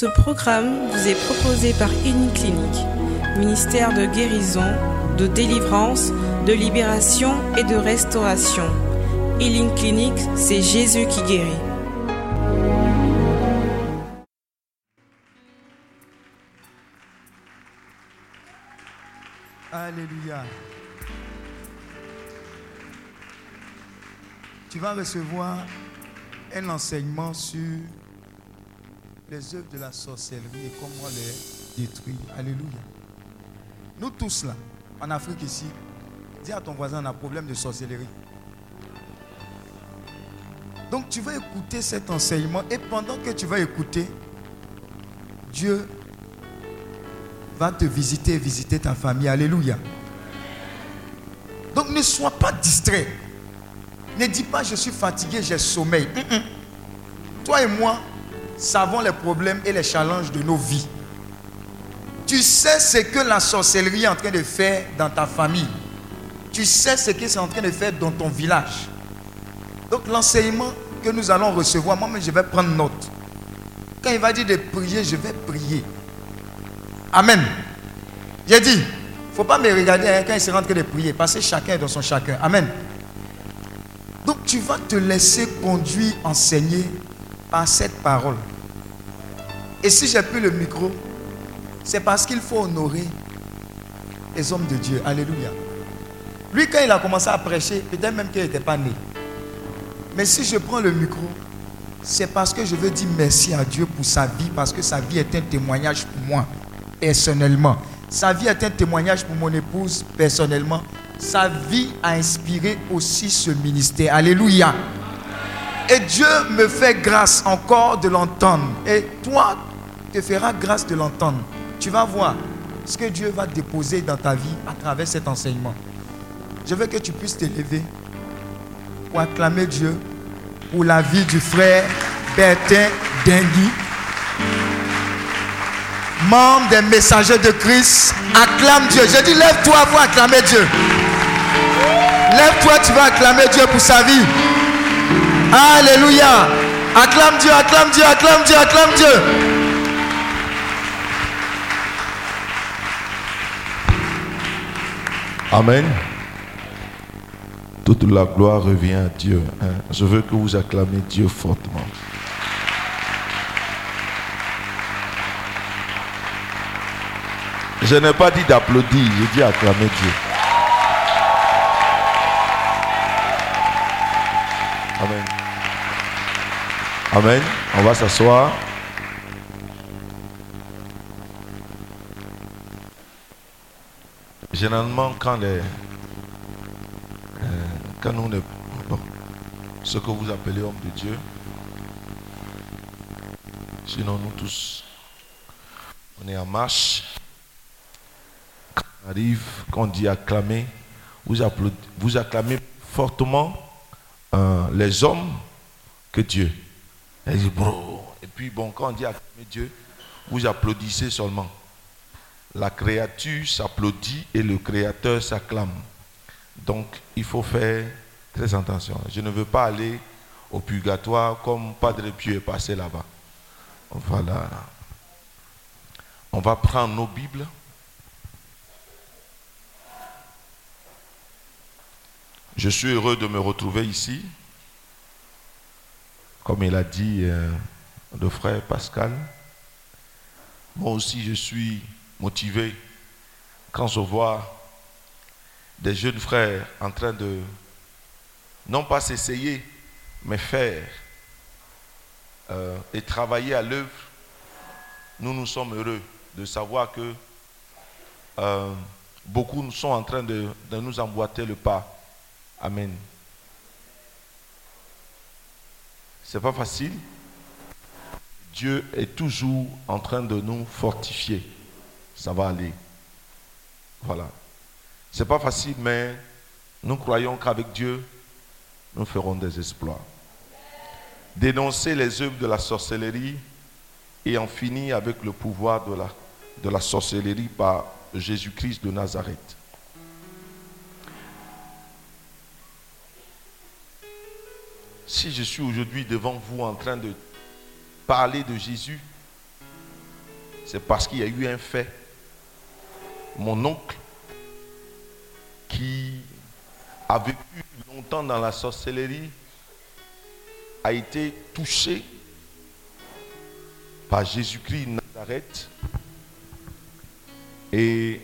Ce programme vous est proposé par Clinique, ministère de guérison, de délivrance, de libération et de restauration. Healing Clinic, c'est Jésus qui guérit. Alléluia. Tu vas recevoir un enseignement sur les œuvres de la sorcellerie et comment les détruire. Alléluia. Nous tous là, en Afrique ici, dis à ton voisin, on a problème de sorcellerie. Donc tu vas écouter cet enseignement et pendant que tu vas écouter, Dieu va te visiter et visiter ta famille. Alléluia. Donc ne sois pas distrait. Ne dis pas je suis fatigué, j'ai sommeil. Toi et moi, savons les problèmes et les challenges de nos vies. Tu sais ce que la sorcellerie est en train de faire dans ta famille. Tu sais ce que c'est en train de faire dans ton village. Donc l'enseignement que nous allons recevoir, moi je vais prendre note. Quand il va dire de prier, je vais prier. Amen. J'ai dit, il ne faut pas me regarder hein, quand il sera en train de prier, parce que chacun est dans son chacun. Amen. Donc tu vas te laisser conduire, enseigner par cette parole. Et si j'ai plus le micro, c'est parce qu'il faut honorer les hommes de Dieu. Alléluia. Lui, quand il a commencé à prêcher, peut-être même qu'il n'était pas né. Mais si je prends le micro, c'est parce que je veux dire merci à Dieu pour sa vie, parce que sa vie est un témoignage pour moi, personnellement. Sa vie est un témoignage pour mon épouse, personnellement. Sa vie a inspiré aussi ce ministère. Alléluia. Et Dieu me fait grâce encore de l'entendre. Et toi, te fera grâce de l'entendre. Tu vas voir ce que Dieu va déposer dans ta vie à travers cet enseignement. Je veux que tu puisses t'élever pour acclamer Dieu pour la vie du frère Bertin Dengui, membre des messagers de Christ. Acclame Dieu. Je dis lève-toi pour acclamer Dieu. Lève-toi, tu vas acclamer Dieu pour sa vie. Alléluia. Acclame Dieu, acclame Dieu, acclame Dieu, acclame Dieu. Amen. Toute la gloire revient à Dieu. Hein. Je veux que vous acclamez Dieu fortement. Je n'ai pas dit d'applaudir, j'ai dit acclamer Dieu. Amen. Amen. On va s'asseoir. Généralement, quand les. Euh, nous ne. ce que vous appelez homme de Dieu, sinon nous tous, on est en marche. Quand on arrive, quand on dit acclamer, vous, vous acclamez fortement euh, les hommes que Dieu. Et, et puis, bon, quand on dit acclamer Dieu, vous applaudissez seulement la créature s'applaudit et le créateur s'acclame. Donc il faut faire très attention. Je ne veux pas aller au purgatoire comme Padre Pieux est passé là-bas. Voilà. On va prendre nos Bibles. Je suis heureux de me retrouver ici. Comme il a dit euh, le frère Pascal. Moi aussi, je suis motivé quand je vois des jeunes frères en train de non pas s'essayer, mais faire euh, et travailler à l'œuvre, nous nous sommes heureux de savoir que euh, beaucoup sont en train de, de nous emboîter le pas. Amen. C'est pas facile. Dieu est toujours en train de nous fortifier ça va aller. Voilà. C'est pas facile, mais nous croyons qu'avec Dieu, nous ferons des exploits. Dénoncer les œuvres de la sorcellerie et en finir avec le pouvoir de la, de la sorcellerie par Jésus-Christ de Nazareth. Si je suis aujourd'hui devant vous en train de parler de Jésus, c'est parce qu'il y a eu un fait. Mon oncle, qui a vécu longtemps dans la sorcellerie, a été touché par Jésus-Christ Nazareth et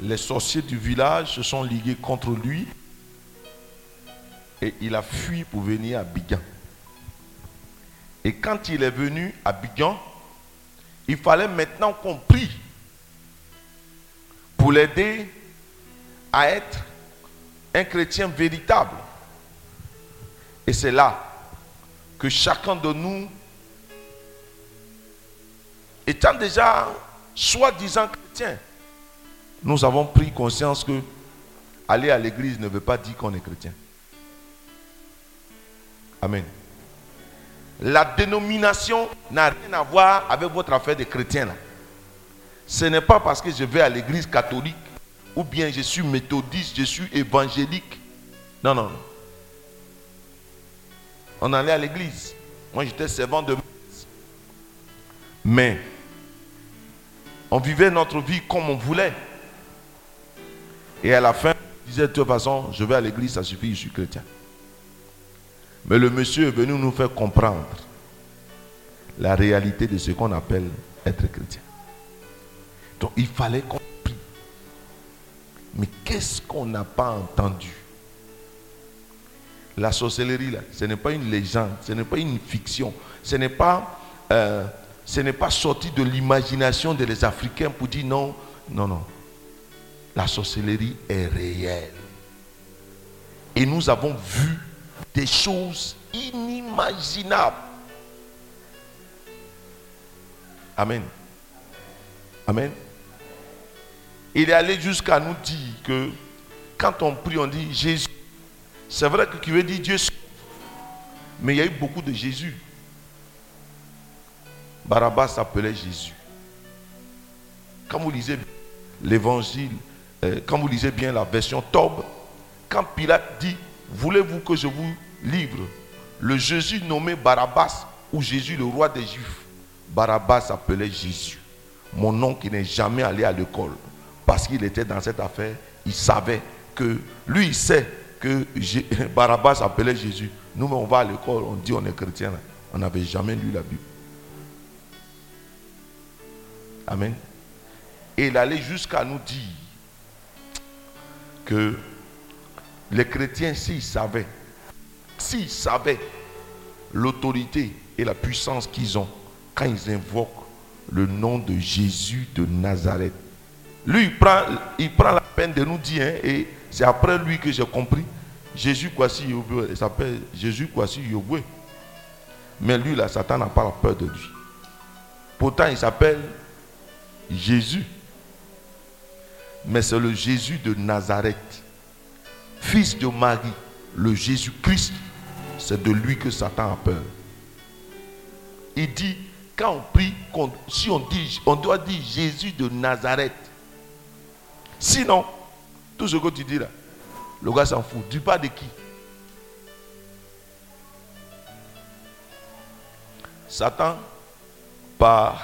les sorciers du village se sont ligués contre lui et il a fui pour venir à Bigan. Et quand il est venu à Bigan, il fallait maintenant qu'on prie pour l'aider à être un chrétien véritable. Et c'est là que chacun de nous, étant déjà soi-disant chrétien, nous avons pris conscience que aller à l'église ne veut pas dire qu'on est chrétien. Amen. La dénomination n'a rien à voir avec votre affaire de chrétien. Ce n'est pas parce que je vais à l'église catholique ou bien je suis méthodiste, je suis évangélique. Non, non, non. On allait à l'église. Moi, j'étais servant de Mais on vivait notre vie comme on voulait. Et à la fin, on disait de toute façon, je vais à l'église, ça suffit, je suis chrétien. Mais le monsieur est venu nous faire comprendre la réalité de ce qu'on appelle être chrétien. Donc il fallait qu'on. Mais qu'est-ce qu'on n'a pas entendu? La sorcellerie, là, ce n'est pas une légende, ce n'est pas une fiction, ce n'est pas, euh, ce n'est pas sorti de l'imagination des Africains pour dire non, non, non. La sorcellerie est réelle. Et nous avons vu des choses inimaginables. Amen. Amen. Il est allé jusqu'à nous dire que quand on prie, on dit Jésus. C'est vrai que qui veut dire Dieu. Mais il y a eu beaucoup de Jésus. Barabbas s'appelait Jésus. Quand vous lisez l'évangile, euh, quand vous lisez bien la version Tob, quand Pilate dit Voulez-vous que je vous livre le Jésus nommé Barabbas ou Jésus le roi des Juifs? Barabbas s'appelait Jésus. Mon nom qui n'est jamais allé à l'école parce qu'il était dans cette affaire, il savait que lui, il sait que Barabbas s'appelait Jésus. Nous, on va à l'école, on dit on est chrétien. On n'avait jamais lu la Bible. Amen. Et il allait jusqu'à nous dire que les chrétiens, s'ils savaient, s'ils savaient l'autorité et la puissance qu'ils ont quand ils invoquent le nom de Jésus de Nazareth, lui, il prend, la peine de nous dire, hein, et c'est après lui que j'ai compris, Jésus Kwasi il s'appelle Jésus Kwasi Yobwe. Mais lui, là, Satan n'a pas peur de lui. Pourtant, il s'appelle Jésus. Mais c'est le Jésus de Nazareth fils de Marie, le Jésus-Christ, c'est de lui que Satan a peur. Il dit, quand on prie, si on dit, on doit dire Jésus de Nazareth. Sinon, tout ce que tu dis là, le gars s'en fout. Dis pas de qui. Satan, par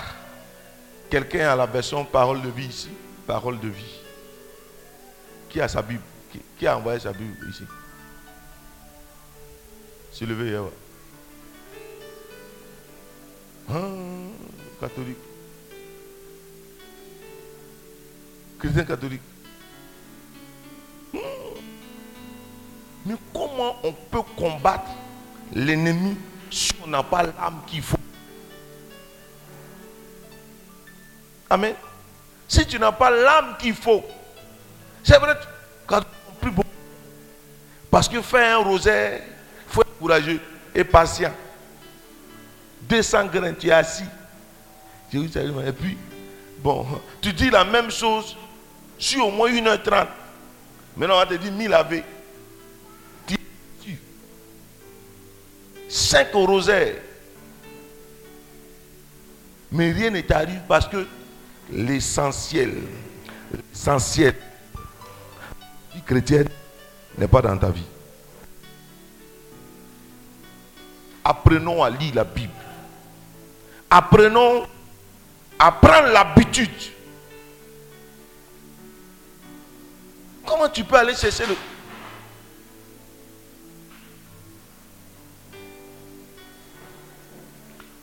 quelqu'un à la version parole de vie ici, parole de vie, qui a sa Bible qui, a envoyé sa Bible ici? C'est levé Ah, catholique. Chrétien catholique. Hmm. Mais comment on peut combattre l'ennemi si on n'a pas l'âme qu'il faut? Amen. Si tu n'as pas l'âme qu'il faut, c'est vrai, quand plus beau. Parce que faire un rosaire, il faut être courageux et patient. 200 grains, tu es assis. Et puis, bon, tu dis la même chose sur au moins 1h30. Maintenant, on va te dire 1000 AV. Tu 5 rosaires. Mais rien ne t'arrive parce que l'essentiel, l'essentiel, chrétienne n'est pas dans ta vie. Apprenons à lire la Bible. Apprenons à prendre l'habitude. Comment tu peux aller chercher le...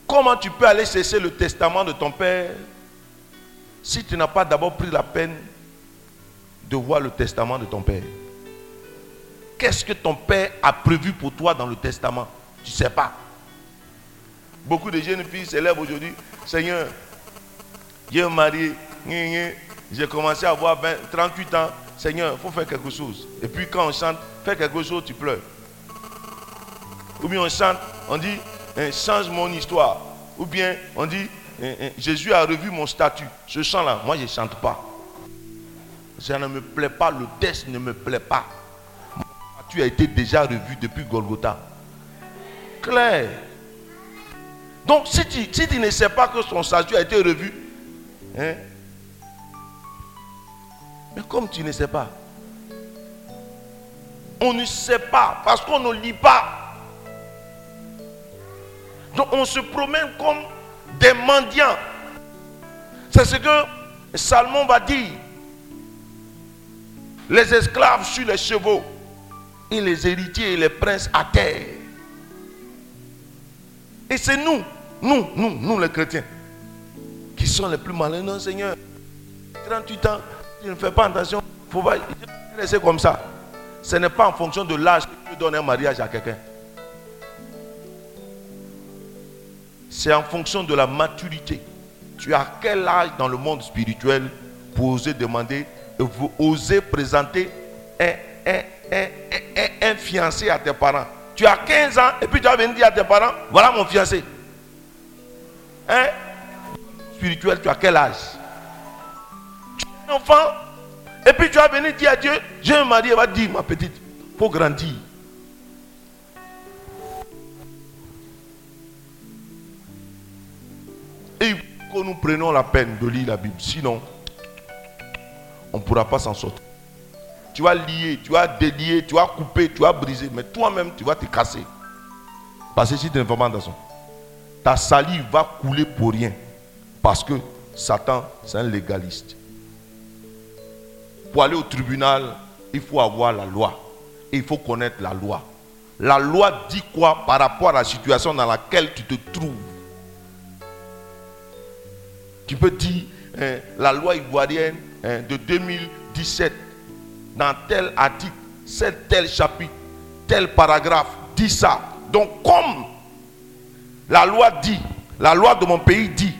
Comment tu peux aller chercher le testament de ton père si tu n'as pas d'abord pris la peine de voir le testament de ton père Qu'est-ce que ton père a prévu pour toi dans le testament? Tu ne sais pas. Beaucoup de jeunes filles s'élèvent aujourd'hui. Seigneur, j'ai marié, j'ai commencé à avoir 38 ans. Seigneur, il faut faire quelque chose. Et puis quand on chante, fais quelque chose, tu pleures. Ou bien on chante, on dit, hein, change mon histoire. Ou bien on dit, hein, hein, Jésus a revu mon statut. Ce chant-là, moi je ne chante pas. Ça ne me plaît pas, le test ne me plaît pas. Mon statut a été déjà revu depuis Golgotha. Claire. Donc si tu, tu ne sais pas que son statut a été revu, mais comme tu ne sais pas, on ne sait pas parce qu'on ne lit pas. Donc on se promène comme des mendiants. C'est ce que Salmon va dire. Les esclaves sur les chevaux et les héritiers et les princes à terre. Et c'est nous, nous, nous, nous les chrétiens, qui sont les plus malins. Non, Seigneur, 38 ans, tu ne fais pas attention, il faut pas rester comme ça. Ce n'est pas en fonction de l'âge que tu donnes un mariage à quelqu'un. c'est en fonction de la maturité. Tu as quel âge dans le monde spirituel pour oser demander, pour oser présenter un, fiancé à tes parents. Tu as 15 ans et puis tu vas venir dire à tes parents, voilà mon fiancé. Hein? Spirituel, tu as quel âge? Tu es un enfant et puis tu vas venir dire à Dieu, j'ai un mari, il va dire, ma petite, faut grandir. Et que nous prenons la peine de lire la Bible. Sinon, on ne pourra pas s'en sortir. Tu vas lier, tu vas délier, tu vas couper, tu vas briser. Mais toi-même, tu vas te casser. Parce que si tu n'es pas dans son, ta salive va couler pour rien. Parce que Satan, c'est un légaliste. Pour aller au tribunal, il faut avoir la loi. Et il faut connaître la loi. La loi dit quoi par rapport à la situation dans laquelle tu te trouves? Tu peux dire hein, la loi ivoirienne hein, de 2017, dans tel article, tel chapitre, tel paragraphe, dit ça. Donc comme la loi dit, la loi de mon pays dit,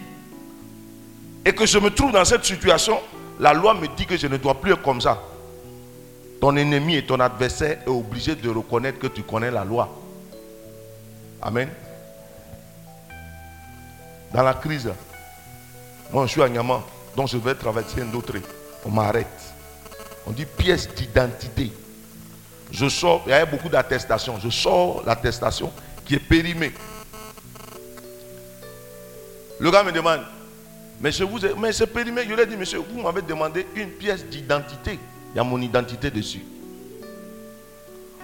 et que je me trouve dans cette situation, la loi me dit que je ne dois plus être comme ça. Ton ennemi et ton adversaire est obligé de reconnaître que tu connais la loi. Amen. Dans la crise, moi, je suis à Niaman, donc je vais traverser un autre. On m'arrête. On dit pièce d'identité. Je sors, il y a beaucoup d'attestations. Je sors l'attestation qui est périmée. Le gars me demande, mais, vous, mais c'est périmé. Je lui ai dit, monsieur, vous m'avez demandé une pièce d'identité. Il y a mon identité dessus.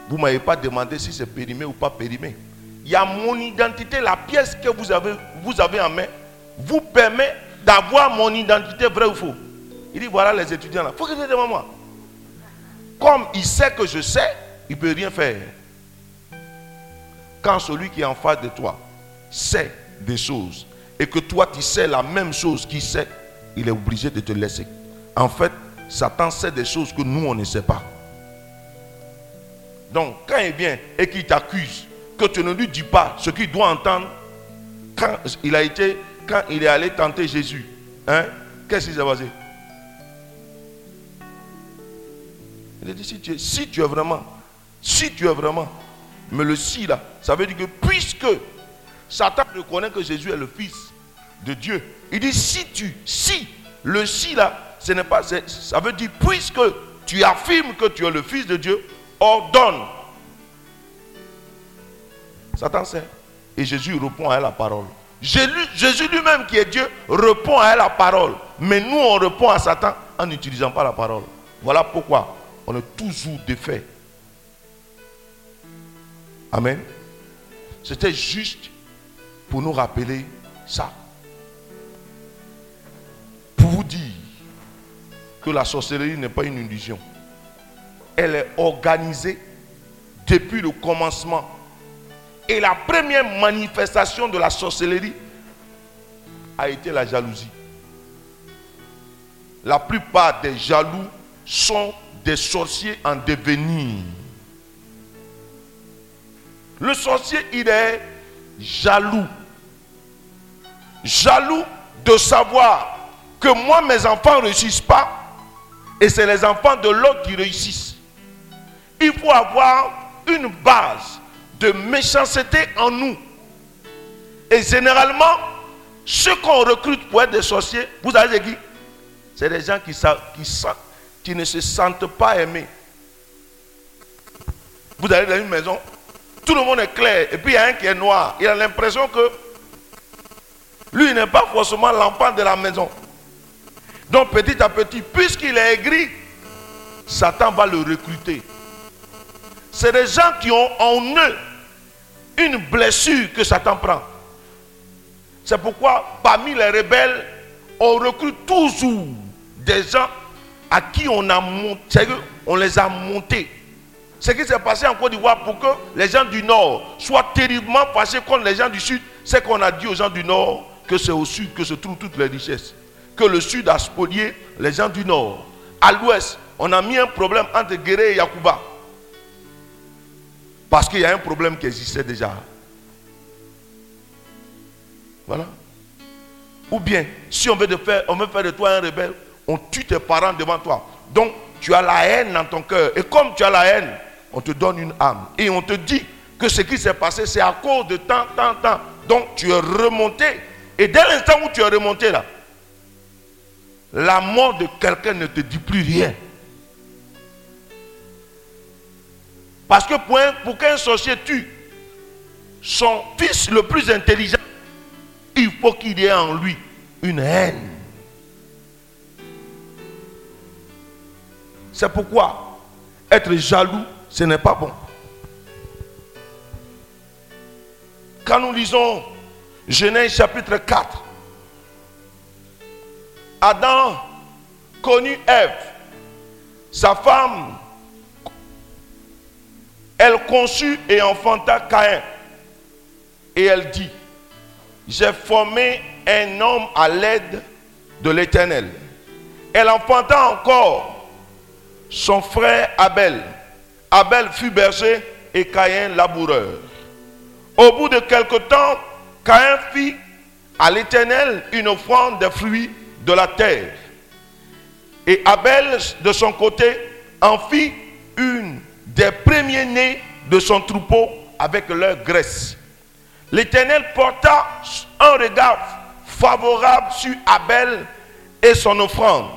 Vous ne m'avez pas demandé si c'est périmé ou pas périmé. Il y a mon identité, la pièce que vous avez, vous avez en main, vous permet d'avoir mon identité vraie ou faux. Il dit voilà les étudiants là. Faut que je devant moi. Comme il sait que je sais, il ne peut rien faire. Quand celui qui est en face de toi sait des choses et que toi tu sais la même chose qu'il sait, il est obligé de te laisser. En fait, Satan sait des choses que nous on ne sait pas. Donc quand il vient et qu'il t'accuse, que tu ne lui dis pas ce qu'il doit entendre, quand il a été quand il est allé tenter Jésus, hein, qu'est-ce qui s'est passé? Il a dit si tu, es, si tu es vraiment, si tu es vraiment, mais le si là, ça veut dire que puisque Satan reconnaît que Jésus est le Fils de Dieu, il dit si tu, si, le si là, ce n'est pas, ça veut dire puisque tu affirmes que tu es le Fils de Dieu, ordonne. Satan sait. Et Jésus répond à la parole. Jésus lui-même qui est Dieu répond à la parole. Mais nous, on répond à Satan en n'utilisant pas la parole. Voilà pourquoi on est toujours défait. Amen. C'était juste pour nous rappeler ça. vous dire que la sorcellerie n'est pas une illusion. Elle est organisée depuis le commencement. Et la première manifestation de la sorcellerie a été la jalousie. La plupart des jaloux sont des sorciers en devenir. Le sorcier, il est jaloux. Jaloux de savoir que moi, mes enfants ne réussissent pas et c'est les enfants de l'autre qui réussissent. Il faut avoir une base de méchanceté en nous. Et généralement, ceux qu'on recrute pour être des sorciers, vous savez qui C'est des gens qui, ne se sentent pas aimés. Vous allez dans une maison, tout le monde est clair, et puis il y a un qui est noir. Il a l'impression que lui n'est pas forcément l'enfant de la maison. Donc petit à petit, puisqu'il est aigri, Satan va le recruter. C'est des gens qui ont en eux une blessure que Satan prend. C'est pourquoi parmi les rebelles, on recrute toujours des gens à qui on a monté, on les a montés. Ce qui s'est passé en Côte d'Ivoire pour que les gens du Nord soient terriblement fâchés contre les gens du Sud, c'est qu'on a dit aux gens du Nord que c'est au Sud que se trouvent toutes les richesses. Que le Sud a spolié les gens du Nord. À l'Ouest, on a mis un problème entre Guéré et Yakuba. Parce qu'il y a un problème qui existait déjà. Voilà. Ou bien, si on veut, faire, on veut faire de toi un rebelle, on tue tes parents devant toi. Donc, tu as la haine dans ton cœur. Et comme tu as la haine, on te donne une âme. Et on te dit que ce qui s'est passé, c'est à cause de tant, tant, tant. Donc, tu es remonté. Et dès l'instant où tu es remonté là, la mort de quelqu'un ne te dit plus rien. Parce que pour, qu'un sorcier tue son fils le plus intelligent, il faut qu'il y ait en lui une haine. C'est pourquoi être jaloux, ce n'est pas bon. Quand nous lisons Genèse chapitre 4, Adam connut Ève, sa femme, elle conçut et enfanta Caïn. Et elle dit, j'ai formé un homme à l'aide de l'Éternel. Elle enfanta encore son frère Abel. Abel fut berger et Caïn laboureur. Au bout de quelque temps, Caïn fit à l'Éternel une offrande de fruits de la terre. Et Abel, de son côté, en fit une des premiers-nés de son troupeau avec leur graisse. L'Éternel porta un regard favorable sur Abel et son offrande.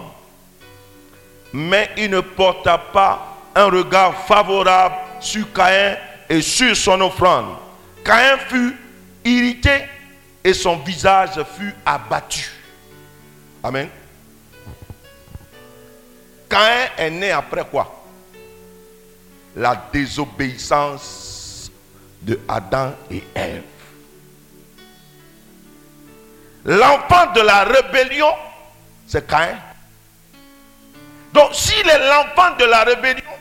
Mais il ne porta pas un regard favorable sur Caïn et sur son offrande. Caïn fut irrité et son visage fut abattu. Amen. Caïn est né après quoi? La désobéissance de Adam et Ève. L'enfant de la rébellion, c'est Caïn. Donc s'il est l'enfant de la rébellion,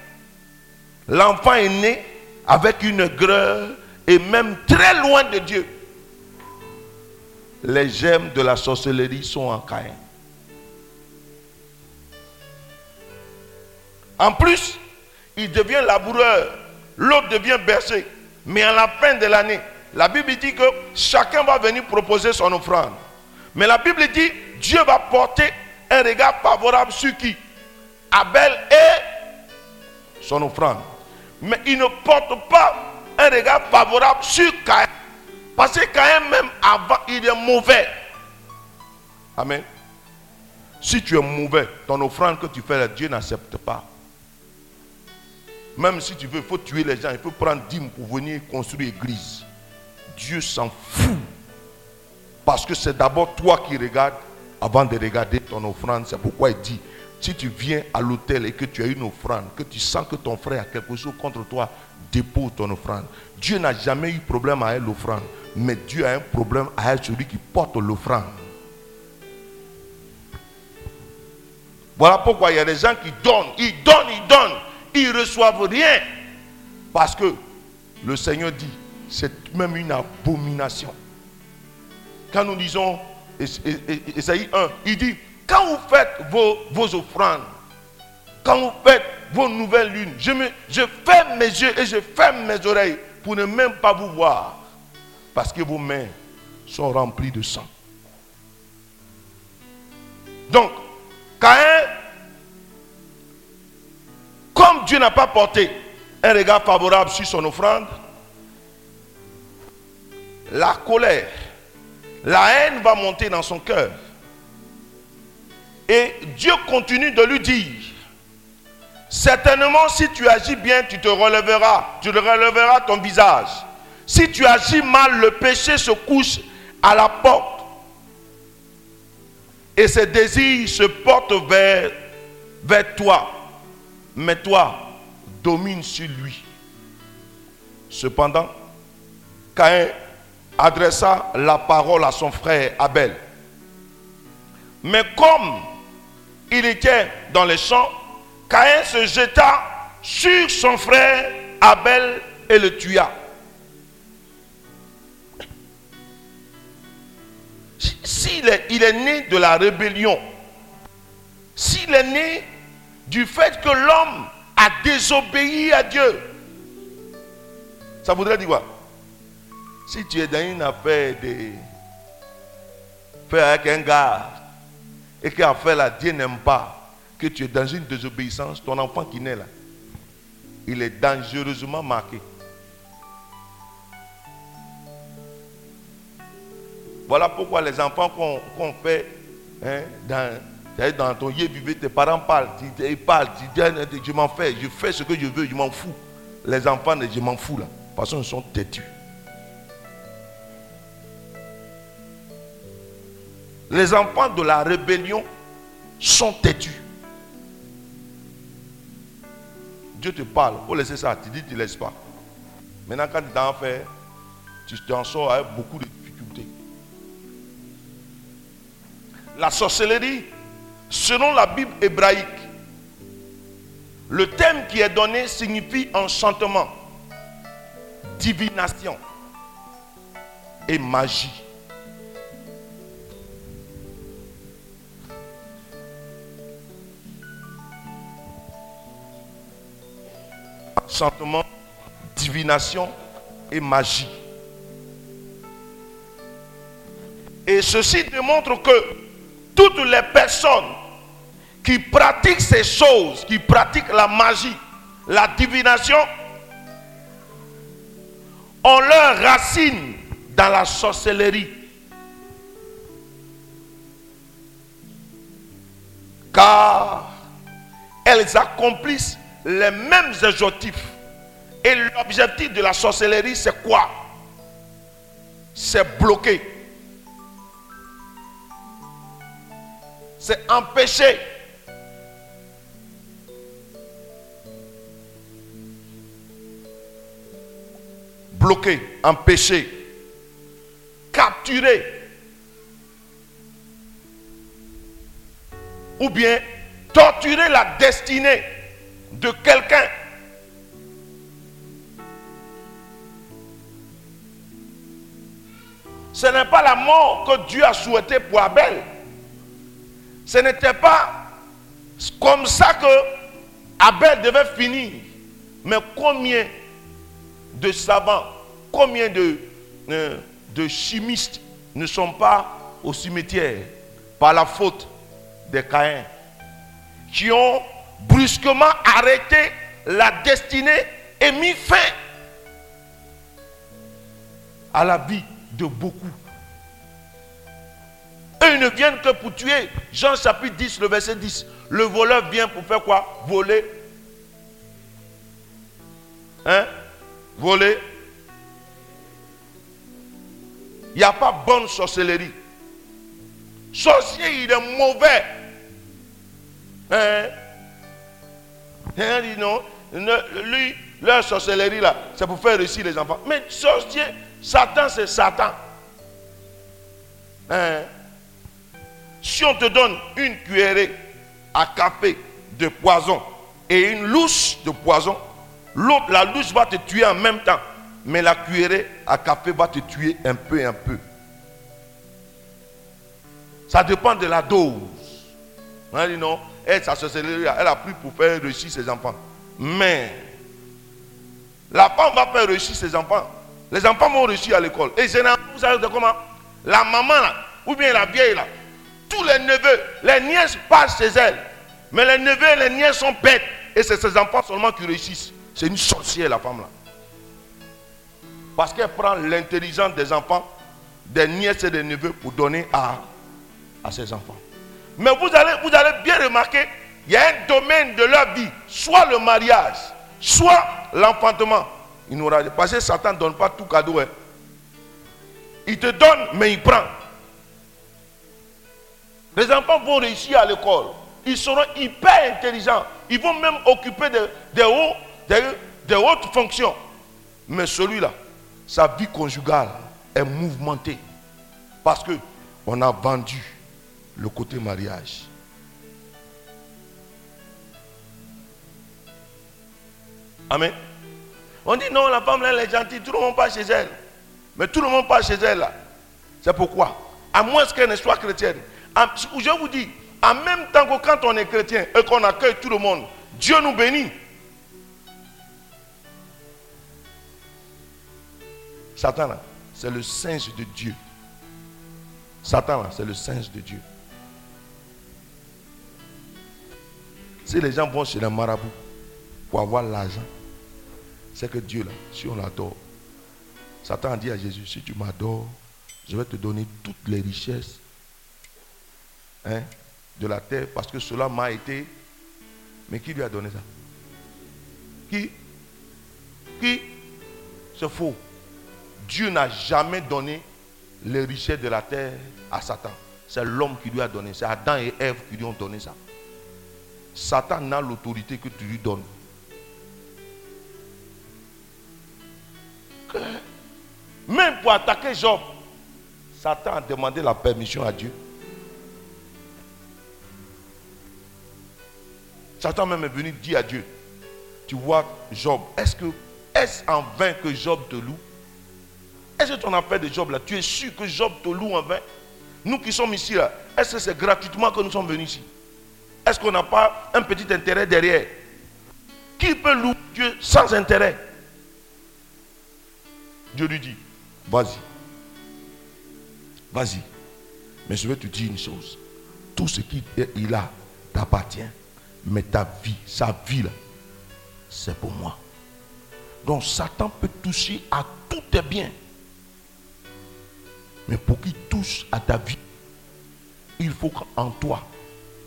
l'enfant est né avec une greur et même très loin de Dieu. Les gemmes de la sorcellerie sont en Caïn. En plus, il devient laboureur, l'autre devient berger. Mais à la fin de l'année, la Bible dit que chacun va venir proposer son offrande. Mais la Bible dit, Dieu va porter un regard favorable sur qui? Abel et son offrande. Mais il ne porte pas un regard favorable sur Caïn. Parce que Caïn même avant, il est mauvais. Amen. Si tu es mauvais, ton offrande que tu fais, Dieu n'accepte pas. Même si tu veux, il faut tuer les gens, il faut prendre dîmes pour venir construire l'église. Dieu s'en fout. Parce que c'est d'abord toi qui regardes avant de regarder ton offrande. C'est pourquoi il dit, si tu viens à l'hôtel et que tu as une offrande, que tu sens que ton frère a quelque chose contre toi, dépose ton offrande. Dieu n'a jamais eu problème à l'offrande, mais Dieu a un problème à celui qui porte l'offrande. Voilà pourquoi il y a des gens qui donnent, ils donnent, ils donnent, reçoivent rien. Parce que le Seigneur dit, c'est même une abomination. Quand nous disons, Esaïe 1, il dit, quand vous faites vos, vos offrandes, quand vous faites vos nouvelles lunes, je, me, je ferme mes yeux et je ferme mes oreilles pour ne même pas vous voir. Parce que vos mains sont remplies de sang. Donc, Caïn, comme Dieu n'a pas porté un regard favorable sur son offrande, la colère, la haine va monter dans son cœur. Et Dieu continue de lui dire, certainement si tu agis bien, tu te relèveras, tu relèveras ton visage. Si tu agis mal, le péché se couche à la porte. Et ses désirs se portent vers toi. Mais toi, domine sur lui. Cependant, Caïn adressa la parole à son frère Abel. Mais comme il était dans les champs, Caïn se jeta sur son frère Abel et le tua. S'il est, est né de la rébellion, s'il est né du fait que l'homme a désobéi à Dieu, ça voudrait dire quoi? Si tu es dans une affaire de faire avec un gars et que l'affaire là, Dieu n'aime pas, que tu es dans une désobéissance, ton enfant qui naît là, il est dangereusement marqué. Voilà pourquoi les enfants qu'on fait hein, dans, dans ton yé vivre, tes parents parlent, ils parlent, ils je m'en fais, je fais ce que je veux, je m'en fous. Les enfants, je m'en fous là, parce qu'ils sont têtus. Les enfants de la rébellion sont têtus. Dieu te parle, faut laisser ça, tu dis, tu ne laisses pas. Maintenant, quand tu t'en fais, tu t'en sors avec beaucoup de la sorcellerie, selon la Bible hébraïque, le thème qui est donné signifie enchantement, divination et magie. Enchantement, divination et magie. Et ceci démontre que toutes les personnes qui pratiquent ces choses, qui pratiquent la magie, la divination, ont leur racine dans la sorcellerie. Car elles accomplissent les mêmes objectifs. Et l'objectif de la sorcellerie, c'est quoi? C'est bloquer c'est empêcher. Bloquer, empêcher, capturer. Ou bien torturer la destinée de quelqu'un. Ce n'est pas la mort que Dieu a souhaité pour Abel. Ce n'était pas comme ça que Abel devait finir. Mais combien de savants, combien de, euh, de chimistes ne sont pas au cimetière par la faute des Caïns qui ont brusquement arrêté la destinée et mis fin à la vie de beaucoup. Eux, ils ne viennent que pour tuer. Jean chapitre 10, le verset 10. Le voleur vient pour faire quoi? Voler. Hein? Voler. Il n'y a pas bonne sorcellerie. Sorcier, il est mauvais. Hein? Hein, dit non. Lui, leur sorcellerie là, c'est pour faire réussir les enfants. Mais sorcier, Satan, c'est Satan. Hein? Si on te donne une cuillerée à café de poison et une louche de poison, l'autre, la louche va te tuer en même temps. Mais la cuillerée à café va te tuer un peu, un peu. Ça dépend de la dose. On a dit non, elle, elle a pris pour faire réussir ses enfants. Mais la femme va faire réussir ses enfants. Les enfants vont réussir à l'école. Et généralement, vous savez comment? La maman là, ou bien la vieille là, tous les neveux, les nièces passent chez elle. Mais les neveux et les nièces sont bêtes. Et c'est ses enfants seulement qui réussissent. C'est une sorcière la femme là. Parce qu'elle prend l'intelligence des enfants, des nièces et des neveux pour donner à, à ses enfants. Mais vous allez, vous allez bien remarquer, il y a un domaine de leur vie, soit le mariage, soit l'enfantement. Il n'aura parce que Satan ne donne pas tout cadeau. Hein. Il te donne, mais il prend. Les enfants vont réussir à l'école. Ils seront hyper intelligents. Ils vont même occuper des, des hautes fonctions. Mais celui-là, sa vie conjugale est mouvementée. Parce que on a vendu le côté mariage. Amen. On dit non, la femme elle est gentille, tout le monde passe chez elle. Mais tout le monde passe chez elle là. C'est pourquoi À moins qu'elle ne soit chrétienne. Je vous dis, en même temps que quand on est chrétien et qu'on accueille tout le monde, Dieu nous bénit. Satan c'est le singe de Dieu. Satan c'est le singe de Dieu. Si les gens vont chez les marabouts pour avoir l'argent, c'est que Dieu, là, si on l'adore, Satan dit à Jésus, si tu m'adores, je vais te donner toutes les richesses hein, de la terre, parce que cela m'a été... Mais qui lui a donné ça? Qui? Qui? C'est faux. Dieu n'a jamais donné les richesses de la terre à Satan. C'est l'homme qui lui a donné. C'est Adam et Ève qui lui ont donné ça. Satan n'a l'autorité que tu lui donnes. Même pour attaquer Job, Satan a demandé la permission à Dieu. Satan même est venu dire à Dieu, tu vois Job, est-ce que est-ce en vain que Job te loue? Est-ce que ton affaire de Job là, tu es sûr que Job te loue en vain? Nous qui sommes ici là, est-ce que c'est gratuitement que nous sommes venus ici? Est-ce qu'on n'a pas un petit intérêt derrière? Qui peut louer Dieu sans intérêt? Dieu lui dit, vas-y. Vas-y. Mais je vais te dire une chose. Tout ce qu'il a t'appartient. Mais ta vie, sa vie c'est pour moi. Donc Satan peut toucher à tous tes biens. Mais pour qu'il touche à ta vie, il faut qu'en toi,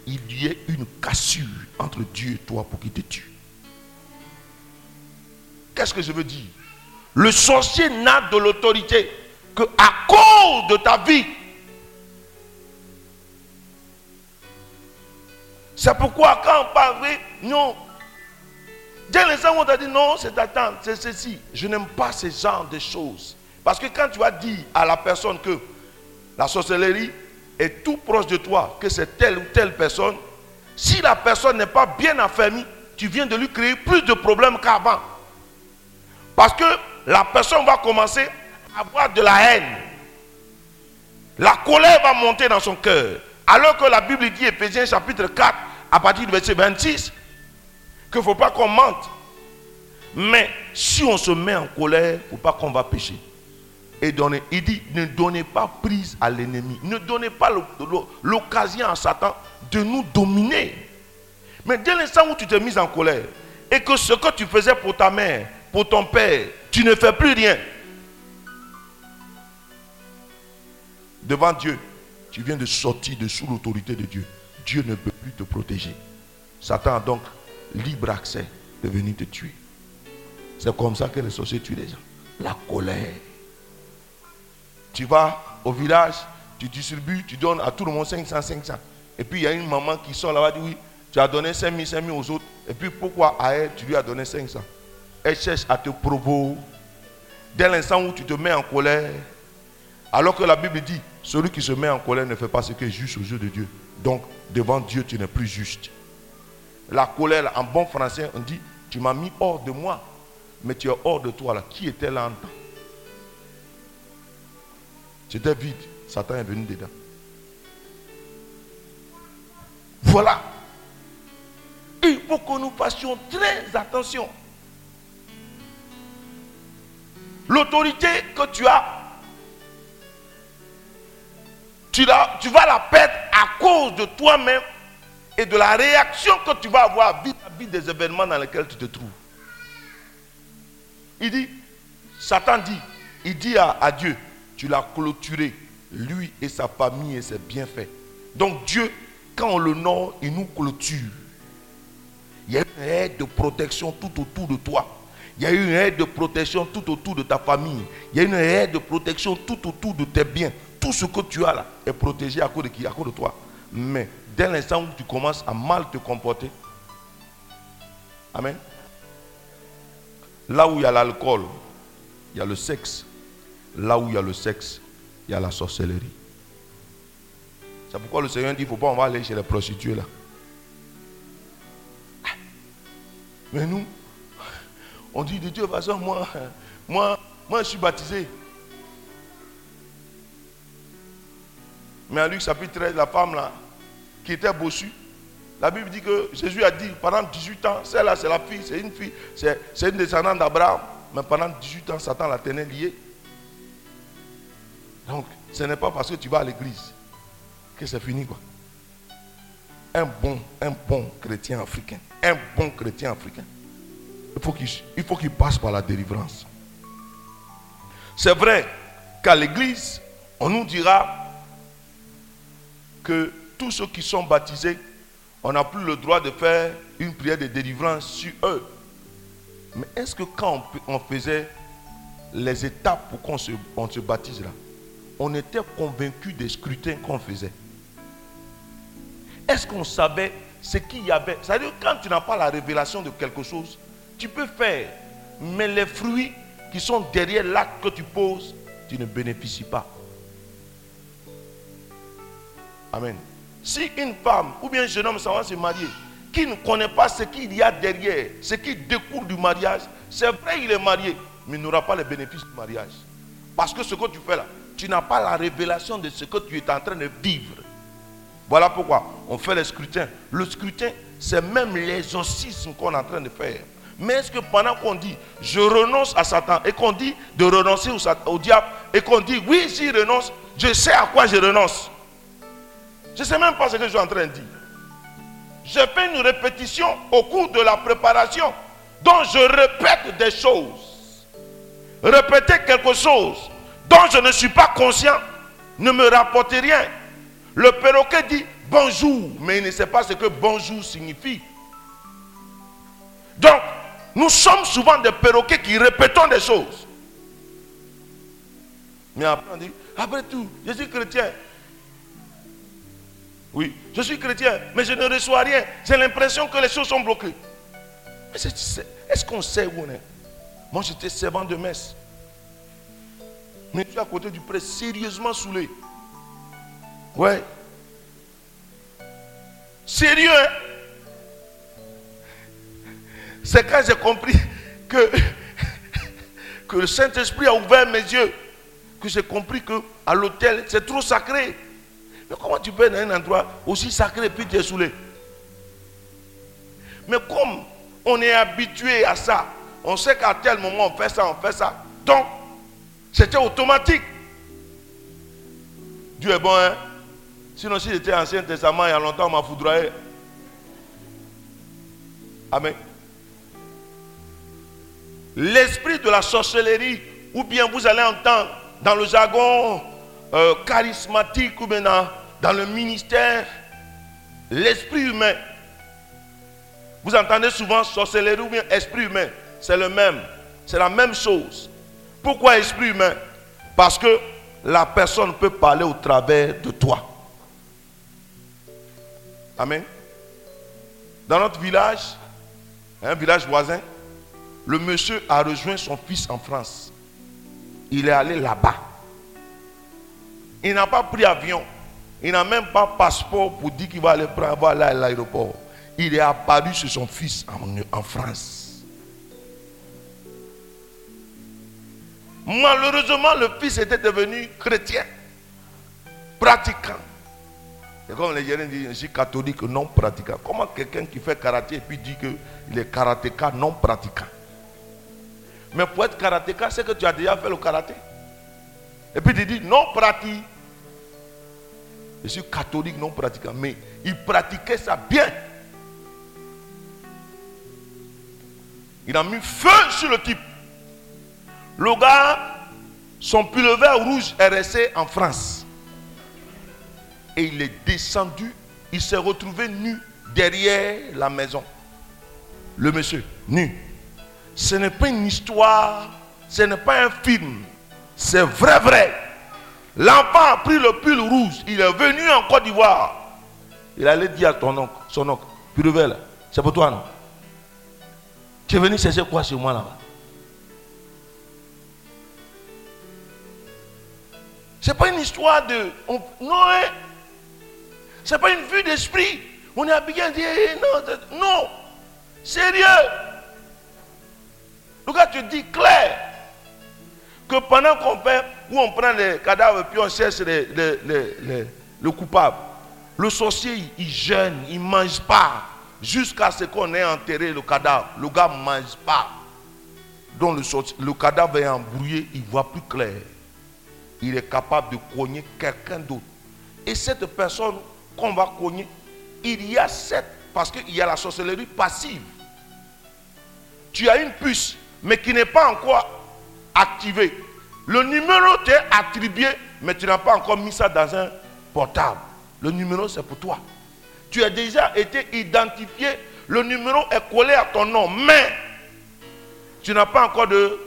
il y ait une cassure entre Dieu et toi pour qu'il te tue. Qu'est-ce que je veux dire? Le sorcier n'a de l'autorité que à cause de ta vie. C'est pourquoi quand on parle, non. Dès l'instant où on t'a dit non, c'est tante, c'est ceci. Je n'aime pas ce genre de choses. Parce que quand tu vas dire à la personne que la sorcellerie, est tout proche de toi, que c'est telle ou telle personne, si la personne n'est pas bien affermie, tu viens de lui créer plus de problèmes qu'avant. Parce que la personne va commencer à avoir de la haine. La colère va monter dans son cœur. Alors que la Bible dit, Ephésiens chapitre 4, à partir du verset 26, qu'il ne faut pas qu'on mente. Mais si on se met en colère, il ne faut pas qu'on va pécher et. Il dit, ne donnez pas prise à l'ennemi. Ne donnez pas l'occasion à Satan de nous dominer. Mais dès l'instant où tu t'es mis en colère et que ce que tu faisais pour ta mère, pour ton père, tu ne fais plus rien. Devant Dieu, tu viens de sortir de sous l'autorité de Dieu. Dieu ne peut plus te protéger. Satan a donc libre accès de venir te tuer. C'est comme ça que les sorciers tuent les gens. La colère. Tu vas au village, tu distribues, tu donnes à tout le monde 500, 500. Et puis il y a une maman qui sort là-bas, dit oui, tu as donné 5 000, 5 000 aux autres. Et puis pourquoi à elle, tu lui as donné 500 Elle cherche à te provoquer. Dès l'instant où tu te mets en colère, alors que la Bible dit, celui qui se met en colère ne fait pas ce qui est juste aux yeux de Dieu. Donc, devant Dieu, tu n'es plus juste. la colère, en bon français, on dit, tu m'as mis hors de moi, mais tu es hors de toi là. Qui était là en temps? C'était vide. Satan est venu dedans. Voilà. Il faut que nous fassions très attention. L'autorité que tu as, tu, tu vas la perdre à cause de toi-même et de la réaction que tu vas avoir vis-à-vis des événements dans lesquels tu te trouves. Il dit, Satan dit, il dit à, à Dieu, tu l'as clôturé, lui et sa famille et ses bienfaits. Donc Dieu, quand on le nomme, il nous clôture. Il y a une aide de protection tout autour de toi. Il y a une aide de protection tout autour de ta famille. Il y a une aide de protection tout autour de tes biens. Tout ce que tu as là est protégé à cause de qui? À cause de toi. Mais dès l'instant où tu commences à mal te comporter, Amen. Là où il y a l'alcool, il y a le sexe. Là où il y a le sexe, il y a la sorcellerie. C'est pourquoi le Seigneur dit, il ne faut pas, on va aller chez les prostituées là. Mais nous, on dit de toute façon, moi, moi, moi je suis baptisé. Mais en Luc chapitre 13, la femme là, qui était bossue, la Bible dit que Jésus a dit pendant 18 ans, celle-là c'est la fille, c'est une fille, c'est une descendante d'Abraham. Mais pendant 18 ans, Satan la tenait liée. Donc, ce n'est pas parce que tu vas à l'église que c'est fini quoi. Un bon, un bon chrétien africain, un bon chrétien africain, il faut qu'il passe par la délivrance. C'est vrai qu'à l'église, on nous dira que tous ceux qui sont baptisés, on n'a plus le droit de faire une prière de délivrance sur eux. Mais est-ce que quand on, faisait les étapes pour qu'on se, se baptise là, on était convaincu des scrutins qu'on faisait? Est-ce qu'on savait ce qu'il y avait? C'est-à-dire quand tu n'as pas la révélation de quelque chose, tu peux faire, mais les fruits qui sont derrière l'acte que tu poses, tu ne bénéficies pas. Amen. Si une femme ou bien un jeune homme s'en va se marier, qui ne connaît pas ce qu'il y a derrière, ce qui découle du mariage, c'est vrai il est marié, mais il n'aura pas les bénéfices du mariage. Parce que ce que tu fais là, tu n'as pas la révélation de ce que tu es en train de vivre. Voilà pourquoi on fait le scrutin. Le scrutin, c'est même l'exorcisme qu'on est en train de faire. Mais est-ce que pendant qu'on dit je renonce à Satan et qu'on dit de renoncer au, diable et qu'on dit oui, j'y renonce, je sais à quoi je renonce. Je ne sais même pas ce que je suis en train de dire. J'ai fait une répétition au cours de la préparation dont je répète des choses. Répéter quelque chose dont je ne suis pas conscient ne me rapporte rien. Le perroquet dit bonjour, mais il ne sait pas ce que bonjour signifie. Donc, nous sommes souvent des perroquets qui répétons des choses. Mais après, on dit, après tout, je suis chrétien. Oui, je suis chrétien, mais je ne reçois rien. J'ai l'impression que les choses sont bloquées. Est-ce qu'on sait où on est? Moi, j'étais servant de messe. Mais suis à côté du prêtre, sérieusement saoulé. Ouais. Sérieux, hein? C'est quand j'ai compris que, que le Saint-Esprit a ouvert mes yeux, que j'ai compris que à l'hôtel, c'est trop sacré. Mais comment tu peux être dans un endroit aussi sacré et puis tu es Mais comme on est habitué à ça, on sait qu'à tel moment on fait ça, on fait ça. Donc, c'était automatique. Dieu est bon, hein? Sinon, si j'étais Ancien Testament, il y a longtemps, on m'a foudroyé. Amen. L'esprit de la sorcellerie, ou bien vous allez entendre dans le jargon euh, charismatique, ou bien dans le ministère, l'esprit humain. Vous entendez souvent sorcellerie ou bien esprit humain. C'est le même. C'est la même chose. Pourquoi esprit humain? Parce que la personne peut parler au travers de toi. Amen. Dans notre village, un village voisin, le monsieur a rejoint son fils en France. Il est allé là-bas. Il n'a pas pris avion. Il n'a même pas passeport pour dire qu'il va aller prendre à l'aéroport. il est apparu sur son fils en, France. Malheureusement, le fils était devenu chrétien, pratiquant. Et comme les Nigériens disent, je suis catholique non pratiquant. Comment quelqu'un qui fait karaté et puis dit qu'il est karatéka non pratiquant? Mais pour être karatéka, c'est que tu as déjà fait le karaté. Et puis tu dis non pratique. Je suis catholique non pratiquant. Mais il pratiquait ça bien. Il a mis feu sur le type. Le gars, son pullover rouge est resté en France. Et il est descendu. Il s'est retrouvé nu derrière la maison. Le monsieur, nu. Ce n'est pas une histoire. Ce n'est pas un film. C'est vrai, vrai. L'enfant a pris le pull rouge. Il est venu en Côte d'Ivoire. Il allait dire à ton oncle, son oncle, pullover là, c'est pour toi, non? Tu es venu chercher quoi chez moi là-bas? C'est pas une histoire de. non, hein? C'est pas une vue d'esprit. On est habillé à dire non, non. Sérieux. Le gars te dit clair que pendant qu'on fait, où on prend les cadavres puis on cherche le coupable, le sorcier il jeûne, il ne mange pas jusqu'à ce qu'on ait enterré le cadavre. Le gars ne mange pas. Donc le, le cadavre est embrouillé, il voit plus clair il est capable de cogner quelqu'un d'autre. Et cette personne qu'on va cogner, il y a cette, parce qu'il y a la sorcellerie passive. Tu as une puce, mais qui n'est pas encore activée. Le numéro t'est attribué, mais tu n'as pas encore mis ça dans un portable. Le numéro, c'est pour toi. Tu as déjà été identifié. Le numéro est collé à ton nom, mais tu n'as pas encore de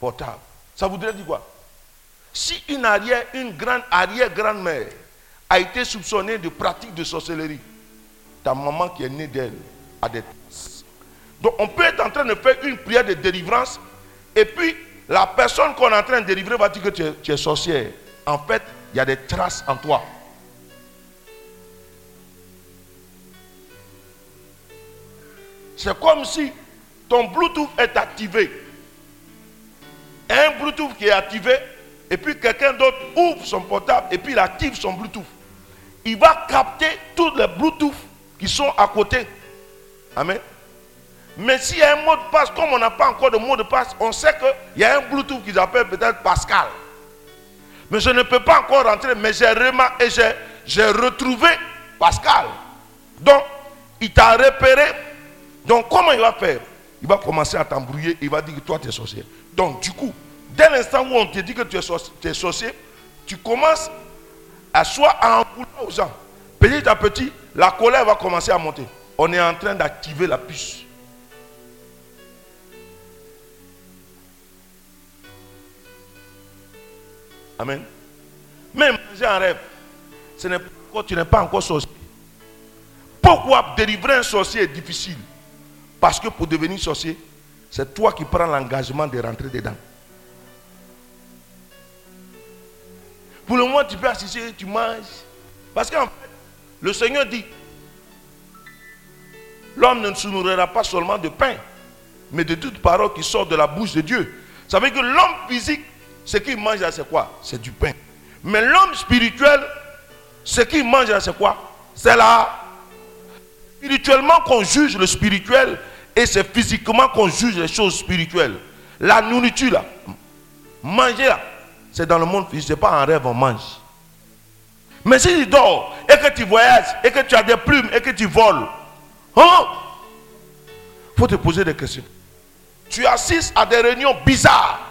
portable. Ça voudrait dire quoi? Si une arrière, une grande arrière-grand-mère a été soupçonnée de pratique de sorcellerie, ta maman qui est née d'elle a des. Donc on peut être en train de faire une prière de délivrance et puis la personne qu'on est en train de délivrer va dire que tu es, tu sorcière. En fait, il y a des traces en toi. C'est comme si ton Bluetooth est activé. Un Bluetooth qui est activé, et puis quelqu'un d'autre ouvre son portable et puis il active son Bluetooth. Il va capter tous les Bluetooth qui sont à côté. Amen. Mais s'il y a un mot de passe, comme on n'a pas encore de mot de passe, on sait qu'il y a un Bluetooth qui s'appelle peut-être Pascal. Mais je ne peux pas encore rentrer, mais j'ai remarqué et j'ai retrouvé Pascal. Donc, il t'a repéré. Donc, comment il va faire? Il va commencer à t'embrouiller, il va dire que toi, tu es sorcier. Donc, du coup, Dès l'instant où on te dit que tu es, sorcier, tu commences à soit à embrouiller aux gens. Petit à petit, la colère va commencer à monter. On est en train d'activer la puce. Amen. Même j'ai un rêve, ce n'est pas, tu n'es pas encore sorcier. Pourquoi délivrer un sorcier est difficile? Parce que pour devenir sorcier, c'est toi qui prends l'engagement de rentrer dedans. Pour le moment, tu peux assister, tu manges. Parce qu'en fait, le Seigneur dit, l'homme ne se nourrira pas seulement de pain, mais de toute parole qui sort de la bouche de Dieu. Ça veut dire que l'homme physique, ce qu'il mange c'est quoi? C'est du pain. Mais l'homme spirituel, ce qu'il mange c'est quoi? C'est là. Spirituellement qu'on juge le spirituel et c'est physiquement qu'on juge les choses spirituelles. La nourriture là, manger là, c'est dans le monde physique, ce n'est pas un rêve, on mange. Mais si tu dors et que tu voyages et que tu as des plumes et que tu voles, il hein, faut te poser des questions. Tu assistes à des réunions bizarres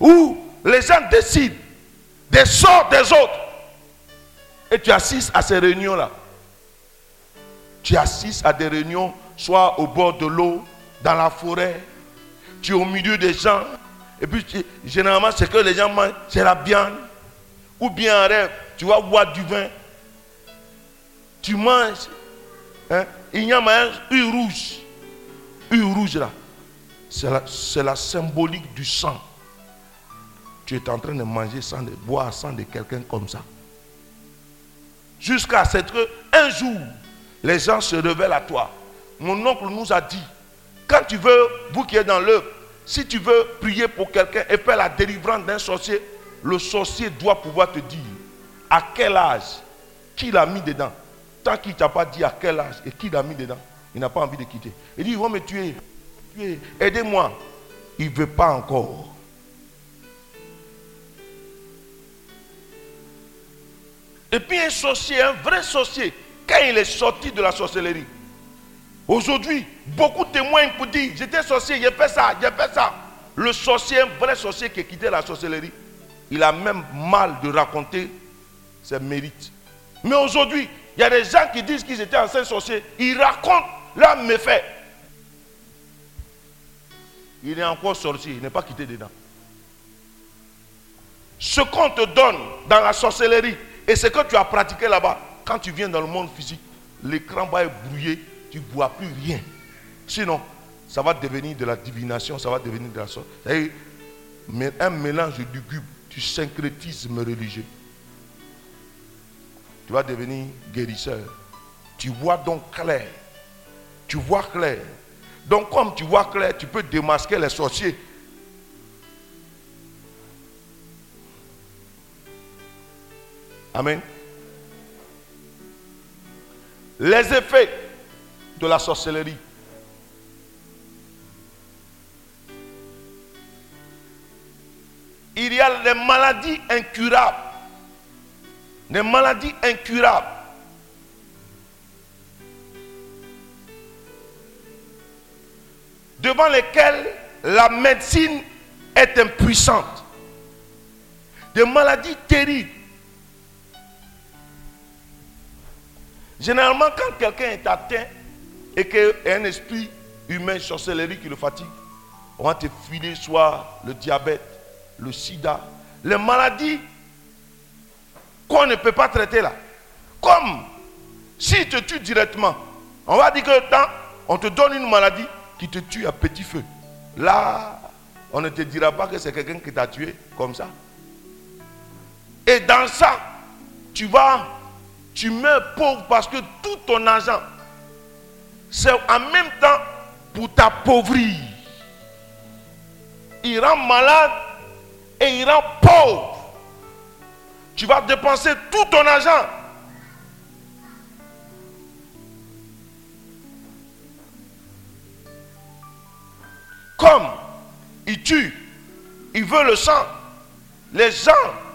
où les gens décident des sorts des autres. Et tu assistes à ces réunions-là. Tu assistes à des réunions, soit au bord de l'eau, dans la forêt. Tu es au milieu des gens et puis, généralement, ce que les gens mangent, c'est la viande. Ou bien un rêve, tu vas boire du vin. Tu manges. Hein? Il y a un huile rouge. Huile rouge là. C'est la, symbolique du sang. Tu es en train de manger sans de boire sang de quelqu'un comme ça. Jusqu'à ce que un jour, les gens se révèlent à toi. Mon oncle nous a dit, quand tu veux, vous qui êtes dans l'œuvre, si tu veux prier pour quelqu'un et faire la délivrance d'un sorcier, le sorcier doit pouvoir te dire à quel âge, qui l'a mis dedans. Tant qu'il ne t'a pas dit à quel âge et qui l'a mis dedans, il n'a pas envie de quitter. Il dit, ils vont me tuer. tuer. Aidez-moi. Il ne veut pas encore. Et puis un sorcier, un vrai sorcier, quand il est sorti de la sorcellerie, aujourd'hui, beaucoup témoignent pour dire, j'étais sorcier, j'ai fait ça, j'ai fait ça. Le sorcier, un vrai sorcier qui a quitté la sorcellerie, il a même mal de raconter ses mérites. Mais aujourd'hui, il y a des gens qui disent qu'ils étaient anciens sorciers, ils racontent leurs méfaits. Il est encore sorcier, il n'est pas quitté dedans. Ce qu'on te donne dans la sorcellerie et ce que tu as pratiqué là-bas, quand tu viens dans le monde physique, l'écran va être brouillé, tu ne vois plus rien. Sinon, ça va devenir de la divination, ça va devenir de la sorcellerie. Un mélange du gube, du syncrétisme religieux. Tu vas devenir guérisseur. Tu vois donc clair. Tu vois clair. Donc comme tu vois clair, tu peux démasquer les sorciers. Amen. Les effets de la sorcellerie. Il y a les maladies incurables. Des maladies incurables. Devant lesquelles la médecine est impuissante. Des maladies terribles. Généralement, quand quelqu'un est atteint et qu'il y a un esprit humain, sorcellerie qui le fatigue, on va te filer soit le diabète, le sida, les maladies qu'on ne peut pas traiter là. Comme s'il te tue directement, on va dire que temps, on te donne une maladie qui te tue à petit feu. Là, on ne te dira pas que c'est quelqu'un qui t'a tué comme ça. Et dans ça, tu vas, tu meurs pauvre parce que tout ton argent, c'est en même temps pour t'appauvrir. Il rend malade et il rend pauvre. Tu vas dépenser tout ton argent. Comme il tue, il veut le sang, les gens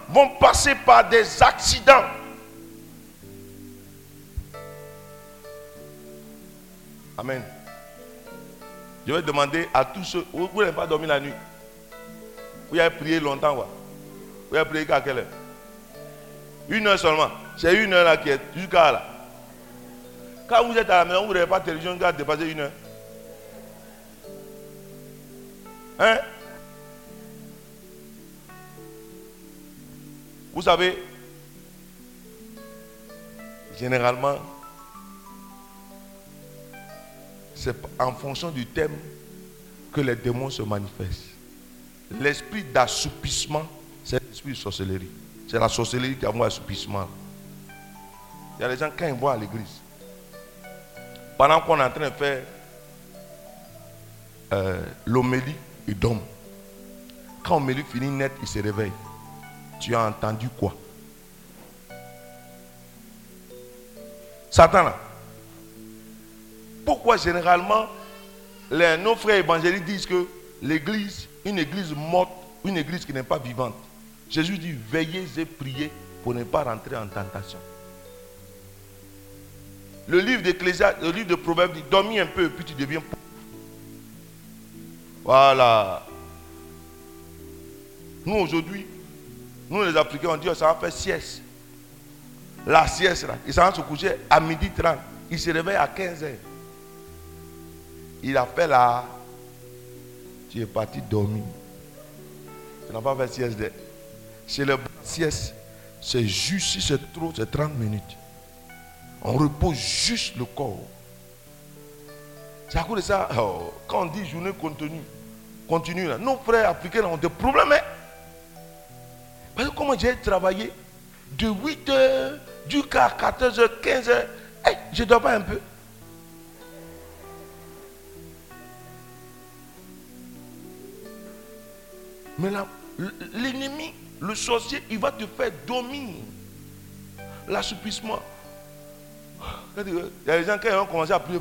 vont passer par des accidents. Amen. Je vais demander à tous ceux, vous n'avez pas dormi la nuit. Vous avez prié longtemps, quoi. Vous avez prié qu'à quelle heure? Une heure seulement. C'est une heure là qui est jusqu'à là. Quand vous êtes à la maison, vous n'avez pas de télévision qui a dépassé une heure. Hein? Vous savez, généralement, c'est en fonction du thème que les démons se manifestent. L'esprit d'assoupissement, c'est l'esprit de sorcellerie. C'est la sorcellerie qui a un assoupissement. Il y a des gens, quand ils vont à l'église, pendant qu'on est en train de faire euh, l'homélie, ils dorment. Quand l'homélie finit net, ils se réveillent. Tu as entendu quoi? Satan là. Pourquoi généralement les, nos frères évangéliques disent que l'église, une église morte, une église qui n'est pas vivante. Jésus dit veillez et priez pour ne pas rentrer en tentation. Le livre d'Ecclésias, le livre de Proverbes dit dormis un peu puis tu deviens pauvre. Voilà. Nous aujourd'hui, nous les Africains, on dit oh, ça va faire sieste. La sieste là, il s'en se coucher à midi 30. Il se réveille à 15 heures. Il appelle à. Tu es parti dormir. Tu n'as pas fait sieste. C'est le sieste. C'est juste, si c'est trop, c'est 30 minutes. On repose juste le corps. C'est à cause de ça, oh, quand on dit journée continue, continue là, nos frères africains ont des problèmes. Hein. Parce que comment j'ai travaillé de 8h jusqu'à 14h, 15h, Hey, je dors pas un peu. Mais l'ennemi, le sorcier, il va te faire dormir. L'assouplissement. Il y a des gens qui ont commencé à prier.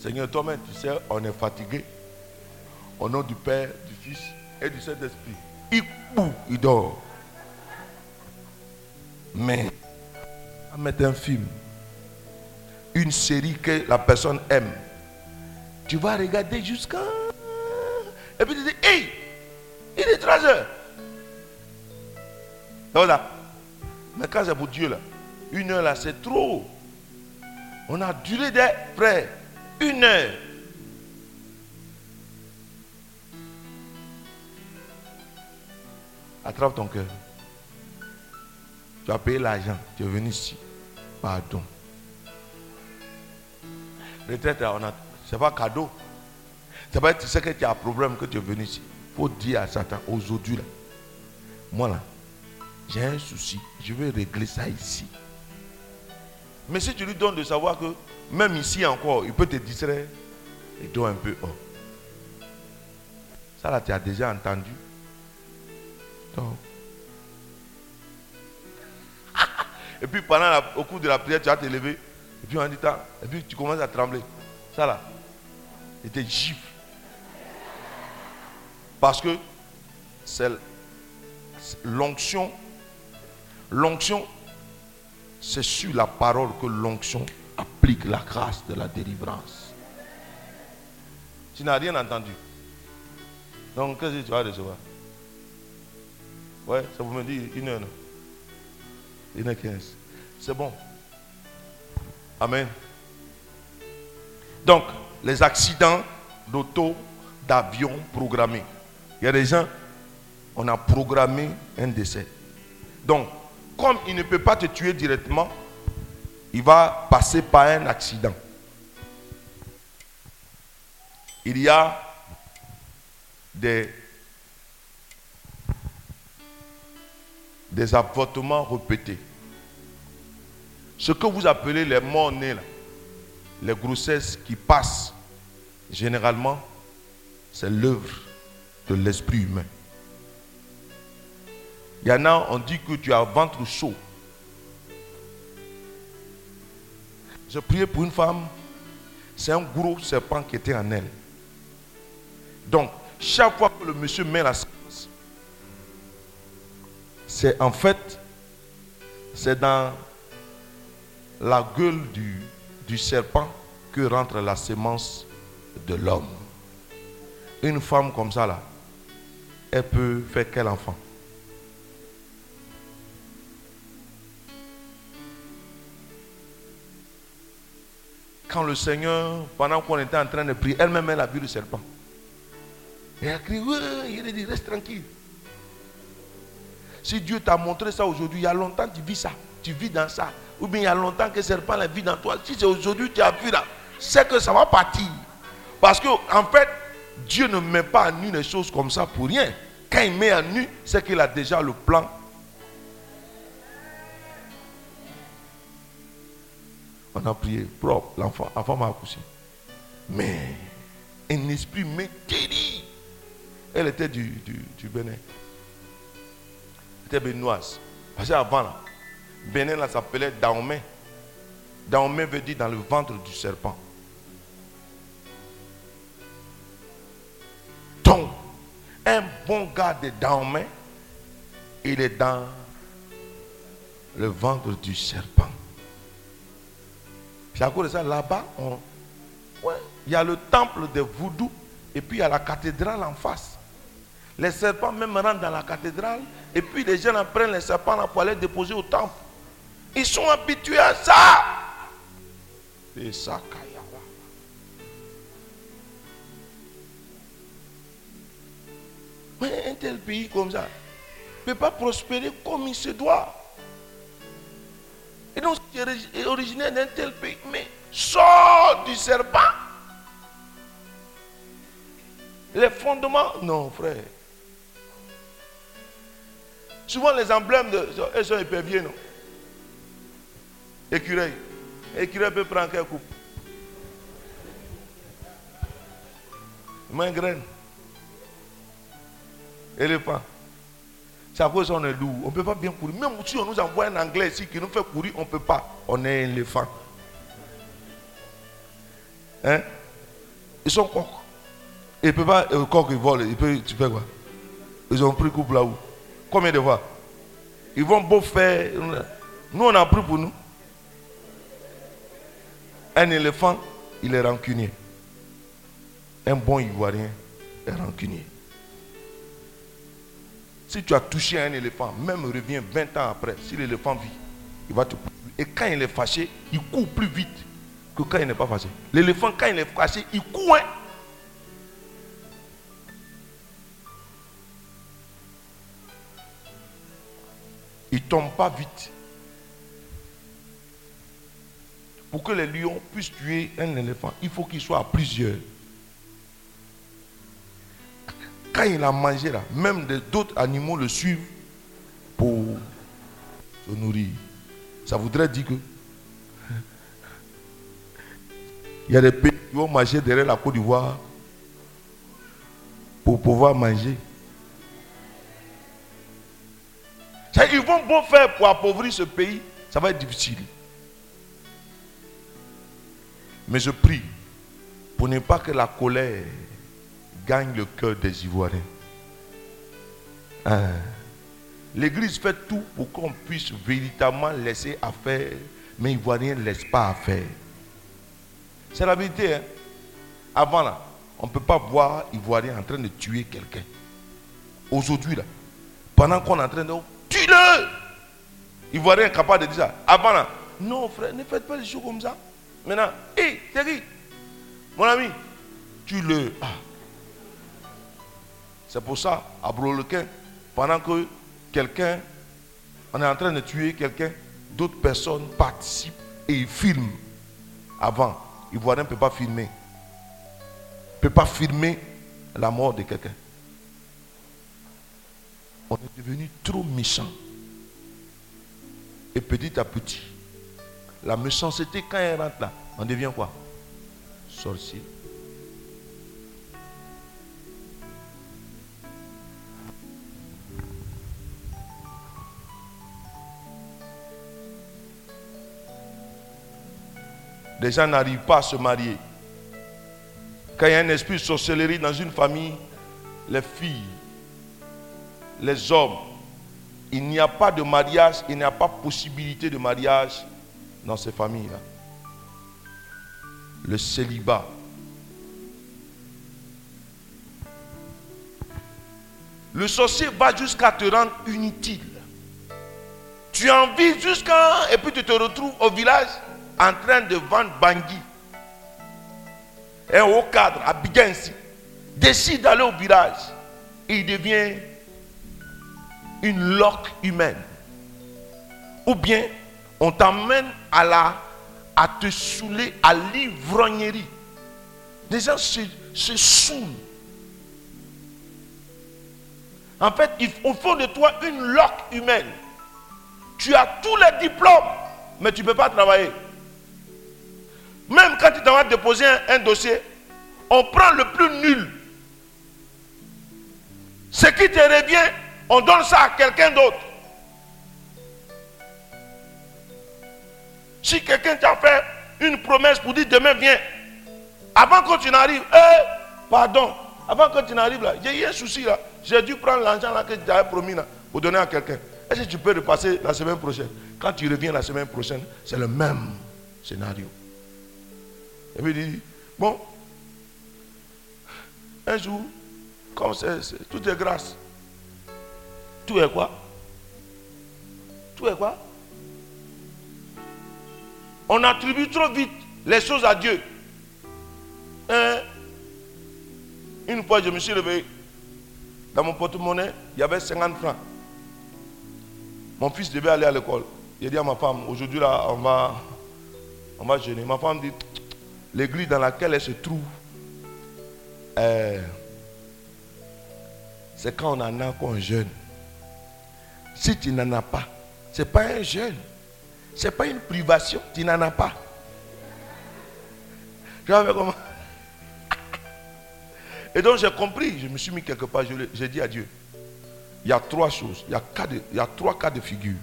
Seigneur, toi-même, tu sais, on est fatigué. Au nom du Père, du Fils et du Saint-Esprit. Il boue, il dort. Mais, à mettre un film, une série que la personne aime, tu vas regarder jusqu'à. Et puis tu dis, hey, il est 3 heures. Voilà. Mais quand c'est pour Dieu là, une heure là, c'est trop. On a duré des frères. Une heure. Attrape ton cœur. Tu as payé l'argent. Tu es venu ici. Pardon. Retraite, on a. C'est pas cadeau. C'est pas tu sais que tu as un problème que tu es venu ici. Il faut dire à Satan, aujourd'hui là. Moi là, j'ai un souci. Je vais régler ça ici. Mais si tu lui donnes de savoir que même ici encore, il peut te distraire et toi un peu. Oh. Ça là, tu as déjà entendu. Et puis pendant au cours de la prière, tu as te lever. Et puis on dit, et puis tu commences à trembler. Ça là, c'était gifle. Parce que c'est l'onction. L'onction, c'est sur la parole que l'onction applique la grâce de la délivrance. Tu n'as rien entendu. Donc, qu'est-ce que tu vas recevoir? Ouais, ça vous me dit une heure. Une heure quinze. C'est bon. Amen. Donc, les accidents d'auto, d'avion programmés. Il y a des gens, on a programmé un décès. Donc, comme il ne peut pas te tuer directement, il va passer par un accident. Il y a des, avortements répétés. Ce que vous appelez les morts nés, les grossesses qui passent, généralement, c'est l'œuvre de l'esprit humain. Il y en a, on dit que tu as ventre chaud. Je priais pour une femme, c'est un gros serpent qui était en elle. Donc, chaque fois que le monsieur met la séance, c'est en fait, c'est dans la gueule du, du serpent que rentre la sémence de l'homme. Une femme comme ça, là, elle peut faire quel enfant? Quand le Seigneur, pendant qu'on était en train de prier, elle-même, elle a vu le serpent. Elle a crié, oui, il a dit, reste tranquille. Si Dieu t'a montré ça aujourd'hui, il y a longtemps tu vis ça, tu vis dans ça. Ou bien il y a longtemps que le serpent la vit dans toi. Si c'est aujourd'hui tu as vu là, c'est que ça va partir. Parce que en fait, Dieu ne met pas à nu les choses comme ça pour rien. Quand il met à nu, c'est qu'il a déjà le plan On a prié propre, l'enfant, la femme a accouché. Mais un esprit météri. Elle était du, du, du Bénin. Elle était béninoise. Parce qu'avant, là, Bénin là s'appelait Daomé. Daomé veut dire dans le ventre du serpent. Un bon gars de Daomé, il est dans le ventre du serpent. C'est à cause de ça, là-bas, il y a le temple de Voodoo et puis il y a la cathédrale en face. Les serpents même rentrent dans la cathédrale et puis les gens prennent les serpents pour aller déposer au temple. Ils sont habitués à ça. Et ça, Mais un tel pays comme ça ne peut pas prospérer comme il se doit. Et donc, tu es originaire d'un tel pays, mais sors du serpent. Les fondements, non, frère. Souvent, les emblèmes, de, elles sont éperviers, non? Écureuil. Écureuil peut prendre quelle coupe Main graine. Éléphant. C'est à cause qu'on est lourd. On ne peut pas bien courir. Même si on nous envoie un anglais ici qui nous fait courir, on ne peut pas. On est un éléphant. Hein? Ils sont coqs. Ils ne peuvent pas, le coq, ils volent. Ils peuvent, tu fais quoi? Ils ont pris coupe là-haut. Combien de fois? Ils vont beau faire. Nous, on a pris pour nous. Un éléphant, il est rancunier. Un bon ivoirien est rancunier. Si tu as touché un éléphant, même revient 20 ans après, si l'éléphant vit, il va te Et quand il est fâché, il court plus vite que quand il n'est pas fâché. L'éléphant, quand il est fâché, il court. Hein. Il tombe pas vite. Pour que les lions puissent tuer un éléphant, il faut qu'il soit à plusieurs. Quand il a mangé là, même d'autres animaux le suivent pour se nourrir. Ça voudrait dire que il y a des pays qui vont marcher derrière la Côte d'Ivoire pour pouvoir manger. Ils vont bon faire pour appauvrir ce pays, ça va être difficile. Mais je prie pour ne pas que la colère gagne le cœur des Ivoiriens. Hein? L'église fait tout pour qu'on puisse véritablement laisser à faire, mais Ivoiriens ne laissent pas à faire. C'est la vérité. Hein? Avant là, on ne peut pas voir Ivoirien en train de tuer quelqu'un. Aujourd'hui là, pendant qu'on est en train de tue-le Ivoirien est capable de dire ça. Avant là, non frère, ne faites pas des choses comme ça. Maintenant, hé, hey, Thierry, mon ami, tue-le. Ah. C'est pour ça, à Brolequin, pendant que quelqu'un, on est en train de tuer quelqu'un, d'autres personnes participent et filment. Avant, Ivoirien ne peut pas filmer. Ne peut pas filmer la mort de quelqu'un. On est devenu trop méchant. Et petit à petit, la méchanceté, quand elle rentre là, on devient quoi? Sorcier. Les gens n'arrivent pas à se marier. Quand il y a un esprit de sorcellerie dans une famille, les filles, les hommes, il n'y a pas de mariage, il n'y a pas possibilité de mariage dans ces familles-là. Le célibat. Le sorcier va jusqu'à te rendre inutile. Tu en vis jusqu'à... Et puis tu te retrouves au village en train de vendre Bangui. Un haut cadre à Bigensi décide d'aller au village. il devient une loque humaine. Ou bien on t'emmène à la te saouler à l'ivrognerie. Les gens se, saoulent. En fait, au fond de toi une loque humaine. Tu as tous les diplômes, mais tu ne peux pas travailler. Même quand tu vas déposer un, dossier, on prend le plus nul. Ce qui te revient, on donne ça à quelqu'un d'autre. Si quelqu'un t'a fait une promesse pour dire demain viens, avant que tu n'arrives, eh, pardon, avant que tu n'arrives là, j'ai eu un souci là, j'ai dû prendre l'argent là que tu avais promis là pour donner à quelqu'un. Est-ce que tu peux repasser la semaine prochaine? Quand tu reviens la semaine prochaine, c'est le même scénario. Et puis il dit, bon, un jour, comme c'est, tout est grâce. Tout est quoi? Tout est quoi? On attribue trop vite les choses à Dieu. Hein? Une fois, je me suis réveillé. Dans mon porte-monnaie, il y avait 50 francs. Mon fils devait aller à l'école. J'ai dit à ma femme, aujourd'hui là, on va, on va. Ma femme dit, l'église dans laquelle elle se trouve, euh, c'est quand on en a qu'on jeûne. Si tu n'en as pas, ce n'est pas un jeûne. Ce n'est pas une privation, tu n'en as pas. Tu vois comment? Et donc j'ai compris, je me suis mis quelque part, j'ai dit à Dieu, il y a trois choses, il y a trois cas de figure.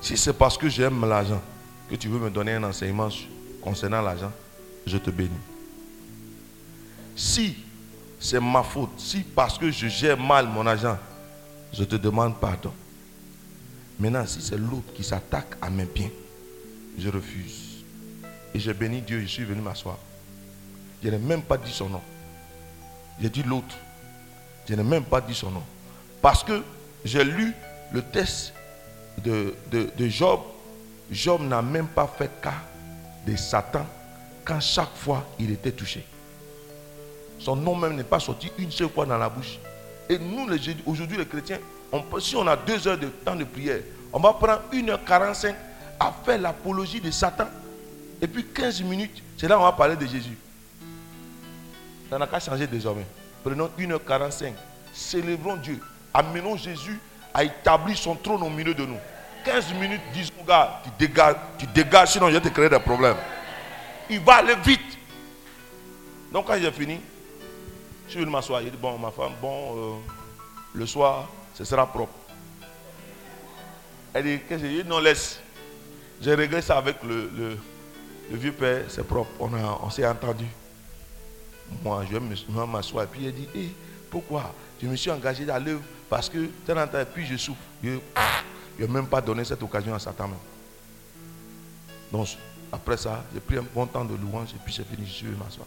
Si c'est parce que j'aime l'argent que tu veux me donner un enseignement concernant l'argent, je te bénis. Si c'est ma faute, si parce que je gère mal mon argent, je te demande pardon. Maintenant, si c'est l'autre qui s'attaque à mes biens, je refuse. Et j'ai béni Dieu, je suis venu m'asseoir. Je n'ai même pas dit son nom. J'ai dit l'autre. Je n'ai même pas dit son nom. Parce que j'ai lu le test de, de, Job. Job n'a même pas fait cas de Satan quand chaque fois il était touché. Son nom même n'est pas sorti une seule fois dans la bouche. Et nous, aujourd'hui, les chrétiens, si on a deux heures de temps de prière, on va prendre 1h45 à faire l'apologie de Satan. Et puis 15 minutes, c'est là qu'on va parler de Jésus. Ça n'a qu'à changer désormais. Prenons 1h45. Célébrons Dieu. Amenons Jésus à établir son trône au milieu de nous. 15 minutes, disons, gars, tu dégages, tu dégages, sinon je vais te créer des problèmes. Il va aller vite. Donc quand j'ai fini, je suis venu m'asseoir. Il dit, bon, ma femme, bon, euh, le soir, ce sera propre. Elle dit, qu'est-ce que j'ai dit? Non, laisse. J'ai réglé ça avec le, le, vieux père, c'est propre. On, on s'est entendu. Moi, je vais m'asseoir. Et puis il dit, eh, pourquoi? Je me suis engagé dans l'œuvre parce que, et puis je souffre. Je n'ai même pas donné cette occasion à Satan. Donc, après ça, j'ai pris un bon temps de louange et puis j'ai fini, je suis m'asseoir.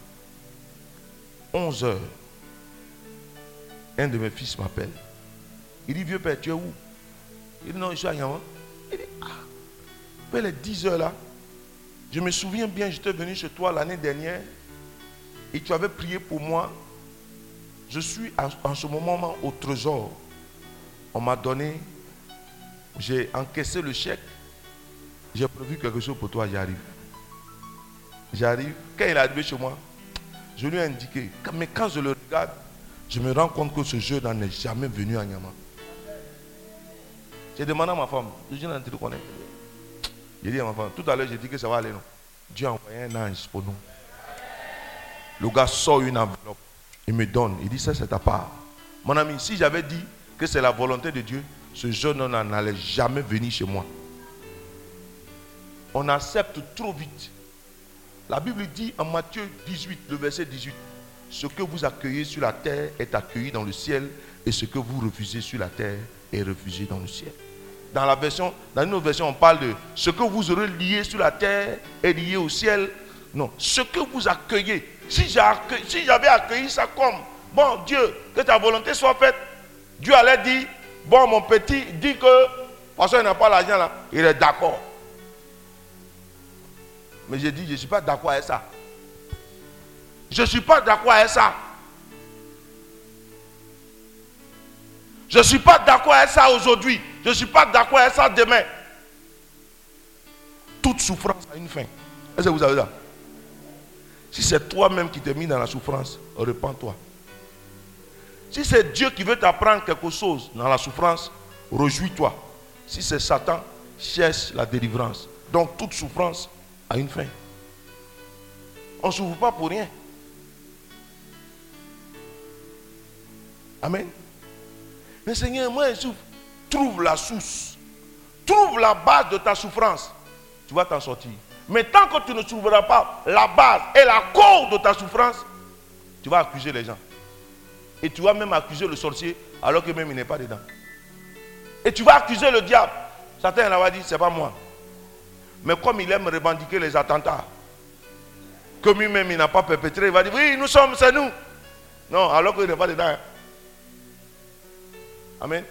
11 heures un de mes fils m'appelle. Il dit, vieux père, tu es où? Il dit, non, je suis à Yaman. Il dit, ah, vers les 10 heures là, je me souviens bien, j'étais venu chez toi l'année dernière et tu avais prié pour moi. Je suis en, ce moment au trésor. On m'a donné, j'ai encaissé le chèque. J'ai prévu quelque chose pour toi, j'arrive. J'arrive. Quand il est arrivé chez moi, je lui ai indiqué. Mais quand je le regarde, je me rends compte que ce jeu n'est jamais venu à Nyama. J'ai demandé à ma femme, je pas connaître. J'ai dit à ma femme, tout à l'heure j'ai dit que ça va aller. Non? Dieu a envoyé un ange pour nous. Le gars sort une enveloppe, il me donne, il dit ça c'est ta part. Mon ami, si j'avais dit que c'est la volonté de Dieu, ce jeune homme n'allait jamais venir chez moi. On accepte trop vite. La Bible dit en Matthieu 18, le verset 18, ce que vous accueillez sur la terre est accueilli dans le ciel et ce que vous refusez sur la terre est refusé dans le ciel. Dans la version, dans une autre version, on parle de ce que vous aurez lié sur la terre est lié au ciel. Non, ce que vous accueillez. Si j'avais accueilli ça comme, bon Dieu, que ta volonté soit faite, Dieu allait dire, bon mon petit, dit que, parce qu'il n'a pas l'argent là, il est d'accord. Mais j'ai dit, je ne suis pas d'accord avec ça. Je ne suis pas d'accord avec ça. Je ne suis pas d'accord avec ça aujourd'hui. Je ne suis pas d'accord avec ça demain. Toute souffrance a une fin. Est-ce que vous savez ça? Si c'est toi-même qui t'es mis dans la souffrance, repends-toi. Si c'est Dieu qui veut t'apprendre quelque chose dans la souffrance, réjouis-toi. Si c'est Satan, cherche la délivrance. Donc toute souffrance a une fin. On ne souffre pas pour rien. Amen. Mais Seigneur, moi, je trouve la source. Trouve la base de ta souffrance. Tu vas t'en sortir. Mais tant que tu ne trouveras pas la base et la cause de ta souffrance, tu vas accuser les gens. Et tu vas même accuser le sorcier alors que même il n'est pas dedans. Et tu vas accuser le diable. Certains va dit, c'est pas moi. Mais comme il aime revendiquer les attentats, comme lui-même il n'a pas perpétré, il va dire, oui, nous sommes, c'est nous. Non, alors qu'il n'est pas dedans. Hein. Amen.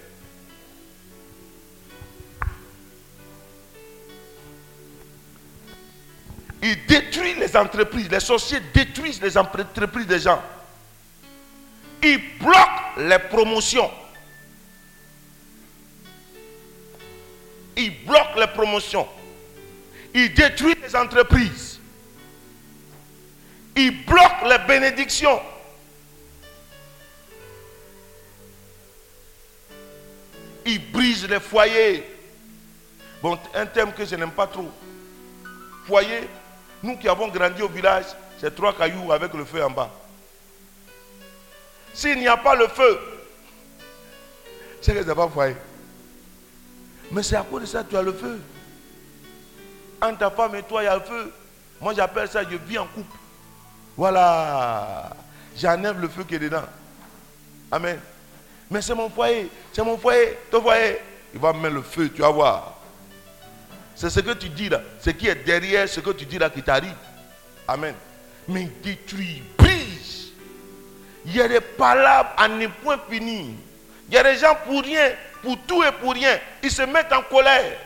Il détruit les entreprises. Les sorciers détruisent les entreprises des gens. Il bloque les promotions. Il bloque les promotions. Il détruit les entreprises. Il bloque les bénédictions. il brise les foyers. Bon, un thème que je n'aime pas trop. Foyer, nous qui avons grandi au village, c'est trois cailloux avec le feu en bas. S'il n'y a pas le feu, c'est que ce pas foyer. Mais c'est à cause de ça que tu as le feu. Entre ta femme et toi, il y a le feu. Moi, j'appelle ça, je vis en couple. Voilà. J'enlève le feu qui est dedans. Amen. Mais c'est mon foyer. C'est mon foyer. Ton foyer. Il va mettre le feu, tu vas voir. C'est ce que tu dis là. Ce qui est derrière ce que tu dis là qui t'arrive. Amen. Mais détruit, brise. Il y a des palabres à ne point finir. Il y a des gens pour rien, pour tout et pour rien. Ils se mettent en colère.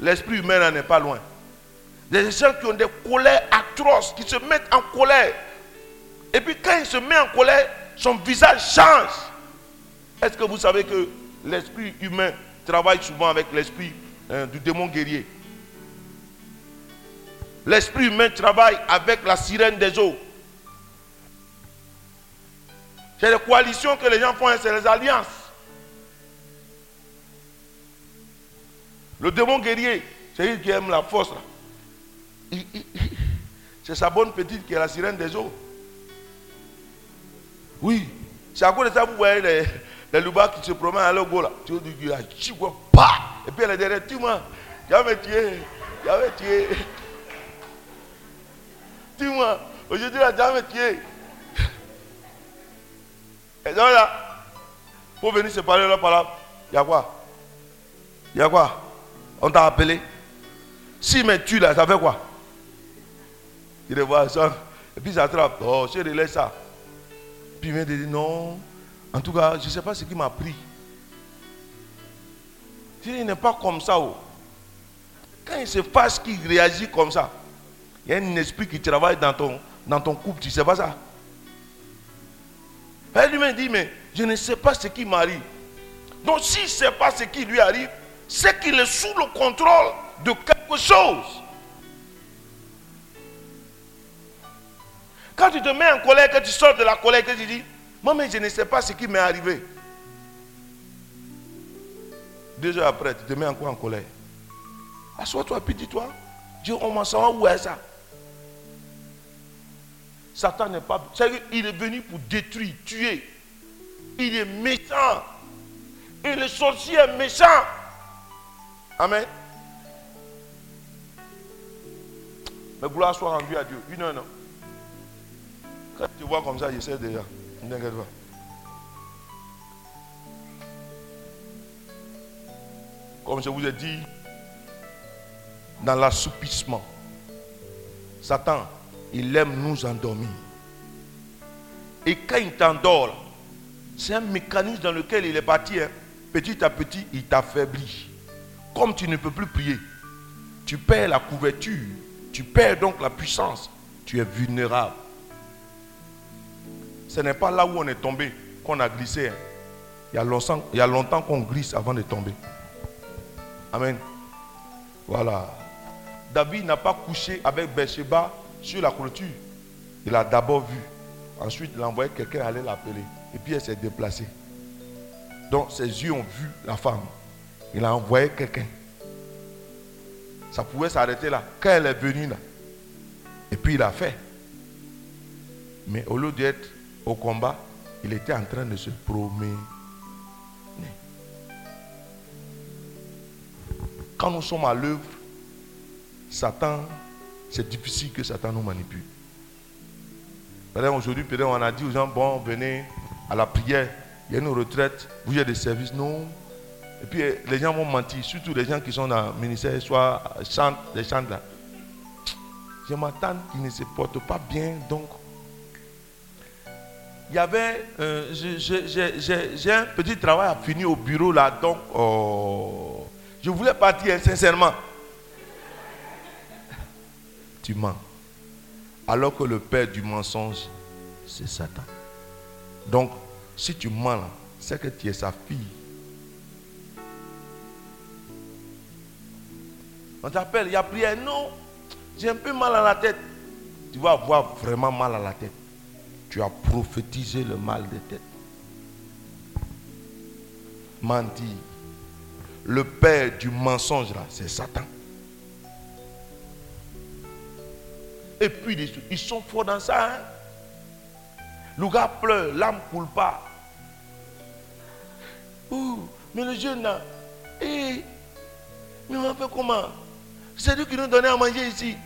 L'esprit humain n'est pas loin. Des gens qui ont des colères atroces, qui se mettent en colère. Et puis quand il se met en colère, son visage change. Est-ce que vous savez que l'esprit humain travaille souvent avec l'esprit hein, du démon guerrier? L'esprit humain travaille avec la sirène des eaux. C'est les coalitions que les gens font, hein, c'est les alliances. Le démon guerrier, c'est lui qui aime la force. C'est sa bonne petite qui est la sirène des eaux. Oui. C'est à cause de ça que vous voyez les, les qui se promènent à l'eau là. Tu dis, quoi, Et puis elle est derrière, tu moi, j'avais tué, j'avais tué. Dis-moi, aujourd'hui là, j'avais tué. Et donc là, pour venir se parler là par là, il y a quoi? Il y a quoi? On t'a appelé Si mais tu là, ça fait quoi? Il voit ça. Et puis ça attrape. Oh, je laisse ça. Puis il vient de dire non. En tout cas, je ne sais pas ce qui m'a pris. Il n'est pas comme ça. Oh. Quand il se passe qu'il réagit comme ça, il y a un esprit qui travaille dans ton, dans ton couple, tu ne sais pas ça? Elle lui-même dit, mais je ne sais pas ce qui m'arrive. Donc s'il ne sait pas ce qui lui arrive, c'est qu'il est sous le contrôle de quelque chose. Quand tu te mets en colère, que tu sors de la colère, que tu dis, moi, mais je ne sais pas ce qui m'est arrivé. Deux heures après, tu te mets encore en colère. Assois-toi, puis dis-toi, Dieu, on m'en savoir où est ça? Satan n'est pas. Il est venu pour détruire, tuer. Il est méchant. Et le sorcier est méchant. Amen. Mais gloire soit rendue à Dieu. Une heure, non. Quand tu vois comme ça, j'essaie déjà. Ne t'inquiète pas. Comme je vous ai dit, dans l'assoupissement, Satan, il aime nous endormir. Et quand il t'endort, c'est un mécanisme dans lequel il est parti. Hein. Petit à petit, il t'affaiblit. Comme tu ne peux plus prier, tu perds la couverture, tu perds donc la puissance, tu es vulnérable. Ce n'est pas là où on est tombé qu'on a glissé. Hein. Il y a longtemps, il y a longtemps qu'on glisse avant de tomber. Amen. Voilà. David n'a pas couché avec Bathsheba sur la clôture. Il a d'abord vu. Ensuite, il a envoyé quelqu'un aller l'appeler. Et puis elle s'est déplacée. Donc ses yeux ont vu la femme. Il a envoyé quelqu'un. Ça pouvait s'arrêter là. Quand elle est venue là. Et puis il a fait. Mais au lieu d'être au combat, il était en train de se promener. Quand nous sommes à l'œuvre, Satan, c'est difficile que Satan nous manipule. Aujourd'hui, on a dit aux gens, bon, venez à la prière, il y a une retraite, vous avez des services, non. Et puis les gens vont mentir, surtout les gens qui sont dans le ministère, soit chantent, les chantent là. Je m'attends qu'ils ne se portent pas bien, donc il y avait, euh, j'ai un petit travail à finir au bureau là, donc oh, je voulais partir sincèrement. Tu mens. Alors que le père du mensonge, c'est Satan. Donc, si tu mens, c'est que tu es sa fille. On t'appelle, il y a prière. Non, j'ai un peu mal à la tête. Tu vas avoir vraiment mal à la tête tu as prophétisé le mal de tête. Menti. le père du mensonge c'est Satan. Et puis ils sont forts dans ça. Hein? Le gars pleure, l'âme coule pas. Ouh, mais le jeune là, eh, mais on fait comment? C'est lui qui nous donnait à manger ici.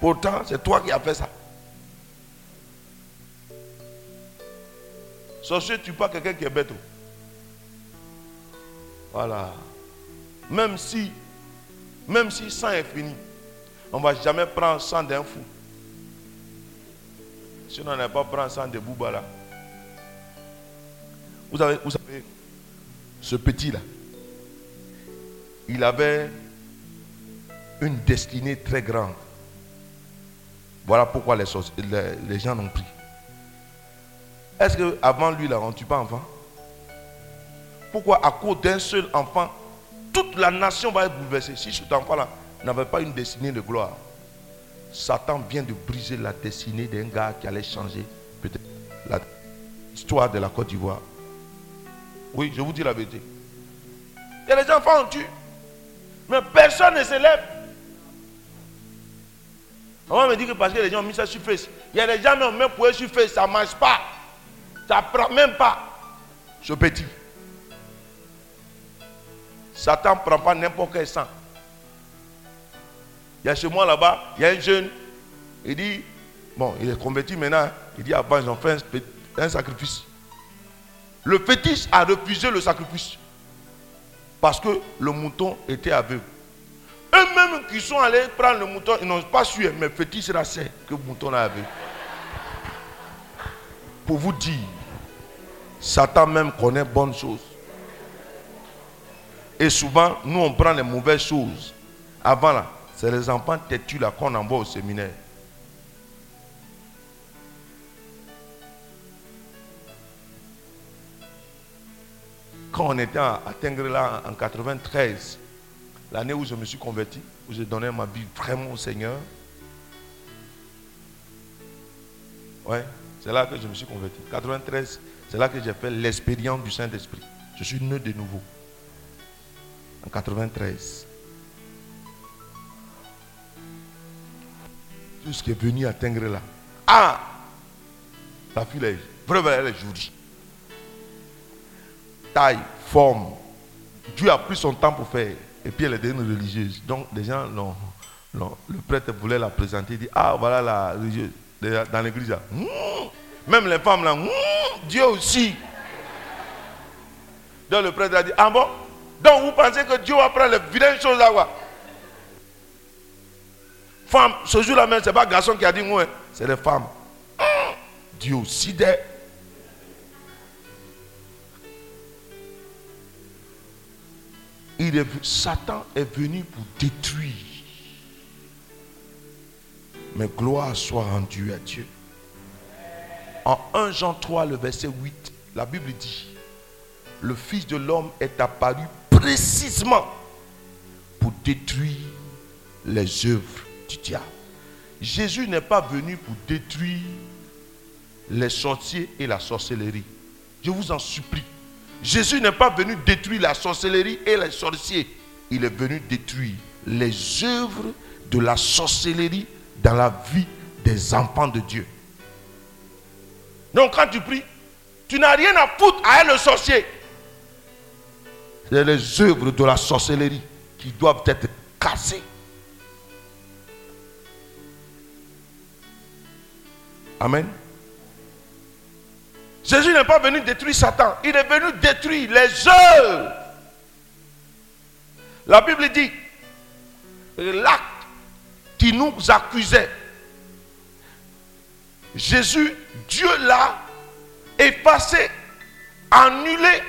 Pourtant, c'est toi qui as fait ça. Sorcier, tu pas quelqu'un qui est bête. Oh. Voilà. Même si, même si sang est fini, on ne va jamais prendre sang d'un fou. Sinon, on n'a pas prendre sang de Bouba là. Vous savez, vous ce petit-là, il avait une destinée très grande. Voilà pourquoi les, les, gens l'ont pris. Est-ce qu'avant lui, là, on ne tue pas enfant? Pourquoi à cause d'un seul enfant, toute la nation va être bouleversée? Si cet enfant-là n'avait pas une destinée de gloire, Satan vient de briser la destinée d'un gars qui allait changer peut-être l'histoire de la Côte d'Ivoire. Oui, je vous dis la vérité. Il y a des enfants on tue. Mais personne ne s'élève. On me dire que parce que les gens ont mis ça sur face. Il y a des gens ont mis pour sur face, ça ne marche pas. Ça ne prend même pas. Ce petit. Satan ne prend pas n'importe quel sang. Y chez moi là-bas, il y a un jeune, il dit, bon, il est converti maintenant, il dit, avant, ils ont fait un, sacrifice. Le fétiche a refusé le sacrifice parce que le mouton était aveugle. Eux-mêmes qui sont allés prendre le mouton, ils n'ont pas su, mais fétiche sera que le mouton est aveugle. Pour vous dire, Satan même connaît bonnes choses. Et souvent, nous, on prend les mauvaises choses. Avant là, c'est les enfants têtus là qu'on envoie au séminaire. Quand on était à Tengrela en 93, l'année où je me suis converti, où j'ai donné ma vie vraiment au Seigneur, ouais, c'est là que je me suis converti. 93, c'est là que j'ai fait l'expérience du Saint-Esprit. Je suis né de nouveau. En 93. Qui est venu à là. Ah La fille est vraiment elle est jolie. Taille, forme. Dieu a pris son temps pour faire. Et puis elle est devenue religieuse. Donc les gens, non, le prêtre voulait la présenter. Il dit Ah, voilà la religieuse. Dans l'église, hmm. même les femmes là, hmm, Dieu aussi. Donc le prêtre a dit Ah bon? Donc vous pensez que Dieu va prendre les vilaines choses là quoi? Femme, ce jour-là même, ce n'est pas garçon qui a dit moi, c'est les femmes. Dieu aussi des. Il est, Satan est venu pour détruire. Mais gloire soit rendue à Dieu. En 1 Jean 3, le verset 8, la Bible dit, le Fils de l'homme est apparu précisément pour détruire les œuvres Jésus n'est pas venu pour détruire les sorciers et la sorcellerie. Je vous en supplie. Jésus n'est pas venu détruire la sorcellerie et les sorciers. Il est venu détruire les œuvres de la sorcellerie dans la vie des enfants de Dieu. Donc quand tu pries, tu n'as rien à foutre à le sorcier. C'est les œuvres de la sorcellerie qui doivent être cassées. Amen. Jésus n'est pas venu détruire Satan, il est venu détruire les œuvres. La Bible dit, l'acte qui nous accusait, Jésus, Dieu l'a effacé, annulé,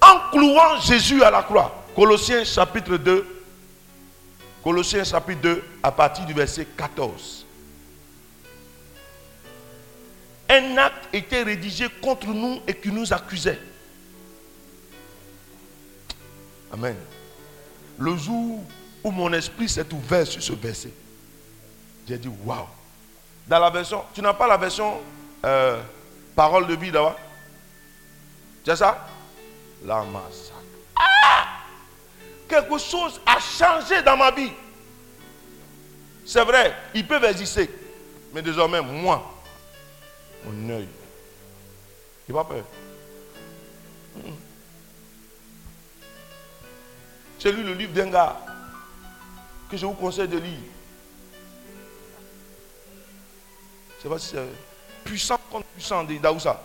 en clouant Jésus à la croix. Colossiens chapitre 2, Colossiens chapitre 2, à partir du verset 14. Un acte était rédigé contre nous et qui nous accusait. Amen. Le jour où mon esprit s'est ouvert sur ce verset, j'ai dit waouh. Dans la version, tu n'as pas la version euh, parole de vie là-bas C'est ça? La massacre. Ah quelque chose a changé dans ma vie. C'est vrai, ils peuvent exister. Mais désormais, moi, mon œil, il n'a pas peur. J'ai lu le livre d'un gars que je vous conseille de lire. Je sais pas si c'est puissant contre puissant de Daoussa.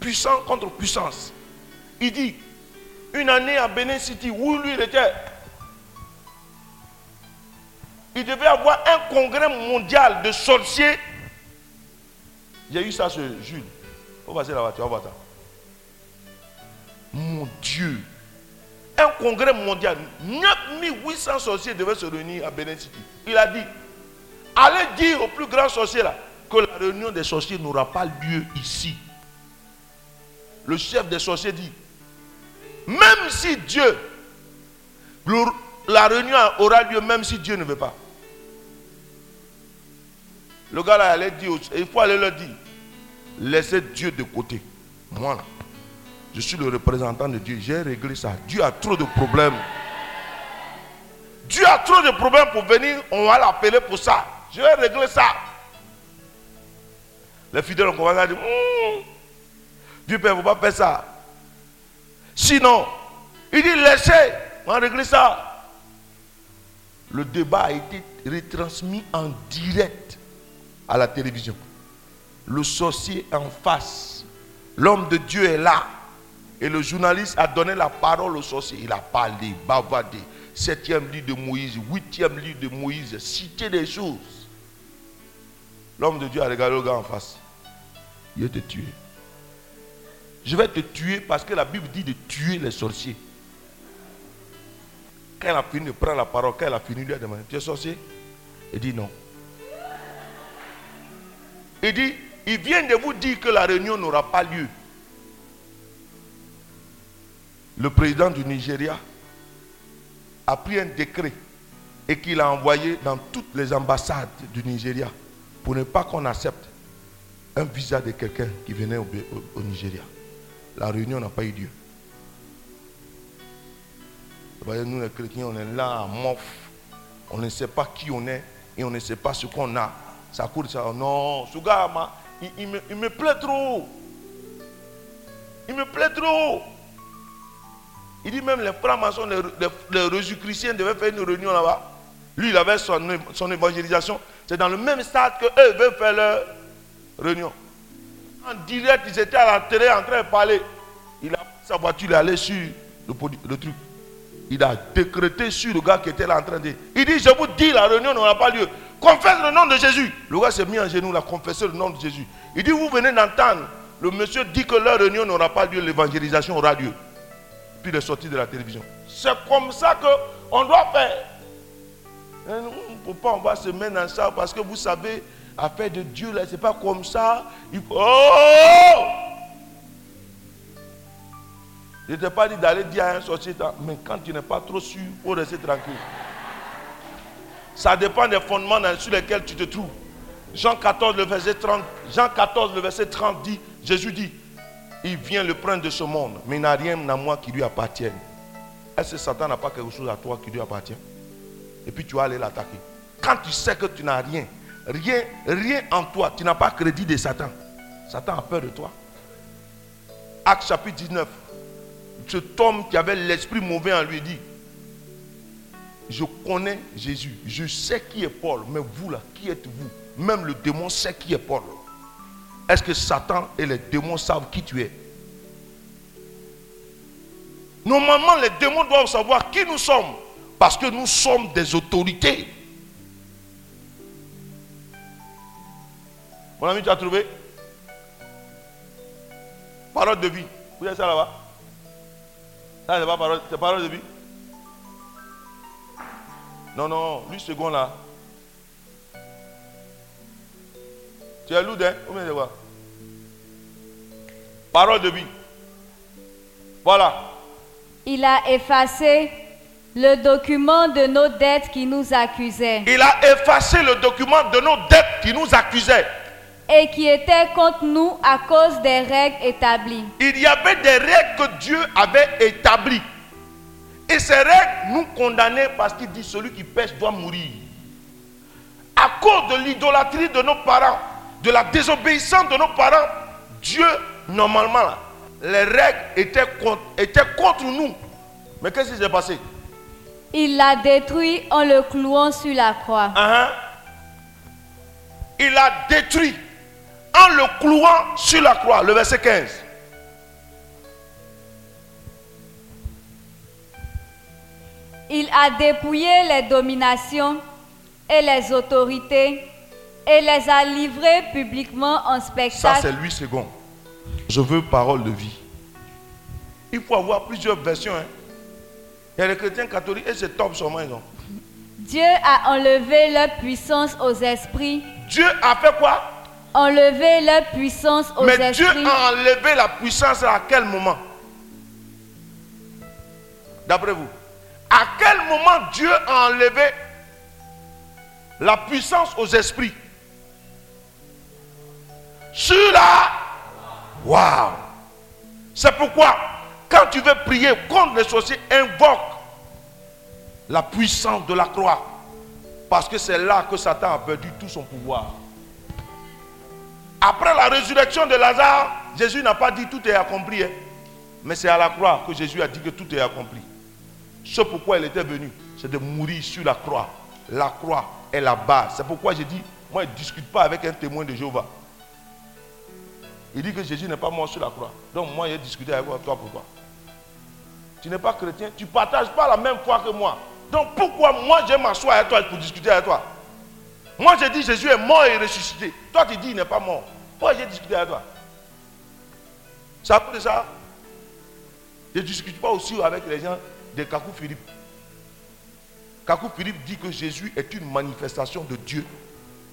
Puissant contre puissance. Il dit, une année à Benin City, où lui il était, il devait avoir un congrès mondial de sorciers. J'ai eu ça ce Jules. Faut passer la voiture, on va. Mon Dieu. Un congrès mondial. 9800 sorciers devaient se réunir à Benin City. Il a dit, allez dire au plus grand sorcier là que la réunion des sorciers n'aura pas lieu ici. Le chef des sorciers dit, même si Dieu, la réunion aura lieu même si Dieu ne veut pas. Le gars là allait dire, il faut aller leur dire, laissez Dieu de côté. Moi là, je suis le représentant de Dieu, j'ai réglé ça. Dieu a trop de problèmes. Dieu a trop de problèmes pour venir, on va l'appeler pour ça. Je vais régler ça. Les fidèles ont commencé à dire, hum, Dieu Père, ne faut pas faire ça. Sinon, il dit, laissez, on va régler ça. Le débat a été retransmis en direct à la télévision. Le sorcier en face. L'homme de Dieu est là. Et le journaliste a donné la parole au sorcier. Il a parlé, bavardé. Septième livre de Moïse, huitième livre de Moïse, cité des choses. L'homme de Dieu a regardé le gars en face. Il te tué. Je vais te tuer parce que la Bible dit de tuer les sorciers. Quand elle a fini de prendre la parole, quand elle a fini, lui a demandé, tu es sorcier? Il dit non. Il dit, il vient de vous dire que la réunion n'aura pas lieu. Le président du Nigeria a pris un décret et qu'il a envoyé dans toutes les ambassades du Nigeria pour ne pas qu'on accepte un visa de quelqu'un qui venait au, Nigeria. La réunion n'a pas eu lieu. Nous les chrétiens, on est là à mof. On ne sait pas qui on est et on ne sait pas ce qu'on a. Ça court ça. Non, ce gars, il, me, il me plaît trop. Il me plaît trop. Il dit même les francs-maçons, les, les, chrétiens devaient faire une réunion là-bas. Lui, il avait son, son évangélisation. C'est dans le même stade que eux veulent faire leur réunion. En direct, ils étaient à la télé en train de parler. Il a pris sa voiture, il est allé sur le, truc. Il a décrété sur le gars qui était là en train de. Il dit Je vous dis, la réunion n'aura pas lieu. Confesse le nom de Jésus. Le gars s'est mis en genoux, il a confessé le nom de Jésus. Il dit Vous venez d'entendre. Le monsieur dit que la réunion n'aura pas lieu, l'évangélisation aura lieu puis il est sorti de la télévision. C'est comme ça qu'on doit faire. On ne peut pas, on va se mettre dans ça parce que vous savez, affaire de Dieu, là, c'est pas comme ça. Il. Oh! Je ne t'ai pas dit d'aller dire à un sorcier, mais quand tu n'es pas trop sûr, il faut rester tranquille. Ça dépend des fondements sur lesquels tu te trouves. Jean 14, le verset 30, Jean 14, le verset 30 dit, Jésus dit, il vient le prendre de ce monde, mais il n'a rien à moi qui lui appartienne. Est-ce que Satan n'a pas quelque chose à toi qui lui appartient? Et puis tu vas aller l'attaquer. Quand tu sais que tu n'as rien, rien, rien en toi, tu n'as pas crédit de Satan. Satan a peur de toi. Acte chapitre 19. Cet homme qui avait l'esprit mauvais en lui dit, je connais Jésus, je sais qui est Paul, mais vous là, qui êtes-vous Même le démon sait qui est Paul. Est-ce que Satan et les démons savent qui tu es? Normalement, les démons doivent savoir qui nous sommes. Parce que nous sommes des autorités. Mon ami, tu as trouvé? Parole de vie. Vous êtes ça là-bas? Ça, c'est pas parole, parole de vie? Non, non, lui, second là. Tu es lourd, hein? Combien de voir Parole de vie. Voilà. Il a effacé le document de nos dettes qui nous accusaient. Il a effacé le document de nos dettes qui nous accusaient. et qui était contre nous à cause des règles établies. Il y avait des règles que Dieu avait établies. Et ces règles nous condamnaient parce qu'il dit celui qui pêche doit mourir. À cause de l'idolâtrie de nos parents, de la désobéissance de nos parents, Dieu, normalement, là, les règles étaient contre, étaient contre nous. Mais qu'est-ce qui s'est passé? Il l'a détruit en le clouant sur la croix. Hein? Il a détruit en le clouant sur la croix. Le verset 15. Il a dépouillé les dominations et les autorités et les a livrées publiquement en Ça, spectacle. c'est lui second. Je veux parole de vie. Il faut avoir plusieurs versions. hein. Il y a les chrétiens catholiques et c'est top sûrement. Ils ont. Dieu a enlevé leur puissance aux esprits, Dieu a fait quoi? Enlevé leur puissance aux Mais Dieu esprits. a enlevé la puissance à quel moment? D'après vous? À quel moment Dieu a enlevé la puissance aux esprits? Sur la... Waouh C'est pourquoi, quand tu veux prier contre les sorciers, invoque la puissance de la croix. Parce que c'est là que Satan a perdu tout son pouvoir. Après la résurrection de Lazare, Jésus n'a pas dit tout est accompli. hein. Mais c'est à la croix que Jésus a dit que tout est accompli. Ce pourquoi il était venu, c'est de mourir sur la croix. La croix est la base. C'est pourquoi j'ai dit, moi, je ne discute pas avec un témoin de Jéhovah. Il dit que Jésus n'est pas mort sur la croix. Donc moi, j'ai discuté avec toi. Pourquoi? Tu n'es pas chrétien. Tu ne partages pas la même foi que moi. Donc pourquoi moi, je m'assois avec toi pour discuter avec toi? Moi, j'ai dit Jésus est mort et ressuscité. Toi, tu dis il n'est pas mort. Pourquoi j'ai discuté avec toi? Cause de ça. Je ne discute pas aussi avec les gens de Kakou Philippe. Kakou Philippe dit que Jésus est une manifestation de Dieu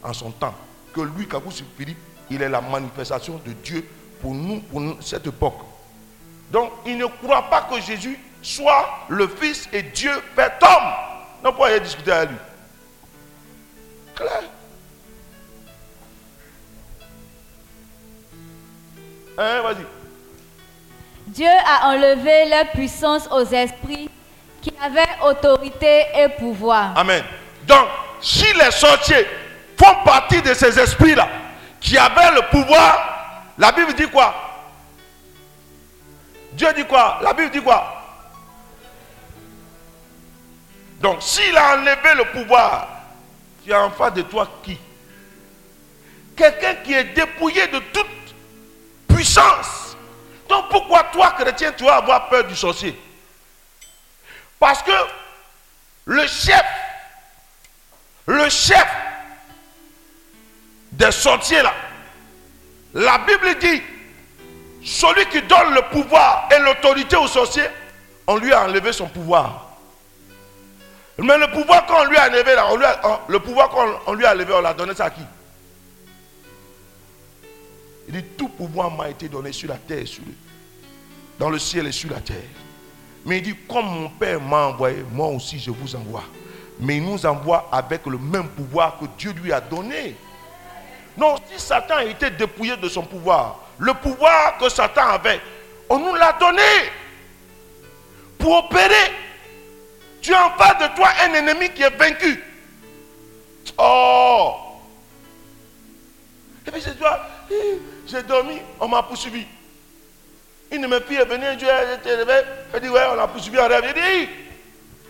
en son temps. Que lui, Kakou Philippe, il est la manifestation de Dieu pour nous, pour cette époque. Donc, il ne croit pas que Jésus soit le Fils et Dieu fait homme. Non, pourquoi il a discuté avec lui Clair. Hein, vas-y. Dieu a enlevé leur puissance aux esprits qui avaient autorité et pouvoir. Amen. Donc, si les sorciers font partie de ces esprits-là, qui avaient le pouvoir, la Bible dit quoi? Dieu dit quoi? La Bible dit quoi? Donc, s'il a enlevé le pouvoir, tu as en face de toi qui? Quelqu'un qui est dépouillé de toute puissance. Donc, pourquoi toi, chrétien, tu vas avoir peur du sorcier? Parce que le chef, le chef des sorciers là, la Bible dit, celui qui donne le pouvoir et l'autorité aux sorciers, on lui a enlevé son pouvoir. Mais le pouvoir qu'on lui a enlevé là, on le pouvoir qu'on on lui a enlevé, on l'a donné ça à qui? Il dit, tout pouvoir m'a été donné sur la terre, sur dans le ciel et sur la terre. Mais il dit, comme mon Père m'a envoyé, moi aussi je vous envoie. Mais il nous envoie avec le même pouvoir que Dieu lui a donné. Non, si Satan a été dépouillé de son pouvoir, le pouvoir que Satan avait, on nous l'a donné pour opérer. Tu as en face de toi un ennemi qui est vaincu. Oh Et puis c'est toi, j'ai dormi, on m'a poursuivi. De filles est venue un jour, elle était réveillée, elle dit, ouais, on l'a poursuivi en rêve. Il dit,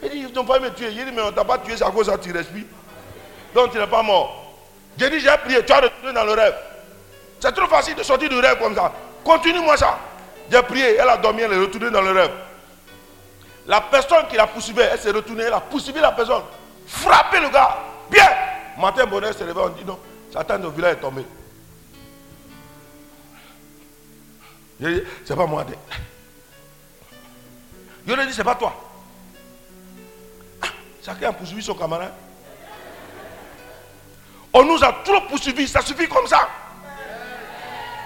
il dit, ils n'ont pas me tuer. Il dit, mais on ne t'a pas tué, c'est à cause que tu respires. Donc tu n'es pas mort. J'ai dit, j'ai prié, tu as retourné dans le rêve. C'est trop facile de sortir du rêve comme ça. Continue-moi ça. J'ai prié, elle a dormi, elle est retournée dans le rêve. La personne qui la poursuivait, elle s'est retournée, elle a poursuivi la personne. Frappé le gars. Bien. Matin, bonheur s'est réveillé, on dit non, Satan de village est tombé. J'ai dit, c'est pas moi. Je lui ai dit, c'est pas toi. Ah, chacun a poursuivi son camarade. On nous a trop poursuivis, ça suffit comme ça.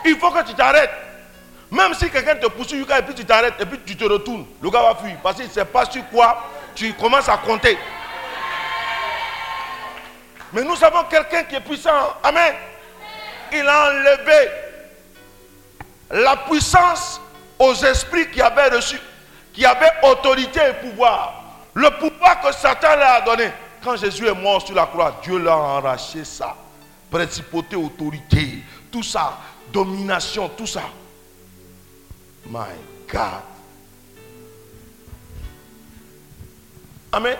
Il faut que tu t'arrêtes. Même si quelqu'un te poursuit, et puis tu t'arrêtes, et puis tu te retournes, le gars va fuir. Parce qu'il ne sait pas sur quoi tu commences à compter. Mais nous avons quelqu'un qui est puissant. Amen. il a enlevé la puissance aux esprits qui avaient reçu, qui avaient autorité et pouvoir. Le pouvoir que Satan leur a donné. Quand Jésus est mort sur la croix, Dieu leur a arraché ça. Principauté, autorité, tout ça, domination, tout ça. My God. Amen.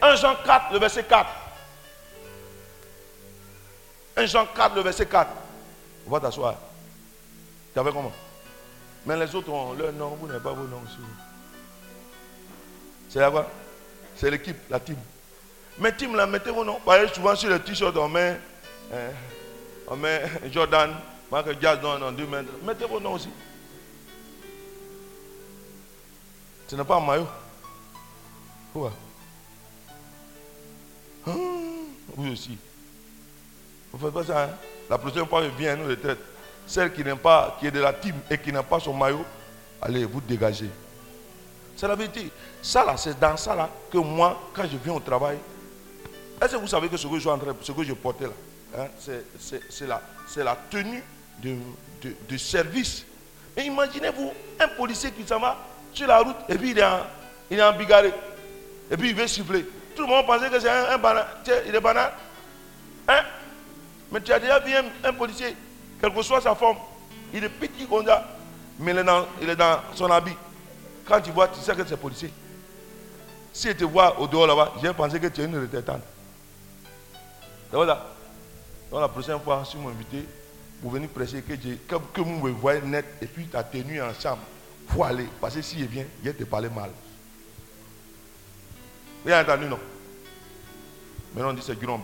1 Jean 4, le verset 4. 1 Jean 4, le verset 4. On va t'asseoir. Tu avais comment? Mais les autres ont leur nom, vous n'avez pas vos noms aussi. C'est la quoi C'est l'équipe, la team. Mais team là, mettez vos noms. Vous voyez, souvent sur le t-shirt, on met, hein, on met Jordan, Marc Jazz dans deux mains. Mettez vos noms aussi. Ce n'est pas un maillot. Quoi hein? Vous aussi. Vous ne faites pas ça. Hein? La prochaine fois, elle vient à nous retraite. Celle qui pas, qui est de la team et qui n'a pas son maillot, allez, vous dégagez. C'est la vérité. Ça là, c'est dans ça là que moi, quand je viens au travail, est-ce que vous savez que ce que je, ce que je portais là, hein, c'est la, tenue de, service. Mais imaginez-vous un policier qui s'en va sur la route et puis il est en, il est bigarré. Et puis il veut siffler. Tout le monde pensait que c'est un, banal. Il est banal. Hein? Mais tu as déjà vu un, policier, quelle que soit sa forme, il est petit comme ça, mais il est dans, son habit. Quand tu vois, tu sais que c'est policier. Si tu te vois au dehors là-bas, j'ai pensé que tu es une retraitante. Voilà. Donc la prochaine fois, si vous m'invitez, vous venez prêcher, que, que, que vous me voyez net et puis ta tenue en chambre, il faut aller. Parce que si je viens, je vais te parler mal. Vous avez entendu, non? Maintenant on dit c'est Guillaume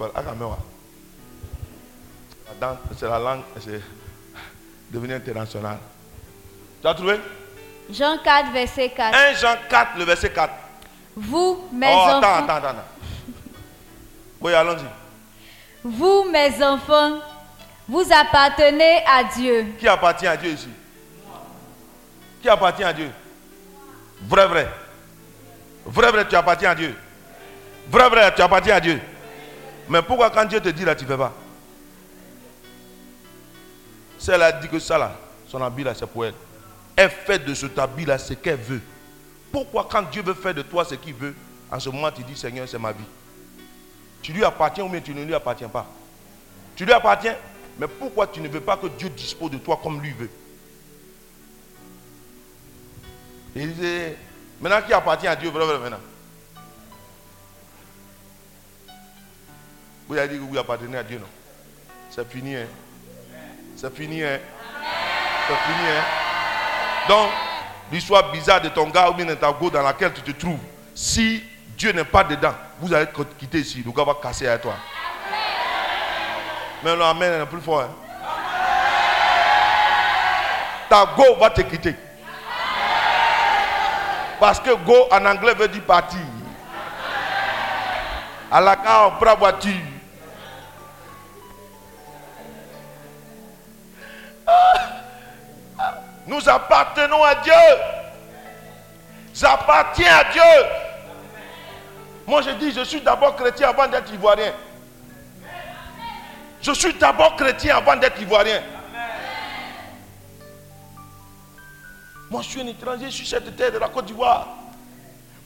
C'est la langue, c'est devenu international. Tu as trouvé? Jean 4, verset 4. 1 Jean 4, le verset 4. Vous, mes oh, enfants. Attends, attends, attends. Oui, allons-y. Vous, mes enfants, vous appartenez à Dieu. Qui appartient à Dieu ici? Qui appartient à Dieu? Vrai, vrai. Vrai, vrai, tu appartiens à Dieu. Vrai, vrai, tu appartiens à Dieu. Mais pourquoi quand Dieu te dit là, tu ne fais pas? Si elle a dit que ça là, son habit là, c'est pour elle. Elle fait de ce habit là ce qu'elle veut. Pourquoi quand Dieu veut faire de toi ce qu'il veut, en ce moment tu dis Seigneur, c'est ma vie. Tu lui appartiens ou bien tu ne lui appartiens pas. Tu lui appartiens, mais pourquoi tu ne veux pas que Dieu dispose de toi comme lui veut? Il dit, maintenant qui appartient à Dieu, vrai, vrai, maintenant Vous avez dit que vous appartenez à Dieu, non? C'est fini, hein? C'est fini, hein C'est fini, hein Donc, l'histoire bizarre de ton gars ou bien de ta go dans laquelle tu te trouves, si Dieu n'est pas dedans, vous allez quitter ici. Le gars va casser à toi. Mais l'amen est plus fort. Hein? Ta go va te quitter. Parce que go en anglais veut dire partir. À la car, on voiture. Nous appartenons à Dieu. J'appartiens à Dieu. Moi, je dis, je suis d'abord chrétien avant d'être ivoirien. Je suis d'abord chrétien avant d'être ivoirien. Moi, je suis un étranger sur cette terre de la Côte d'Ivoire.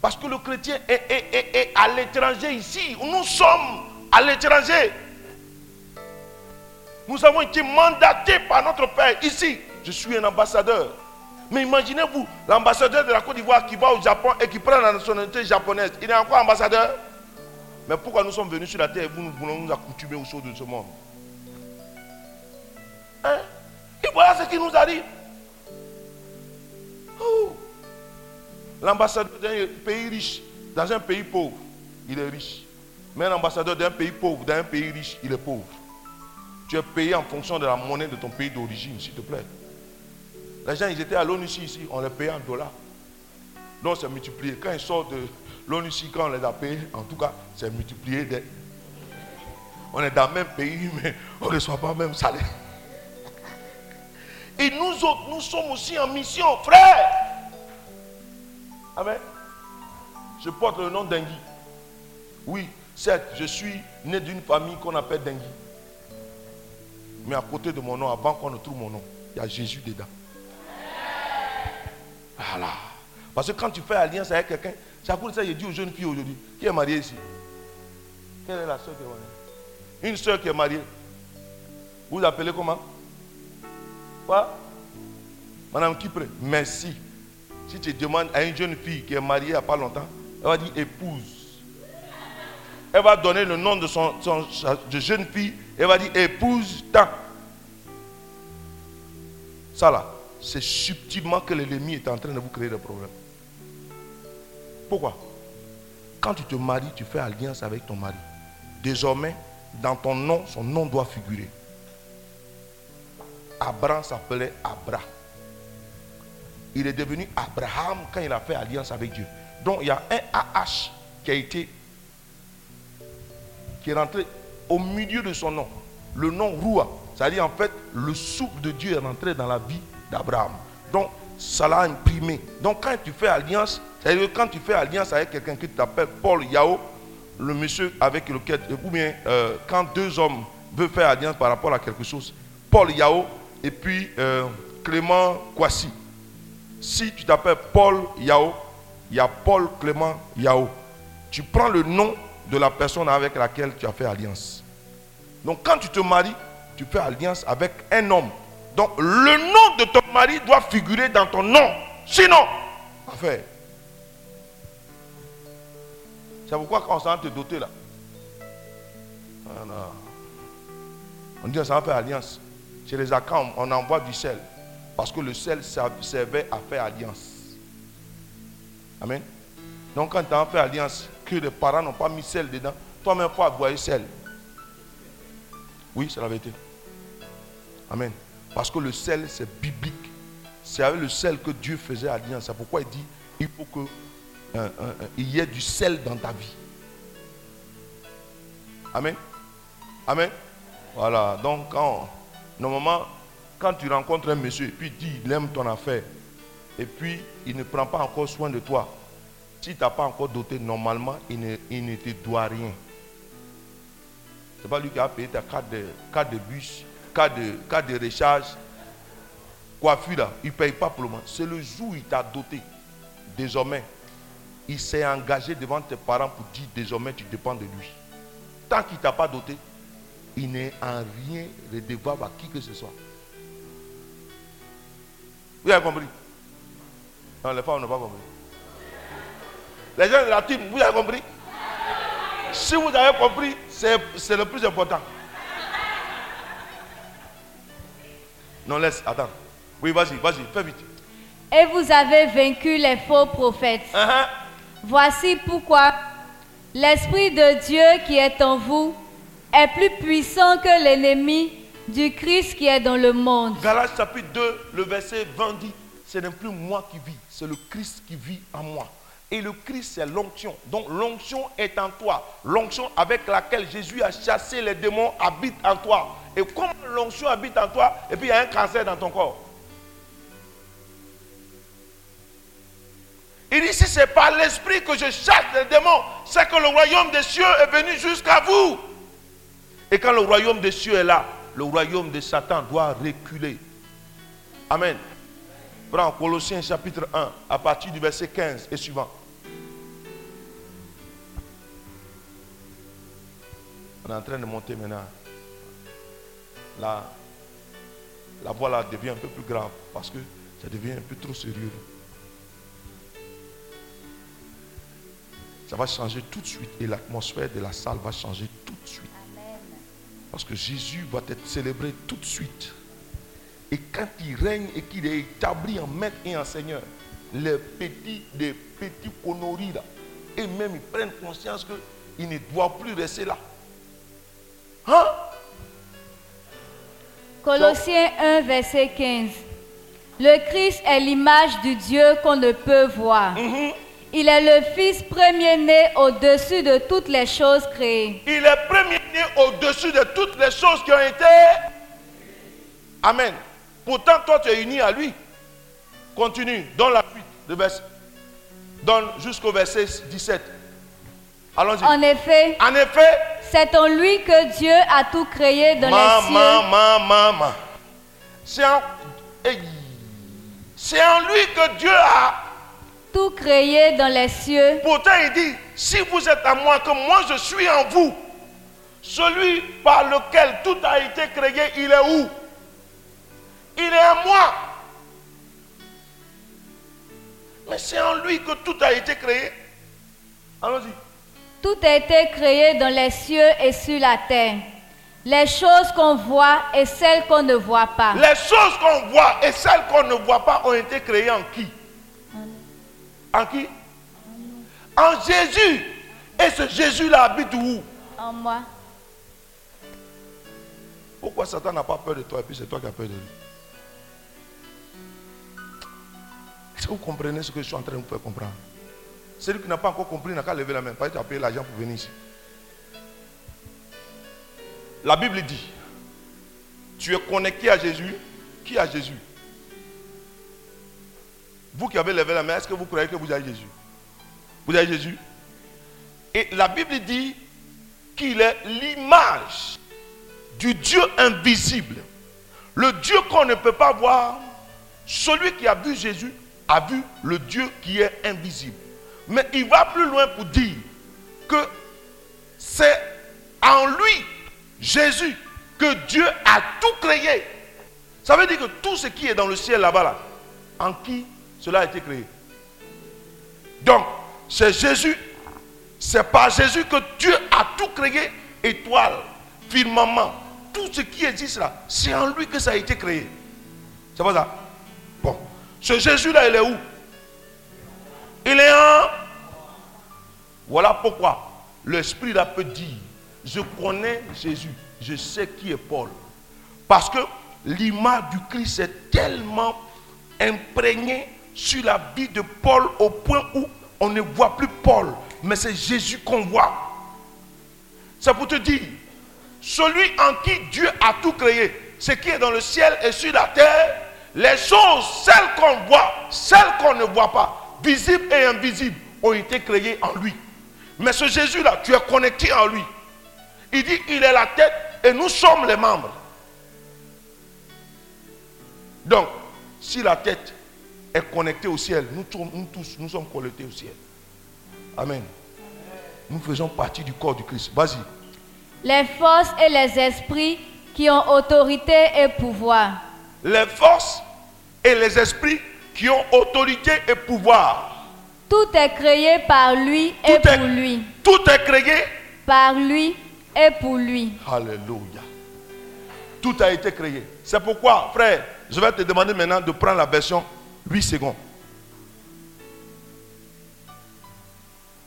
Parce que le chrétien est, est à l'étranger ici. Nous sommes à l'étranger. Nous avons été mandatés par notre Père ici. Je suis un ambassadeur. Mais imaginez-vous, l'ambassadeur de la Côte d'Ivoire qui va au Japon et qui prend la nationalité japonaise. Il est encore ambassadeur? Mais pourquoi nous sommes venus sur la terre et vous nous voulons nous accoutumer aux choses de ce monde? Hein? Et voilà ce qui nous arrive. L'ambassadeur d'un pays riche, dans un pays pauvre, il est riche. Mais l'ambassadeur d'un pays pauvre, dans un pays riche, il est pauvre. Tu es payé en fonction de la monnaie de ton pays d'origine, s'il te plaît. Les gens, ils étaient à l'ONU ici, on les payait en dollars. Donc c'est multiplié. Quand ils sortent de l'ONU ici, quand on les a payés, en tout cas, c'est multiplié. On est dans le même pays, mais on ne reçoit pas le même salaire. Et nous autres, nous sommes aussi en mission, frère. Amen. Je porte le nom d'Engui. Oui, certes, je suis né d'une famille qu'on appelle Dengui. Mais à côté de mon nom, avant qu'on ne trouve mon nom, il y a Jésus dedans. Voilà. Parce que quand tu fais alliance avec quelqu'un, c'est à ça que je dis aux jeunes filles aujourd'hui, qui est mariée ici? Quelle est la soeur qui est mariée? Une soeur qui est mariée. Vous appelez comment? Quoi? Madame Kipré, merci. Si tu demandes à une jeune fille qui est mariée il n'y a pas longtemps, elle va dire épouse. Elle va donner le nom de son, jeune fille. Elle va dire épouse tant. Ça là, c'est subtilement que l'ennemi est en train de vous créer des problèmes. Pourquoi? Quand tu te maries, tu fais alliance avec ton mari. Désormais, dans ton nom, son nom doit figurer. Abraham s'appelait Abra. Il est devenu Abraham quand il a fait alliance avec Dieu. Donc il y a un AH qui a été qui est rentré au milieu de son nom. Le nom Roua, c'est-à-dire en fait le souffle de Dieu est rentré dans la vie d'Abraham. Donc ça l'a imprimé. Donc quand tu fais alliance, c'est-à-dire quand tu fais alliance avec quelqu'un qui t'appelle Paul Yao, le monsieur avec lequel, ou bien euh, quand deux hommes veulent faire alliance par rapport à quelque chose, Paul Yao et puis euh, Clément Kwasi. Si tu t'appelles Paul Yao, il y a Paul Clément Yao. Tu prends le nom de la personne avec laquelle tu as fait alliance. Donc quand tu te maries, tu fais alliance avec un homme. Donc le nom de ton mari doit figurer dans ton nom. Sinon, affaire. C'est pourquoi quand on s'en te doter là, on dit ça va faire alliance. Chez les Akans, on envoie du sel. Parce que le sel servait à faire alliance. Amen. Donc quand tu as fait alliance, que les parents n'ont pas mis sel dedans, toi-même, faut avoir sel. Oui, c'est la vérité. Amen. Parce que le sel, c'est biblique. C'est avec le sel que Dieu faisait alliance. C'est pourquoi il dit, il faut que euh, euh, il y ait du sel dans ta vie. Amen. Amen. Voilà. Donc, quand, normalement, quand tu rencontres un monsieur et puis il dit il aime ton affaire, et puis il ne prend pas encore soin de toi, si tu n'as pas encore doté, normalement, il ne, il ne te doit rien. Ce n'est pas lui qui a payé ta carte de, carte de bus, carte de, carte de recharge, coiffure là. Il ne paye pas pour le moment. C'est le jour où il t'a doté. Désormais, il s'est engagé devant tes parents pour dire désormais tu dépends de lui. Tant qu'il ne t'a pas doté, il n'est en rien redevable à qui que ce soit. Vous avez compris? Non, les femmes n'ont pas compris. Les gens de la team, vous avez compris? Si vous avez compris, c'est c'est le plus important. Non, laisse, attends. Oui, vas-y, vas-y, fais vite. Et vous avez vaincu les faux prophètes. Uh-huh. Voici pourquoi l'Esprit de Dieu qui est en vous est plus puissant que l'ennemi du Christ qui est dans le monde. Galates chapitre 2, le verset 20 dit, ce n'est plus moi qui vis, c'est le Christ qui vit en moi. Et le Christ, c'est l'onction. Donc l'onction est en toi. L'onction avec laquelle Jésus a chassé les démons habite en toi. Et comme l'onction habite en toi, et puis il y a un cancer dans ton corps. Il dit, si c'est par l'esprit que je chasse les démons, c'est que le royaume des cieux est venu jusqu'à vous. Et quand le royaume des cieux est là, le royaume de Satan doit reculer. Amen. Prends Colossiens chapitre 1, à partir du verset 15 et suivant. On est en train de monter maintenant. Là, la voix là devient un peu plus grave parce que ça devient un peu trop sérieux. Ça va changer tout de suite et l'atmosphère de la salle va changer tout de suite. Parce que Jésus va être célébré tout de suite. Et quand il règne et qu'il est établi en maître et en seigneur, les petits, des petits conneries là, et même ils prennent conscience qu'ils ne doivent plus rester là. Hein? Colossiens 1, verset 15. Le Christ est l'image du Dieu qu'on ne peut voir. Il est le Fils premier-né au-dessus de toutes les choses créées. Il est premier-né au-dessus de toutes les choses qui ont été. Amen. Pourtant, toi, tu es uni à lui. Continue. Donne la suite. Verset. Donne jusqu'au verset 17. Allons-y. En effet, En effet, C'est en lui que Dieu a tout créé dans les cieux. maman, maman. C'est en, en lui que Dieu a. Tout créé dans les cieux. Pourtant, il dit, si vous êtes à moi, que moi je suis en vous, celui par lequel tout a été créé, il est où? Il est à moi. Mais c'est en lui que tout a été créé. Allons-y. Tout a été créé dans les cieux et sur la terre. Les choses qu'on voit et celles qu'on ne voit pas. Les choses qu'on voit et celles qu'on ne voit pas ont été créées en qui? En qui? En Jésus. Et ce Jésus-là habite où? En moi. Pourquoi Satan n'a pas peur de toi et puis c'est toi qui as peur de lui? Est-ce que vous comprenez ce que je suis en train de vous faire comprendre? Celui qui n'a pas encore compris n'a qu'à lever la main. Parce que tu as payé l'argent pour venir ici. La Bible dit, tu es connecté à Jésus. Qui a Jésus? Vous qui avez levé la main, est-ce que vous croyez que vous avez Jésus? Vous avez Jésus? Et la Bible dit qu'il est l'image du Dieu invisible. Le Dieu qu'on ne peut pas voir. Celui qui a vu Jésus a vu le Dieu qui est invisible. Mais il va plus loin pour dire que c'est en lui, Jésus, que Dieu a tout créé. Ça veut dire que tout ce qui est dans le ciel là-bas, là, en qui cela a été créé. Donc, c'est Jésus, c'est par Jésus que Dieu a tout créé, étoiles, firmament, tout ce qui existe là, c'est en lui que ça a été créé. C'est pas ça? Bon. Ce Jésus-là, il est où? Il est en... Voilà pourquoi l'Esprit là peut dire, je connais Jésus, je sais qui est Paul. Parce que l'image du Christ est tellement imprégnée sur la vie de Paul au point où on ne voit plus Paul, mais c'est Jésus qu'on voit. C'est pour te dire, celui en qui Dieu a tout créé, ce qui est dans le ciel et sur la terre, les choses, celles qu'on voit, celles qu'on ne voit pas, visibles et invisibles, ont été créées en lui. Mais ce Jésus-là, tu es connecté en lui. Il dit, il est la tête et nous sommes les membres. Donc, si la tête est connectée au ciel, nous, tous- nous tous, nous sommes connectés au ciel. Amen. Nous faisons partie du corps du Christ. Vas-y. Les forces et les esprits qui ont autorité et pouvoir. Les forces et les esprits qui ont autorité et pouvoir. Tout est créé par lui et Tout est- pour lui. Tout est créé. Par lui et pour lui. Alléluia. Tout a été créé. C'est pourquoi, frère, je vais te demander maintenant de prendre la version 8 secondes.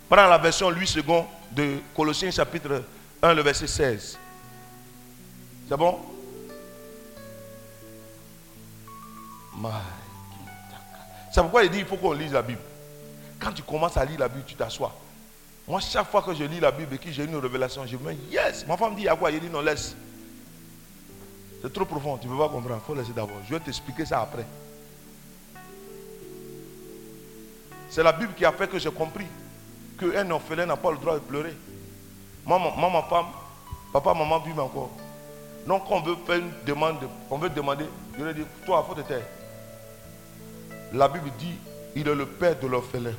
Prends la version 8 secondes de Colossiens chapitre 1, le verset 16. C'est bon? My C'est pourquoi il dit il faut qu'on lise la Bible. Quand tu commences à lire la Bible, tu t'assois. Moi, chaque fois que je lis la Bible et que j'ai une révélation, je me dis, yes. Ma femme dit, a quoi Il dit, non, laisse. C'est trop profond, tu ne peux pas comprendre. Il faut laisser d'abord. Je vais t'expliquer ça après. C'est la Bible qui a fait que j'ai compris qu'un orphelin n'a pas le droit de pleurer. Moi, ma, femme, papa, maman vivent encore. Donc, quand on veut faire une demande, on veut demander, je lui dis, toi, faut te taire. La Bible dit, il est le père de l'orphelin.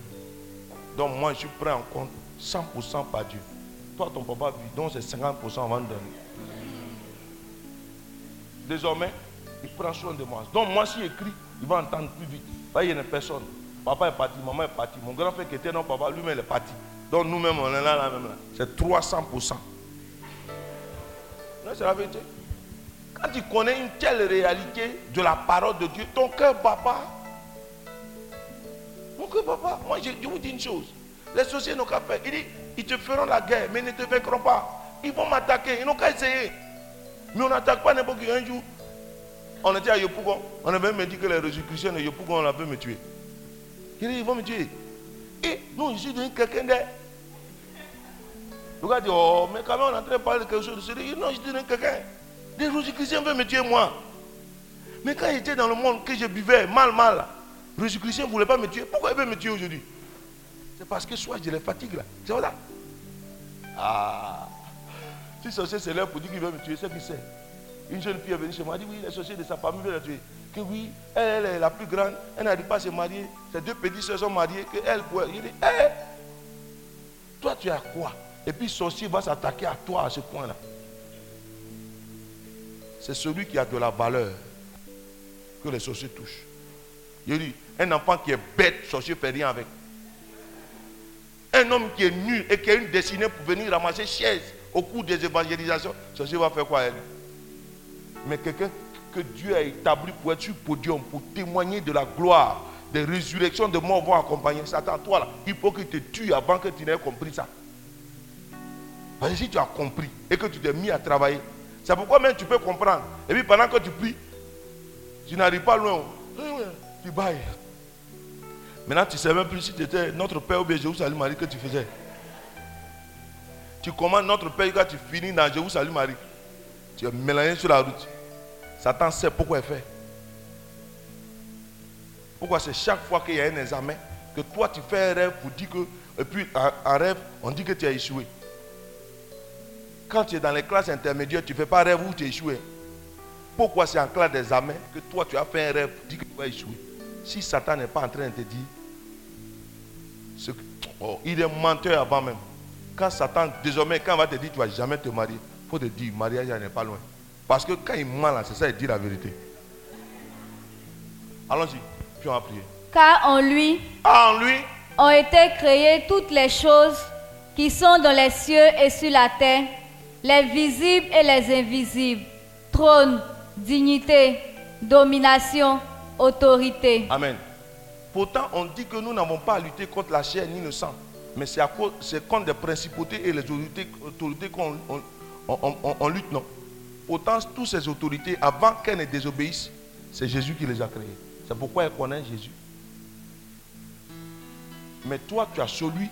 Donc moi, je prêt en compte 100% par Dieu. Toi, ton papa vit, donc c'est 50% avant de donner. Désormais, il prend soin de moi. Donc moi, s'il écrit, il va entendre plus vite. Là, il y a une personne. Papa est parti, maman est partie. Mon grand frère qui était non papa, lui-même, est parti. Donc nous-mêmes, on est là, là, même là. C'est 300%. Non, c'est la vérité. Quand tu connais une telle réalité de la parole de Dieu, ton cœur, papa, cœur, papa, moi je, vous dis une chose. Les sorciers n'ont qu'à faire. Ils te feront la guerre, mais ils ne te vaincront pas. Ils vont m'attaquer, ils n'ont qu'à essayer. Mais on n'attaque pas n'importe qui. Un jour, on était à Yopougon, on avait me dit que les Jésus-Chrétiens de Yopougon, on avait me tuer. Il dit, ils vont me tuer. Et non, je suis devenu quelqu'un d'autre. Le gars dit, oh, mais quand même, on est en train de parler de quelque chose de sérieux. Non, je devenu quelqu'un. Les Jésus-Chrétiens veulent me tuer, moi. Mais quand j'étais dans le monde, que je buvais mal, mal, le Jésus-Chrétien ne voulait pas me tuer. Pourquoi il veut me tuer aujourd'hui? C'est parce que soit je les fatigue là. C'est voilà. Ah. Si sorcier c'est l'heure pour dire qu'il veut me tuer, c'est qui c'est. Une jeune fille est venue chez moi, elle dit oui, les sorciers de sa famille veulent la tuer. Que oui, elle, elle est la plus grande, elle n'arrive pas à se marier. Ses deux petites soeurs sont mariées, que elle pourrait. Il dit, hé, toi tu as quoi? Et puis sorcier va s'attaquer à toi à ce point-là. C'est celui qui a de la valeur que les sorciers touchent. Il dit, un enfant qui est bête, sorcier ne fait rien avec. Un homme qui est nul et qui a une destinée pour venir ramasser chaise au cours des évangélisations, sorcier va faire quoi elle? Mais quelqu'un que Dieu a établi pour être sur le podium, pour témoigner de la gloire, des résurrections de morts vont accompagner Satan. Toi là, il faut qu'il te tue avant que tu n'aies compris ça. Parce que si tu as compris et que tu t'es mis à travailler, c'est pourquoi même tu peux comprendre. Et puis pendant que tu pries, tu n'arrives pas loin. Tu. Maintenant, tu ne sais même plus si tu étais notre Père ou bien Jérusalem Marie que tu faisais. Tu commandes notre Père quand tu finis dans Jérusalem Marie. Tu es mélangé sur la route. Satan sait pourquoi il fait. Pourquoi c'est chaque fois qu'il y a un examen que toi tu fais un rêve pour dire que. Et puis en, rêve, on dit que tu as échoué. Quand tu es dans les classes intermédiaires, tu ne fais pas rêve où tu as échoué. Pourquoi c'est en classe d'examen que toi tu as fait un rêve pour dire que tu as échoué? Si Satan n'est pas en train de te dire. Oh, il est menteur avant même. Quand Satan, désormais, quand il va te dire tu ne vas jamais te marier, il faut te dire mariage n'est pas loin. Parce que quand il ment là, c'est ça, il dit la vérité. Allons-y, puis on va prier. Car en lui, Ah, en lui, ont été créées toutes les choses qui sont dans les cieux et sur la terre, les visibles et les invisibles, trône, dignité, domination, autorité. Amen. Pourtant, on dit que nous n'avons pas à lutter contre la chair ni le sang. Mais c'est contre des principautés et les autorités, qu'on on- on- on- on lutte, non. Pourtant, toutes ces autorités, avant qu'elles ne désobéissent, c'est Jésus qui les a créées. C'est pourquoi elles connaissent Jésus. Mais toi, tu as celui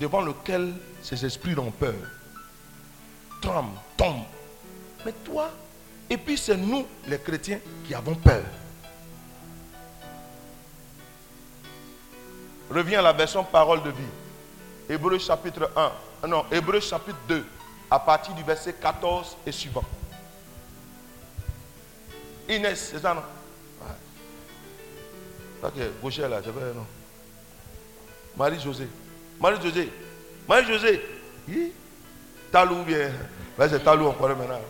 devant lequel ces esprits ont peur. Tremble, tombe. Mais toi, et puis c'est nous, les chrétiens, qui avons peur. Reviens à la version parole de vie. Hébreu chapitre 1. euh, Non, Hébreu chapitre 2. À partir du verset 14 et suivant. Inès, c'est ça non? Ok, Gaucher là, c'est vrai non? Marie-José. Marie-José. Marie-José. Oui. Talou ou bien? Ouais, c'est Talou encore maintenant.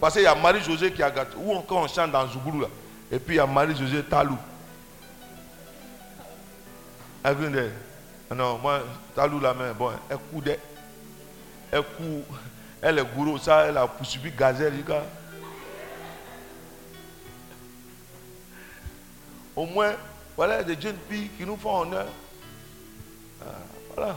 Parce qu'il y a Marie-José qui a gâté. Ou encore on chante dans Zougoulou là. Et puis il y a Marie-José Talou. Non, moi, la main, bon, elle. Elle est gourou, ça, elle a poursuivi gazelle. Au moins, voilà des jeunes filles qui nous font honneur. Ah, voilà.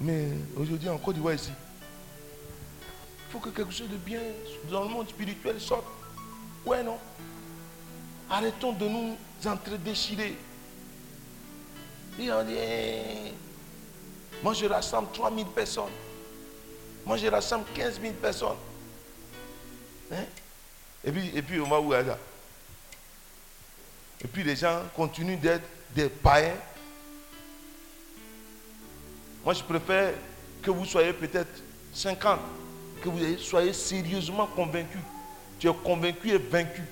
Mais aujourd'hui, en Côte d'Ivoire, ici, il faut que quelque chose de bien dans le monde spirituel sorte. Ouais, non? Arrêtons de nous entre-déchirer. Et on dit, eh, moi je rassemble 3000 personnes. Moi je rassemble 15 000 personnes. Hein? Et, puis, et puis on va où là Et puis les gens continuent d'être des païens. Moi je préfère que vous soyez peut-être 50, que vous soyez sérieusement convaincus. Tu es convaincu et vaincu.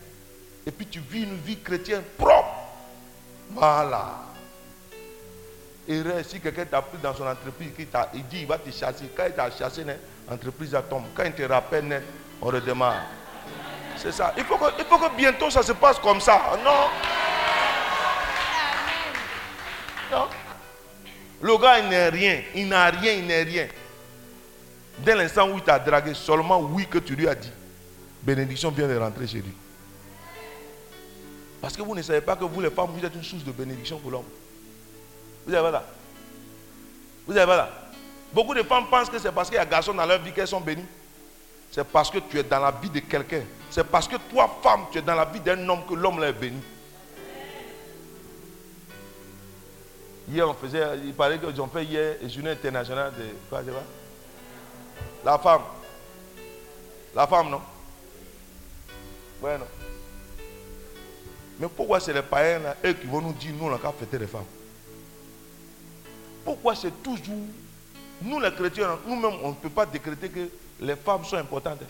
Et puis tu vis une vie chrétienne propre. Voilà. Et si quelqu'un t'a pris dans son entreprise, il, dit il va te chasser. Quand il t'a chassé, l'entreprise tombe. Quand il te rappelle, on redémarre. C'est ça. Il faut, que, il faut que bientôt ça se passe comme ça. Non. Non. Le gars, il n'est rien. Il n'a rien, il n'est rien. Dès l'instant où il t'a dragué, seulement oui que tu lui as dit. Bénédiction vient de rentrer chez lui. Parce que vous ne savez pas que vous, les femmes, vous êtes une source de bénédiction pour l'homme. Vous savez pas là Vous savez pas là Beaucoup de femmes pensent que c'est parce qu'il y a garçon dans leur vie qu'elles sont bénies. C'est parce que tu es dans la vie de quelqu'un. C'est parce que toi, femme, tu es dans la vie d'un homme que l'homme l'a béni. Hier, on faisait, il paraît qu'ils ont fait hier une journée internationale de. Quoi, je pas La femme. La femme, non? Ouais, non. Mais pourquoi c'est les païens eux qui vont nous dire, nous, on n'a qu'à fêter les femmes? Pourquoi c'est toujours Nous, les chrétiens, nous-mêmes, on ne peut pas décréter que les femmes sont importantes.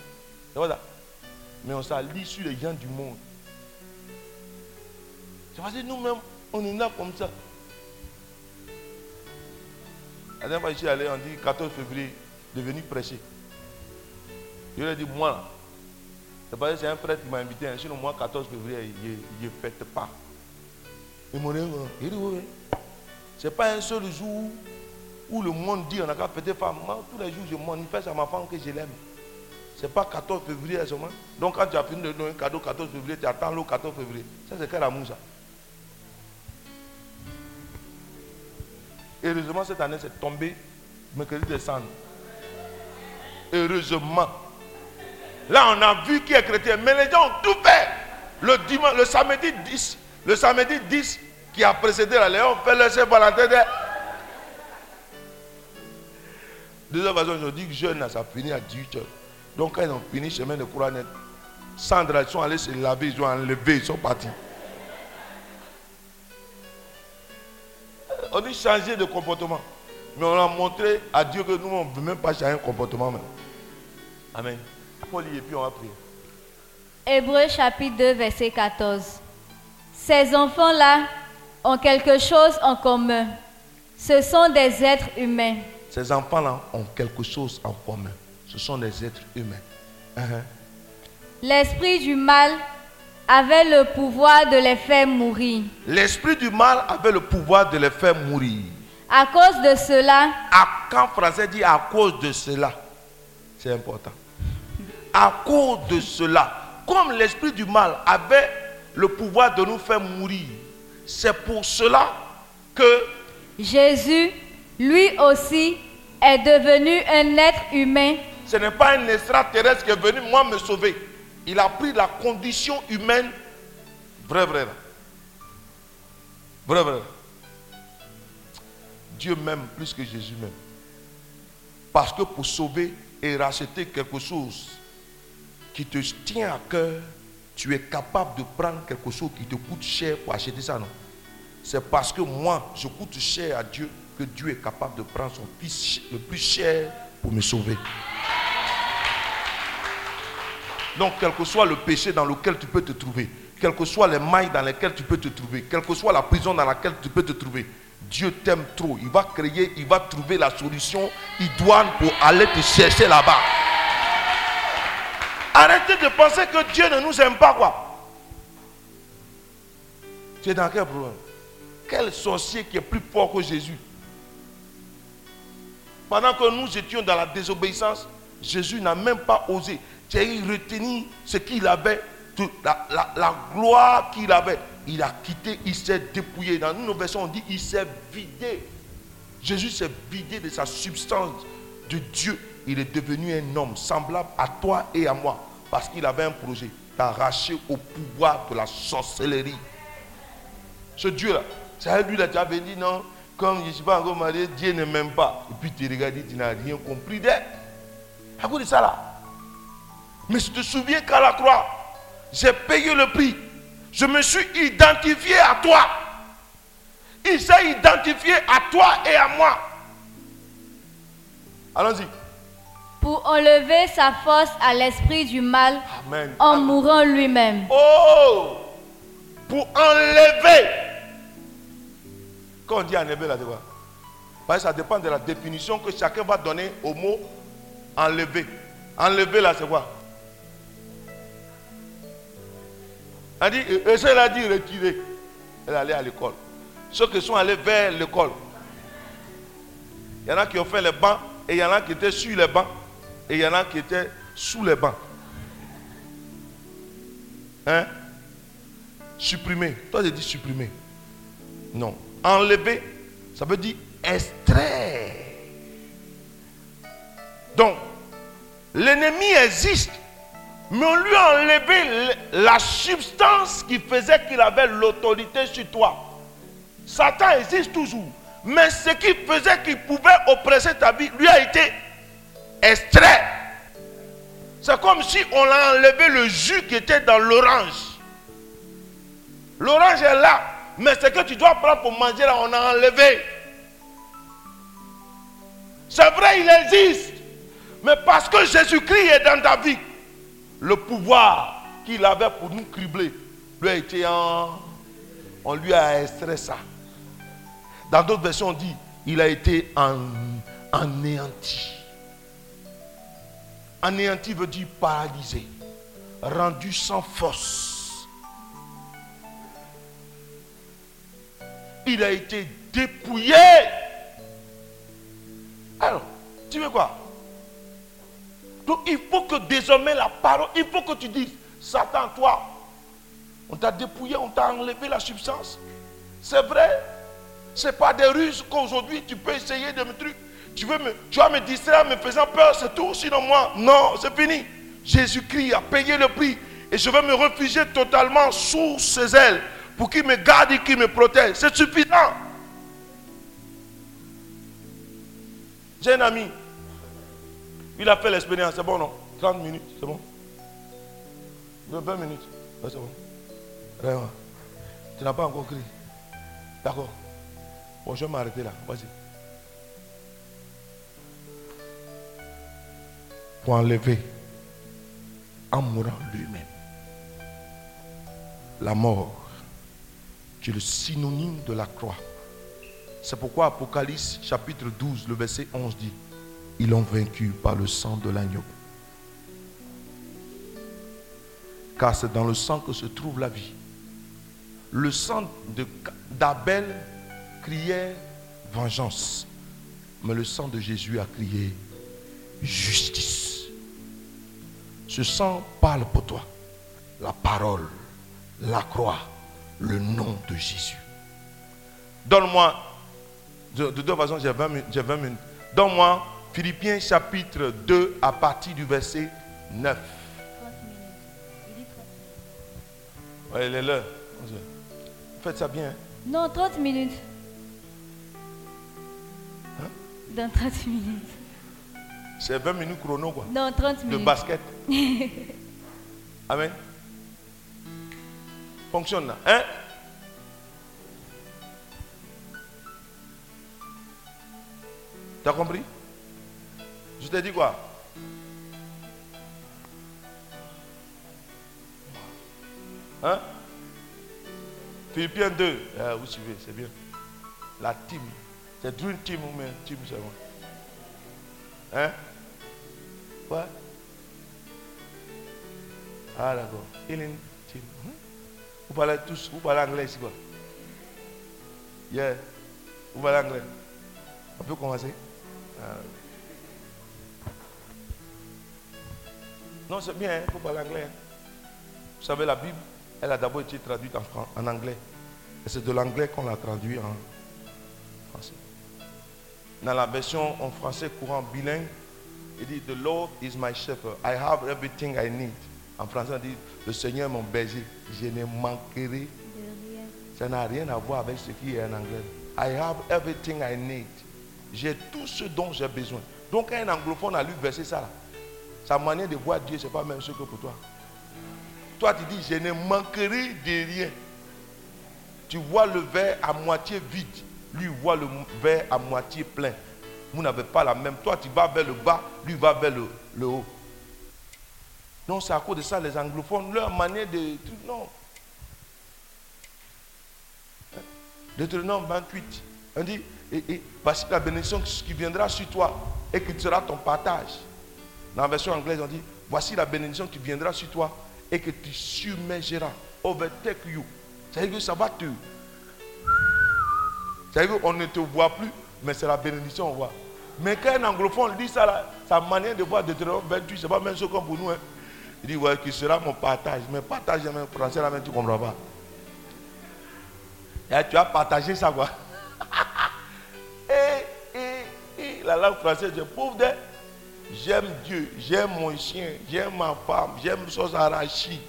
Voilà. Mais on s'allie sur les gens du monde. C'est parce que nous-mêmes, on est là comme ça. La dernière fois, je suis allé, on dit 14 février, de venir prêcher. Je lui ai dit, moi, c'est parce que c'est un prêtre qui m'a invité. Hein. Sinon, moi, 14 février, je ne fête pas. Il m'a dit, il dit, oui. Ce n'est pas un seul jour où le monde dit on a qu'à fêter femme. Moi, tous les jours, je manifeste à ma femme que je l'aime. Ce n'est pas 14 février seulement. Donc, quand tu as fini de donner un cadeau 14 février, tu attends le 14 février. Ça, c'est quel amour, ça? Heureusement, cette année, c'est tombé mercredi décembre. Heureusement. Là, on a vu qui est chrétien. Mais les gens ont tout fait. Le, dimanche, le samedi 10, le samedi 10 qui a précédé la Léon fait le chef Valentin. De toute façon, je dis que jeune, ça finit à 18h. Donc, quand ils ont fini chemin de courant Sandra, ils sont allés se laver, ils ont enlevé, ils sont partis. On dit changer de comportement. Mais on a montré à Dieu que nous, on ne veut même pas changer un comportement. Même. Amen. Paul et puis on va prier. Hébreu chapitre 2, verset 14. Ces enfants-là ont quelque chose en commun. Ce sont des êtres humains. Ces enfants-là ont quelque chose en commun. Ce sont des êtres humains. Uh-huh. L'esprit du mal avait le pouvoir de les faire mourir. L'esprit du mal avait le pouvoir de les faire mourir. À cause de cela. À, quand français dit à cause de cela, c'est important. À cause de cela, comme l'esprit du mal avait le pouvoir de nous faire mourir, c'est pour cela que Jésus, lui aussi, est devenu un être humain. Ce n'est pas un extraterrestre qui est venu moi me sauver. Il a pris la condition humaine. Vrai, vrai. Vrai, vrai. Dieu m'aime plus que Jésus m'aime. Parce que pour sauver et racheter quelque chose qui te tient à cœur, tu es capable de prendre quelque chose qui te coûte cher pour acheter ça, non? C'est parce que moi, je coûte cher à Dieu que Dieu est capable de prendre son fils le plus cher pour me sauver. Donc, quel que soit le péché dans lequel tu peux te trouver, quelles que soient les mailles dans lesquelles tu peux te trouver, quelle que soit la prison dans laquelle tu peux te trouver, Dieu t'aime trop. Il va créer, il va trouver la solution idoine pour aller te chercher là-bas. Arrêtez de penser que Dieu ne nous aime pas, quoi. Tu es dans quel problème? Quel sorcier qui est plus fort que Jésus? Pendant que nous étions dans la désobéissance, Jésus n'a même pas osé. Tu retenu ce qu'il avait, la, gloire qu'il avait. Il a quitté, il s'est dépouillé. Dans une version, on dit il s'est vidé. Jésus s'est vidé de sa substance de Dieu. Il est devenu un homme semblable à toi et à moi. Parce qu'il avait un projet d'arracher au pouvoir de la sorcellerie. Ce Dieu-là, c'est lui là, tu dit non, comme je ne suis pas encore marié, Dieu ne m'aime pas. Et puis tu regardes, tu n'as rien compris d'elle. À cause de ça là. Mais je te souviens qu'à la croix, j'ai payé le prix. Je me suis identifié à toi. Il s'est identifié à toi et à moi. Allons-y. Pour enlever sa force à l'esprit du mal en mourant lui-même. Oh Pour enlever. Quand on dit enlever là, quoi Parce que ça dépend de la définition que chacun va donner au mot enlever. Enlever là, c'est quoi? Elle dit, elle a dit retirer. Elle allait à l'école. Ceux qui sont allés vers l'école. Il y en a qui ont fait les bancs et il y en a qui étaient sur les bancs et il y en a qui étaient sous les bancs. Hein? Supprimer. Toi, j'ai dit supprimer. Non. Enlever, ça veut dire extraire. Donc, l'ennemi existe mais on lui a enlevé la substance qui faisait qu'il avait l'autorité sur toi. Satan existe toujours. Mais ce qui faisait qu'il pouvait oppresser ta vie lui a été extrait. C'est comme si on a enlevé le jus qui était dans l'orange. L'orange est là. Mais ce que tu dois prendre pour manger là, on a enlevé. C'est vrai, il existe. Mais parce que Jésus-Christ est dans ta vie, le pouvoir qu'il avait pour nous cribler lui a été en. On lui a extrait ça. Dans d'autres versions, on dit il a été en, anéanti. Anéanti veut dire paralysé, rendu sans force. Il a été dépouillé. Alors, tu veux quoi? Donc il faut que désormais la parole, il faut que tu dises, Satan, toi, on t'a dépouillé, on t'a enlevé la substance. C'est vrai. Ce n'est pas des ruses qu'aujourd'hui tu peux essayer de me trucs. Tu, veux me, vas me distraire en me faisant peur, c'est tout. Sinon moi, non, c'est fini. Jésus-Christ a payé le prix. Et je vais me réfugier totalement sous ses ailes pour qu'il me garde et qu'il me protège. C'est suffisant. J'ai un ami. Il a fait l'expérience. C'est bon, non? 30 minutes, c'est bon? 20 minutes. c'est bon. Tu n'as pas encore crié. D'accord. Bon, je vais m'arrêter là. Vas-y. Pour enlever en mourant lui-même. La mort, qui est le synonyme de la croix. C'est pourquoi Apocalypse chapitre 12, le verset 11 dit, ils l'ont vaincu par le sang de l'agneau. Car c'est dans le sang que se trouve la vie. Le sang d'Abel criait vengeance, mais le sang de Jésus a crié justice. Ce sang parle pour toi. La parole, la croix, le nom de Jésus. Donne-moi, de, toute façon j'ai 20 minutes. 20 minutes. Donne-moi Philippiens chapitre 2 à partir du verset 9. 30 minutes. Oui, il est l'heure. Faites ça bien. Hein. Non, 30 minutes. Hein? Dans 30 minutes. C'est 20 minutes chrono, quoi. Non, 30 minutes. De basket. Amen. Fonctionne là. Hein? Tu as compris? Je t'ai dit quoi? Hein? Philippiens 2. Ah, vous suivez, c'est bien. La team. C'est Dream Team ou même Team seulement? Hein? Quoi? Ah, d'accord. Healing. Hmm? Vous parlez tous, vous parlez anglais ici quoi? Yeah. Vous parlez anglais? On peut commencer? Ah. Non, c'est bien, hein, faut parler anglais. Hein. Vous savez, la Bible, elle a d'abord été traduite en, en anglais. Et c'est de l'anglais qu'on l'a traduit en français. Dans la version en français courant bilingue, il dit The Lord is my shepherd. I have everything I need. En français, on dit Le Seigneur est mon berger. Je ne manquerai. Ça n'a rien à voir avec ce qui est en anglais. I have everything I need. J'ai tout ce dont j'ai besoin. Donc, un anglophone a lu verser ça, sa manière de voir Dieu, ce n'est pas même ce que pour toi. Toi, tu dis, je ne manquerai de rien. Tu vois le verre à moitié vide. Lui voit le verre à moitié plein. Vous n'avez pas la même. Toi, tu vas vers le bas, lui va vers le, haut. Non, c'est à cause de ça, les anglophones, leur manière de. Non. Deutéronome 28. On dit, voici la bénédiction qui viendra sur toi et qui sera ton partage. Dans la version anglaise, on dit, voici la bénédiction qui viendra sur toi et que tu submergeras, overtake you. C'est-à-dire que ça va te. C'est-à-dire ne te voit plus, mais c'est la bénédiction qu'on voit. Mais quand un anglophone dit ça, là, sa manière de voir Deutéronome 28, c'est pas même chose comme pour nous. Hein. Il dit, ouais, qui sera mon partage. Mais partage, même français, là, même, tu ne comprends pas. Et tu as partagé ça, quoi. et, et, et, la langue française, je pauvre d'elle. J'aime Dieu, j'aime mon chien, j'aime ma femme, j'aime sauce arachide.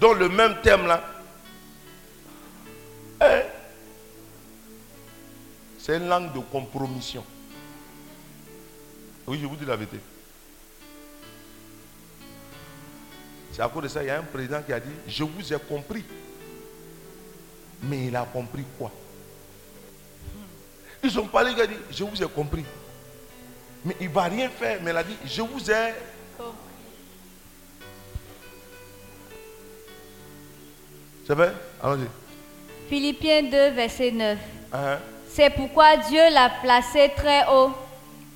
Donc le même thème là. C'est une langue de compromission. Oui, je vous dis la vérité. C'est à cause de ça, il y a un président qui a dit, je vous ai compris. Mais il a compris quoi? Ils ont parlé, il a dit, je vous ai compris. Mais il ne va rien faire. Mais il a dit, je vous ai. C'est vrai? Allons-y. Philippiens 2, verset 9. Hein? C'est pourquoi Dieu l'a placé très haut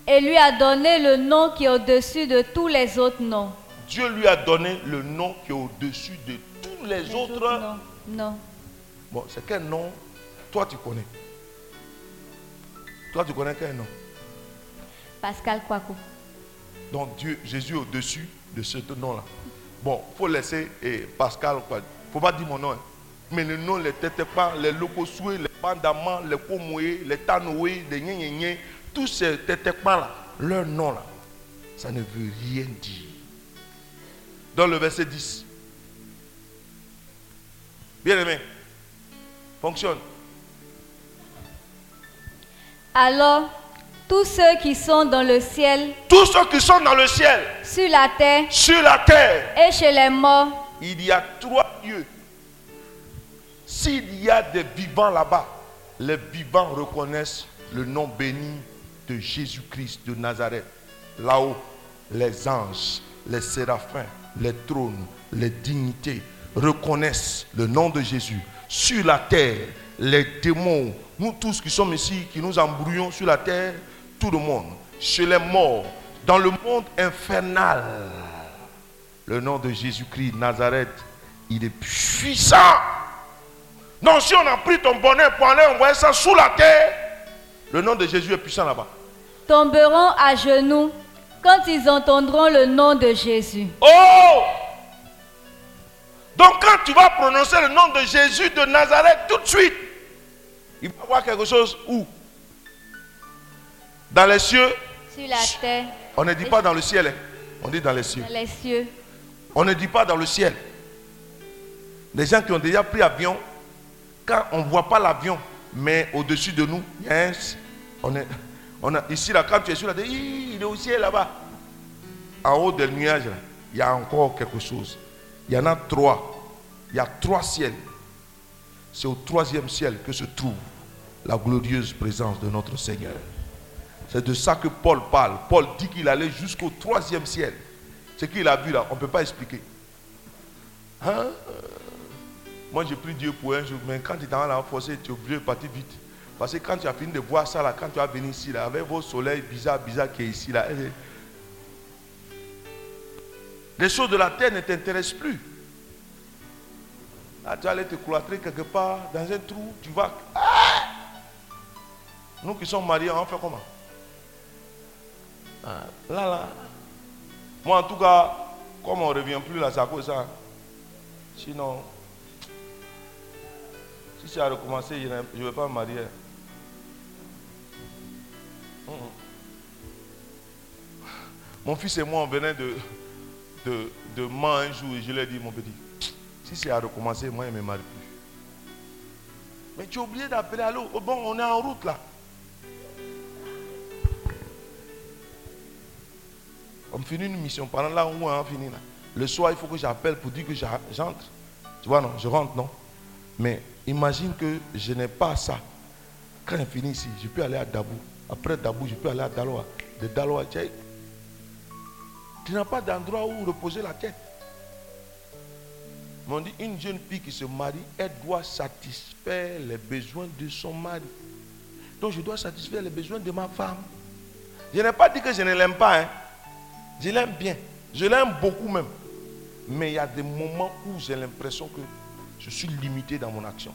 et lui a donné le nom qui est au-dessus de tous les autres noms. Dieu lui a donné le nom qui est au-dessus de tous les, Les autres. noms. Non. Bon, c'est quel nom? Toi, tu connais. Toi, tu connais quel nom? Pascal Kwaku. Donc, Dieu, Jésus est au-dessus de ce nom-là. Bon, il faut laisser eh, Pascal. Il ne faut pas dire mon nom. hein. Mais le nom, les tétépans, les locosoués, les bandamans, les komoué, les tanoé, les gné tous ces tétépans-là, leur nom-là, ça ne veut rien dire. Dans le verset 10. Bien aimé, fonctionne. Alors, tous ceux qui sont dans le ciel, Tous ceux qui sont dans le ciel, sur la terre sur la terre, et chez les morts, il y a trois lieux. S'il y a des vivants là-bas, les vivants reconnaissent le nom béni de Jésus-Christ de Nazareth. Là-haut, les anges, les séraphins, les trônes, les dignités reconnaissent le nom de Jésus. Sur la terre, les démons, nous tous qui sommes ici, qui nous embrouillons sur la terre, tout le monde, chez les morts, dans le monde infernal, le nom de Jésus-Christ, Nazareth, il est puissant. Donc si on a pris ton bonheur pour aller envoyer ça sous la terre, le nom de Jésus est puissant là-bas. tomberont à genoux quand ils entendront le nom de Jésus. Oh Donc quand tu vas prononcer le nom de Jésus de Nazareth tout de suite, il va y avoir quelque chose où? Dans les cieux, Sur la terre, on ne dit pas dans le ciel, hein. on dit dans les cieux. dans les cieux. On ne dit pas dans le ciel. Les gens qui ont déjà pris avion, quand on ne voit pas l'avion, mais au-dessus de nous, on est, on a, ici, là, quand tu es sur la terre, il est au ciel là-bas. En haut des nuages, il y a encore quelque chose. Il y en a trois. Il y a trois ciels. C'est au troisième ciel que se trouve la glorieuse présence de notre Seigneur. C'est de ça que Paul parle. Paul dit qu'il allait jusqu'au troisième ciel. Ce qu'il a vu là, on ne peut pas expliquer. Hein? Moi, j'ai pris Dieu pour un jour, mais quand tu dans la forcé, tu es obligé de partir vite. Parce que quand tu as fini de voir ça, là, quand tu vas venir ici, là, avec vos soleils bizarres, bizarres qui est ici, là, eh, les choses de la terre ne t'intéressent plus. Là, tu vas aller te cloîtrer quelque part, dans un trou, tu vas. Ah! Nous qui sommes mariés, on fait comment? Ah, Là, là. Moi, en tout cas, comme on ne revient plus là, à cause ça. Sinon, si c'est à recommencer, je ne vais pas me marier. Mon fils et moi, on venait de, de, un jour et je lui ai dit, mon petit, si c'est à recommencer, moi, je ne me marie plus. Mais tu es obligé d'appeler à l'eau. Oh, bon, on est en route là. On finit une mission pendant là où on a fini là. Le soir, il faut que j'appelle pour dire que j'entre. Tu vois, non, je rentre, non. Mais imagine que je n'ai pas ça. Quand je finis ici, je peux aller à Dabou. Après Dabou, je peux aller à Daloa. De Daloa, tu, n'as pas d'endroit où reposer la tête. On dit, une jeune fille qui se marie, elle doit satisfaire les besoins de son mari. Donc je dois satisfaire les besoins de ma femme. Je n'ai pas dit que je ne l'aime pas. hein. Je l'aime bien. Je l'aime beaucoup même. Mais il y a des moments où j'ai l'impression que je suis limité dans mon action.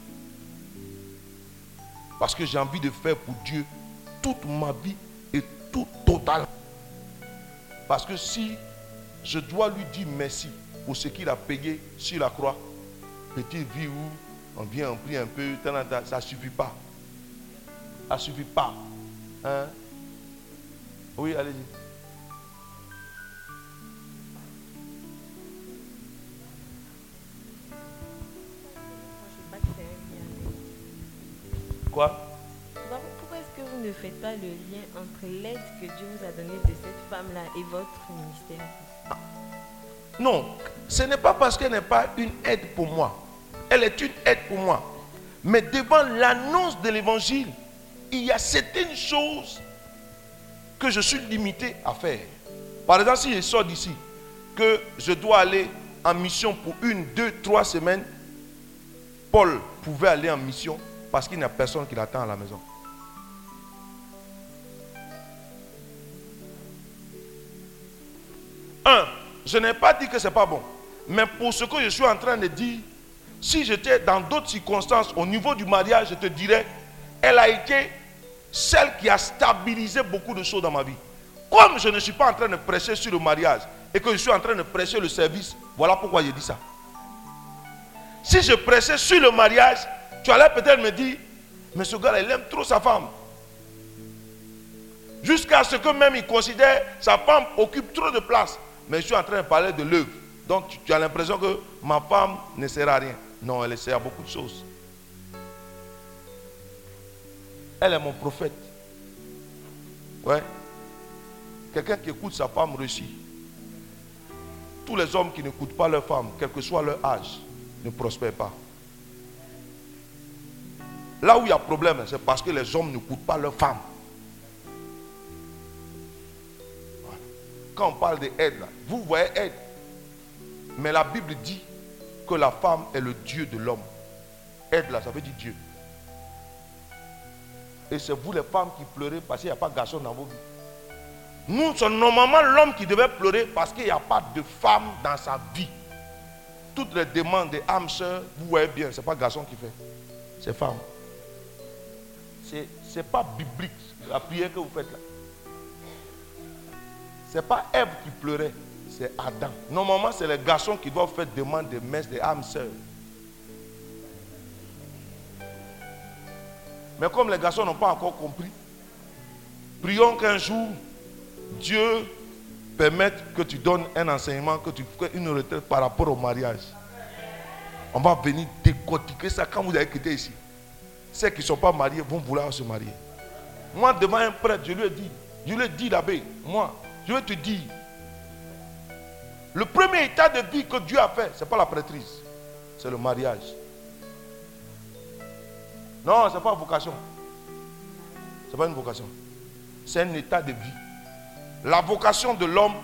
Parce que j'ai envie de faire pour Dieu toute ma vie et tout total. Parce que si je dois lui dire merci pour ce qu'il a payé sur la croix, petite vie où on vient, on prie un peu, ça ne suffit pas. Ça ne suffit pas. Hein? Oui, allez-y. Quoi Pourquoi est-ce que vous ne faites pas le lien entre l'aide que Dieu vous a donnée de cette femme-là et votre ministère? Non, ce n'est pas parce qu'elle n'est pas une aide pour moi. Elle est une aide pour moi. Mais devant l'annonce de l'évangile, il y a certaines choses que je suis limité à faire. Par exemple, si je sors d'ici, que je dois aller en mission pour une, deux, trois semaines, Paul pouvait aller en mission parce qu'il n'y a personne qui l'attend à la maison. Un, je n'ai pas dit que ce n'est pas bon. Mais pour ce que je suis en train de dire, si j'étais dans d'autres circonstances au niveau du mariage, je te dirais, elle a été celle qui a stabilisé beaucoup de choses dans ma vie. Comme je ne suis pas en train de prêcher sur le mariage et que je suis en train de prêcher le service, voilà pourquoi j'ai dit ça. Si je prêchais sur le mariage, tu allais peut-être me dire, mais ce gars, il aime trop sa femme. Jusqu'à ce que même il considère sa femme occupe trop de place. Mais je suis en train de parler de l'œuvre. Donc tu, tu as l'impression que ma femme ne sert à rien. Non, elle sert à beaucoup de choses. Elle est mon prophète. Ouais. Quelqu'un qui écoute sa femme réussit. Tous les hommes qui n'écoutent pas leur femme, quel que soit leur âge, ne prospèrent pas. Là où il y a problème, c'est parce que les hommes n'écoutent pas leur femme. Voilà. Quand on parle d'aide, là, vous voyez aide. Mais la Bible dit que la femme est le Dieu de l'homme. Aide là, ça veut dire Dieu. Et c'est vous les femmes qui pleurez parce qu'il n'y a pas de garçon dans vos vies. Nous, c'est normalement l'homme qui devait pleurer parce qu'il n'y a pas de femme dans sa vie. Toutes les demandes des âmes sœurs, vous voyez bien, ce n'est pas garçon qui fait. C'est femme. Ce n'est pas biblique la prière que vous faites là. Ce n'est pas Ève qui pleurait, c'est Adam. Normalement, c'est les garçons qui doivent faire demande des messes des âmes sœurs. Mais comme les garçons n'ont pas encore compris, prions qu'un jour, Dieu permette que tu donnes un enseignement, que tu fasses une retraite par rapport au mariage. On va venir décortiquer ça quand vous avez quitté ici. Ceux qui ne sont pas mariés vont vouloir se marier. Moi, devant un prêtre, je lui ai dit, je lui ai dit l'abbé, moi, je vais te dire, le premier état de vie que Dieu a fait, ce n'est pas la prêtrise, c'est le mariage. Non, ce n'est pas une vocation. Ce n'est pas une vocation. C'est un état de vie. La vocation de l'homme,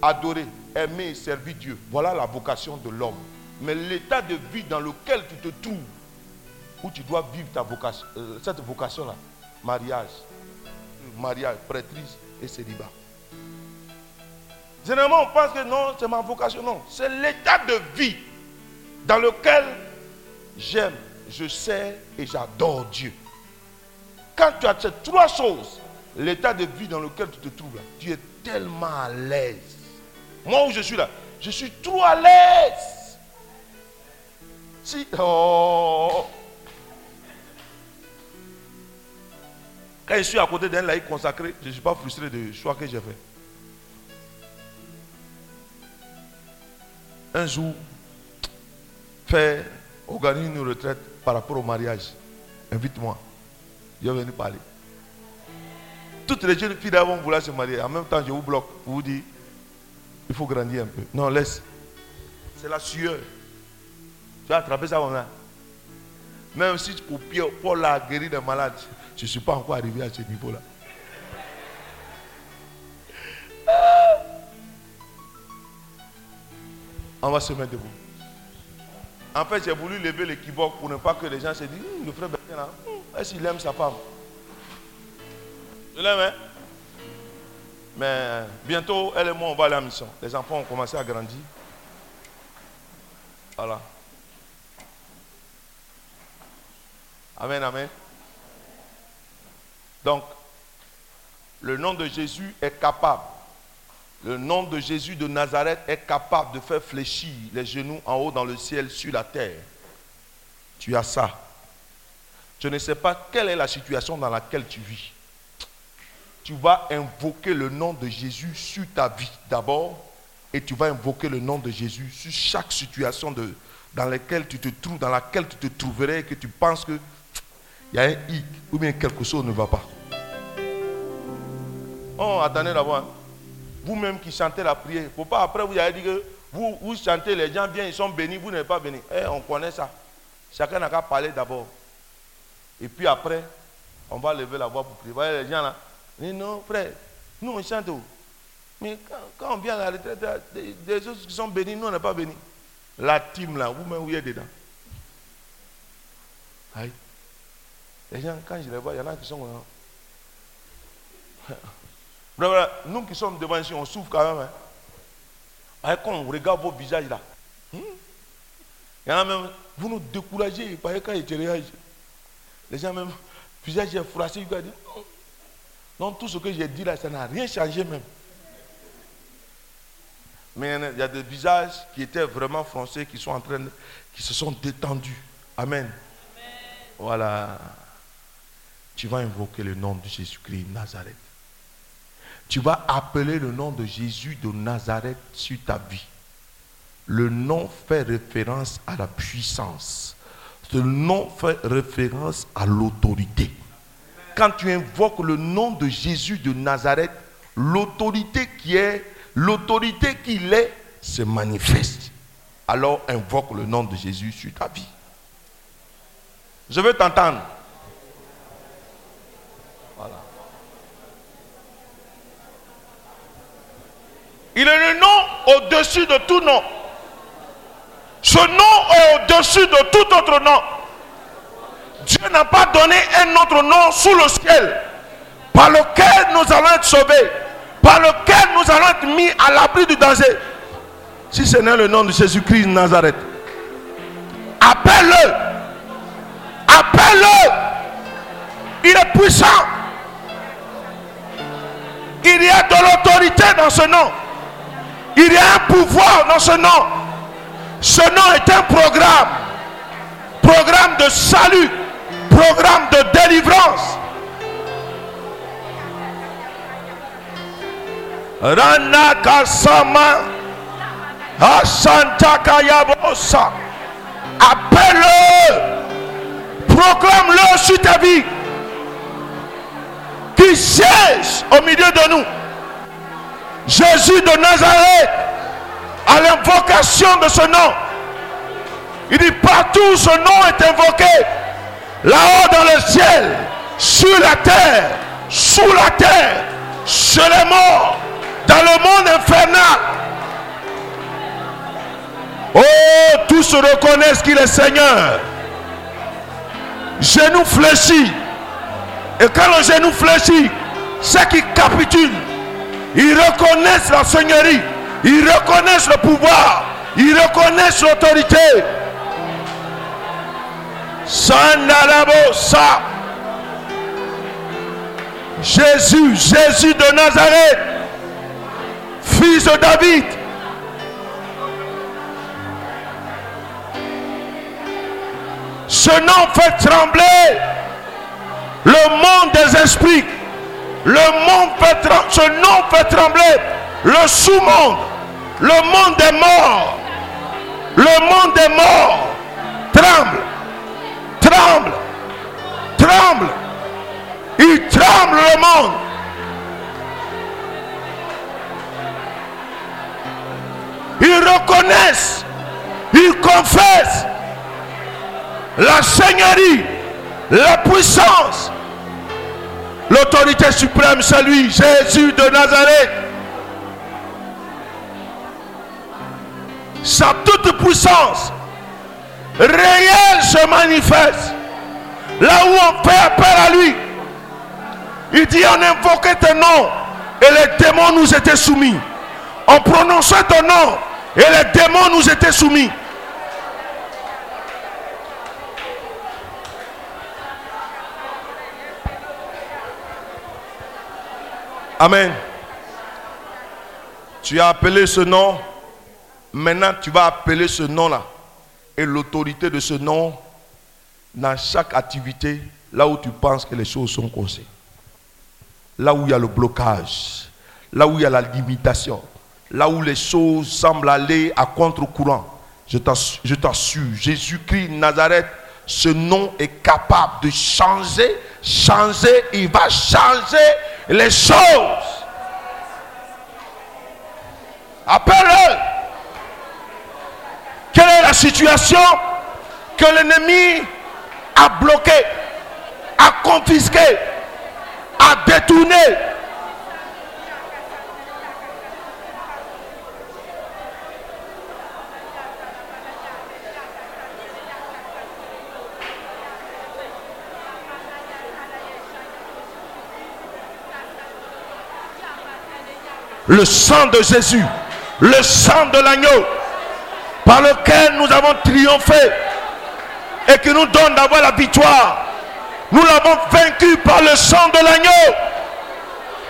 adorer, aimer servir Dieu. Voilà la vocation de l'homme. Mais l'état de vie dans lequel tu te trouves, où tu dois vivre ta vocation, euh, cette vocation-là, mariage, mariage, prêtrise et célibat. Généralement, on pense que non, c'est ma vocation. Non, c'est l'état de vie dans lequel j'aime, je sais et j'adore Dieu. Quand tu as ces trois choses, l'état de vie dans lequel tu te trouves là, tu es tellement à l'aise. Moi où je suis là, je suis trop à l'aise. Si, oh. Quand je suis à côté d'un laïc consacré, je ne suis pas frustré du choix que j'ai fait. Un jour, faire, organiser une retraite par rapport au mariage. Invite-moi. Je vais venir parler. Toutes les jeunes filles vont vouloir se marier. En même temps, je vous bloque pour vous dire, il faut grandir un peu. Non, laisse. C'est la sueur. Tu vas attraper ça ça. Même si pour Paul a guéri des malades, je ne suis pas encore arrivé à ce niveau-là. On va se mettre debout. En fait, j'ai voulu lever l'équivoque pour ne pas que les gens se disent, Hum, le frère Bertrand, là, hum, est-ce qu'il aime sa femme? Je l'aime, hein Mais bientôt, elle et moi, on va aller en mission. Les enfants ont commencé à grandir. Voilà. Amen, amen. Donc, le nom de Jésus est capable. Le nom de Jésus de Nazareth est capable de faire fléchir les genoux en haut dans le ciel, sur la terre. Tu as ça. Je ne sais pas quelle est la situation dans laquelle tu vis. Tu vas invoquer le nom de Jésus sur ta vie d'abord et tu vas invoquer le nom de Jésus sur chaque situation dans laquelle tu te trouves, dans laquelle tu te trouverais que tu penses que il y a un hic ou bien quelque chose ne va pas. Oh, attendez d'abord. Vous-même qui chantez la prière, faut pas après vous allez dire que vous, chantez, les gens viennent, ils sont bénis, vous n'êtes pas bénis. Eh, on connaît ça. Chacun n'a qu'à parler d'abord. Et puis après, on va lever la voix pour prier. Vous voyez les gens là. Disent non, frère, Nous, on chante. Mais quand, on vient à la retraite, des, autres qui sont bénis, nous, on n'est pas bénis. La team, là, vous-même, vous êtes dedans. Aïe. Les gens, quand je les vois, il y en a qui sont. Bref, nous qui sommes devant ici, on souffre quand même. Hein. Quand on regarde vos visages là, hmm, il y en a même, vous nous découragez, que quand ils te regardent, les gens même, visage est froissé, ils disent, non. Donc tout ce que j'ai dit là, ça n'a rien changé même. Mais il y a des visages qui étaient vraiment français, qui sont en train de, qui se sont détendus. Amen. Voilà. Tu vas invoquer le nom de Jésus-Christ Nazareth. Tu vas appeler le nom de Jésus de Nazareth sur ta vie. Le nom fait référence à la puissance. Ce nom fait référence à l'autorité. Quand tu invoques le nom de Jésus de Nazareth, l'autorité qui est, l'autorité qu'il est, se manifeste. Alors invoque le nom de Jésus sur ta vie. Je veux t'entendre. Il est le nom au-dessus de tout nom. Ce nom est au-dessus de tout autre nom. Dieu n'a pas donné un autre nom sous le ciel par lequel nous allons être sauvés, par lequel nous allons être mis à l'abri du danger. Si ce n'est le nom de Jésus-Christ de Nazareth, appelle-le. Appelle-le. Il est puissant. Il y a de l'autorité dans ce nom. Il y a un pouvoir dans ce nom. Ce nom est un programme. Programme de salut. Programme de délivrance. Ranakasama Asantakayabosa. Appelle-le. Proclame-le sur ta vie. Qui siège au milieu de nous. Jésus de Nazareth, à l'invocation de ce nom. Il dit partout ce nom est invoqué. Là-haut dans le ciel, sur la terre, sous la terre, chez les morts, dans le monde infernal. Oh, tous reconnaissent qu'il est Seigneur. Genou fléchis. Et quand le genou fléchit, c'est qui capitule. Ils reconnaissent la seigneurie. Ils reconnaissent le pouvoir. Ils reconnaissent l'autorité. Sandalabosa. Jésus, Jésus de Nazareth, fils de David. Ce nom fait trembler le monde des esprits. Le monde fait trembler, ce nom fait trembler le sous-monde, le monde des morts. Le monde des morts tremble, tremble, tremble. Il tremble le monde. Ils reconnaissent, ils confessent la seigneurie, la puissance, l'autorité suprême, c'est lui, Jésus de Nazareth. Sa toute puissance réelle se manifeste. Là où on fait appel à lui, il dit on invoquait ton nom et les démons nous étaient soumis. On prononçait ton nom et les démons nous étaient soumis. Amen. Tu as appelé ce nom. Maintenant, tu vas appeler ce nom-là. Et l'autorité de ce nom dans chaque activité, là où tu penses que les choses sont causées. Là où il y a le blocage. Là où il y a la limitation. Là où les choses semblent aller à contre-courant. Je t'assure, Jésus-Christ Nazareth, ce nom est capable de changer, changer, il va changer les choses. Appelle-le. Quelle est la situation que l'ennemi a bloqué, a confisqué, a détourné Le sang de Jésus, le sang de l'agneau, par lequel nous avons triomphé et qui nous donne d'avoir la victoire. Nous l'avons vaincu par le sang de l'agneau.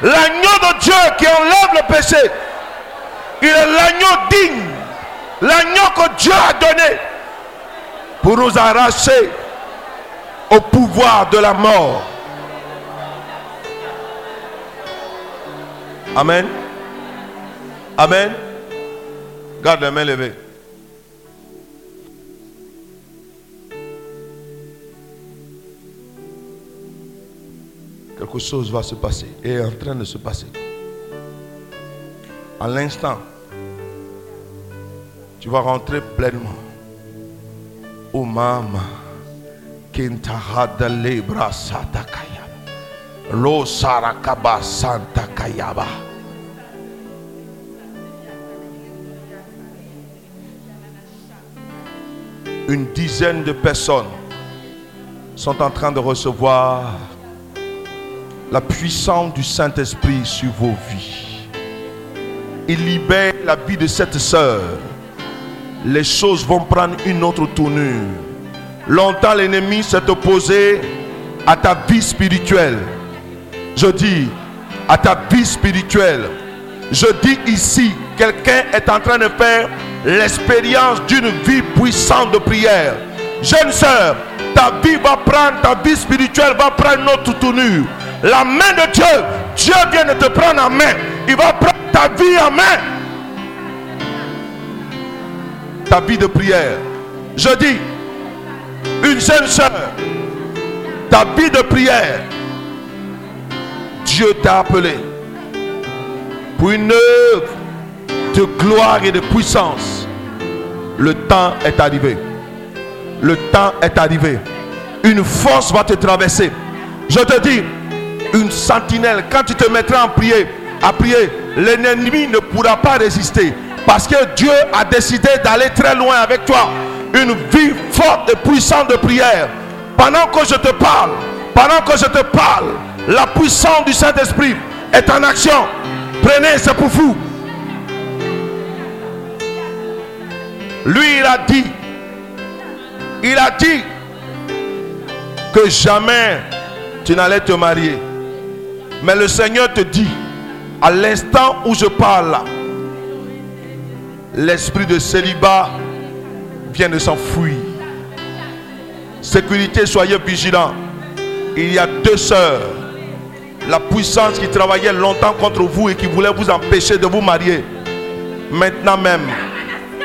L'agneau de Dieu qui enlève le péché. Il est l'agneau digne. L'agneau que Dieu a donné pour nous arracher au pouvoir de la mort. Amen. Amen. Garde les mains levées. Quelque chose va se passer et est en train de se passer. À l'instant, tu vas rentrer pleinement. Oh mama, kintahada lebra satakaya, lo sarakaba Une dizaine de personnes sont en train de recevoir la puissance du Saint-Esprit sur vos vies. Il libère la vie de cette sœur. Les choses vont prendre une autre tournure. Longtemps l'ennemi s'est opposé à ta vie spirituelle. Je dis à ta vie spirituelle. Je dis ici, quelqu'un est en train de faire l'expérience d'une vie puissante de prière. Jeune sœur, ta vie va prendre, ta vie spirituelle va prendre une autre tournure. La main de Dieu, Dieu vient de te prendre en main. Il va prendre ta vie en main. Ta vie de prière. Je dis, une jeune sœur, ta vie de prière, Dieu t'a appelé pour une de gloire et de puissance. Le temps est arrivé. Le temps est arrivé. Une force va te traverser. Je te dis, une sentinelle, quand tu te mettras en prier, à prier, l'ennemi ne pourra pas résister. Parce que Dieu a décidé d'aller très loin avec toi. Une vie forte et puissante de prière. Pendant que je te parle, pendant que je te parle, la puissance du Saint-Esprit est en action. Prenez, c'est pour vous. Lui, il a dit, il a dit que jamais tu n'allais te marier. Mais le Seigneur te dit, à l'instant où je parle, l'esprit de célibat vient de s'enfuir. Sécurité, soyez vigilants. Il y a deux sœurs. La puissance qui travaillait longtemps contre vous et qui voulait vous empêcher de vous marier. Maintenant même,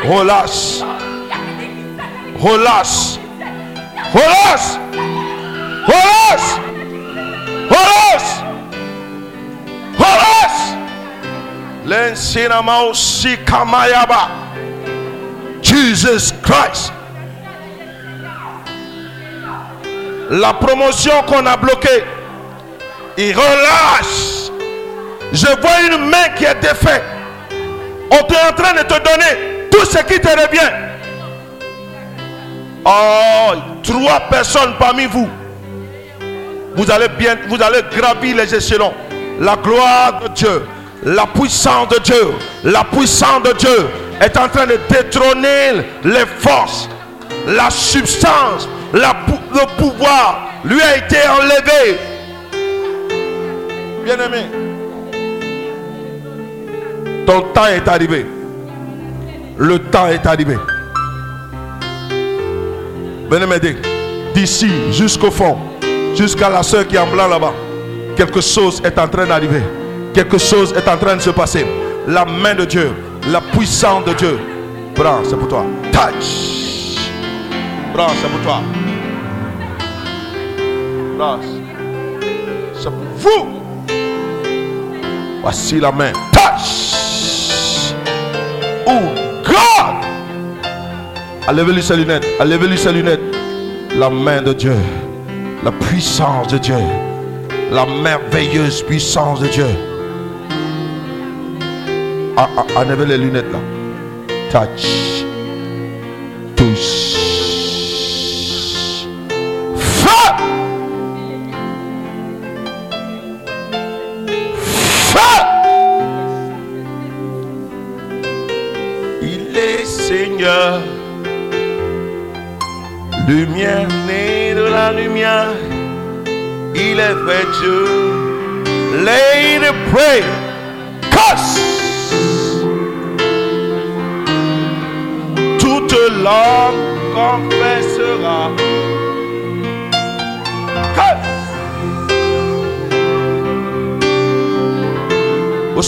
relâche. Relâche. Relâche. Relâche. Relâche. Relâche. L'ensinamao kamayaba. Jesus Christ. La promotion qu'on a bloquée, il relâche. Je vois une main qui est défaite. On est en train de te donner tout ce qui te revient. Oh, trois personnes parmi vous. Vous allez bien, vous allez gravir les échelons. La gloire de Dieu, la puissance de Dieu, la puissance de Dieu est en train de détrôner les forces, la substance, le pouvoir lui a été enlevé. Bien-aimé, ton temps est arrivé. Le temps est arrivé. Venez m'aider. D'ici jusqu'au fond, jusqu'à la soeur qui est en blanc là-bas, quelque chose est en train d'arriver. Quelque chose est en train de se passer. La main de Dieu, la puissance de Dieu. Prends, c'est pour toi. Touch. Prends, c'est pour toi. Prends. C'est pour vous. Voici la main. Touch. God. Enlevez-lui ses lunettes. Enlevez-lui ses lunettes. La main de Dieu. La puissance de Dieu. La merveilleuse puissance de Dieu. Enlevez les lunettes là. Touch.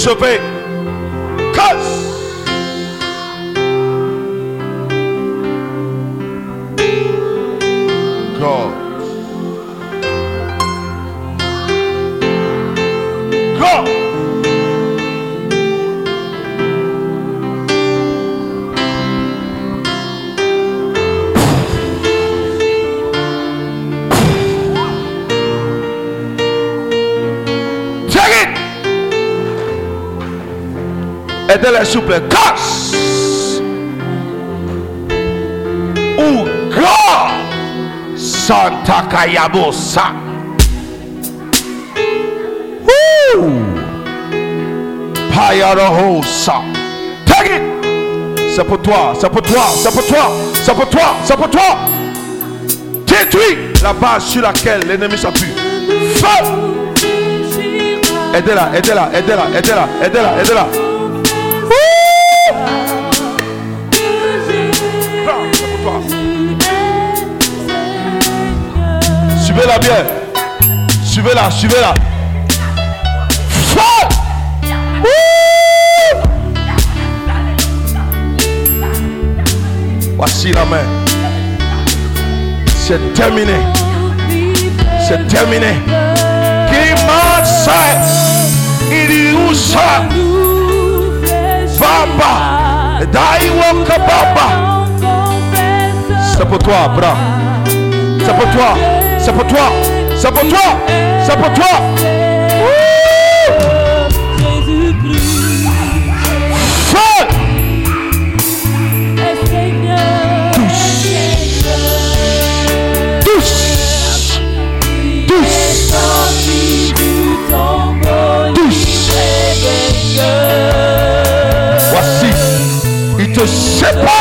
Vous savez, vous plaît. Casse. Ou God. Santa Kayabosa. Payarohosa. Take it! C'est pour toi, c'est pour toi, c'est pour toi, c'est pour toi, c'est pour toi. Détruis la base sur laquelle l'ennemi s'appuie. Feu! Aidez-la, aidez-la, aidez-la, aidez-la, aidez-la, aidez-la. Suivez-la bien. Suivez-la, suivez-la. Voici la main. C'est terminé. C'est terminé. Qui m'a Il? Baba. Daiwa Baba. C'est pour toi, bras. C'est pour toi. C'est pour toi. C'est pour toi. C'est pour toi. Tous. Tous. Voici. Te.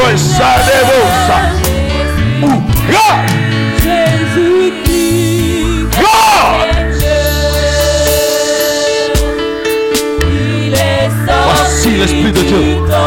Jaya bro sadevosa. God. God. Voici l'Esprit de Dieu.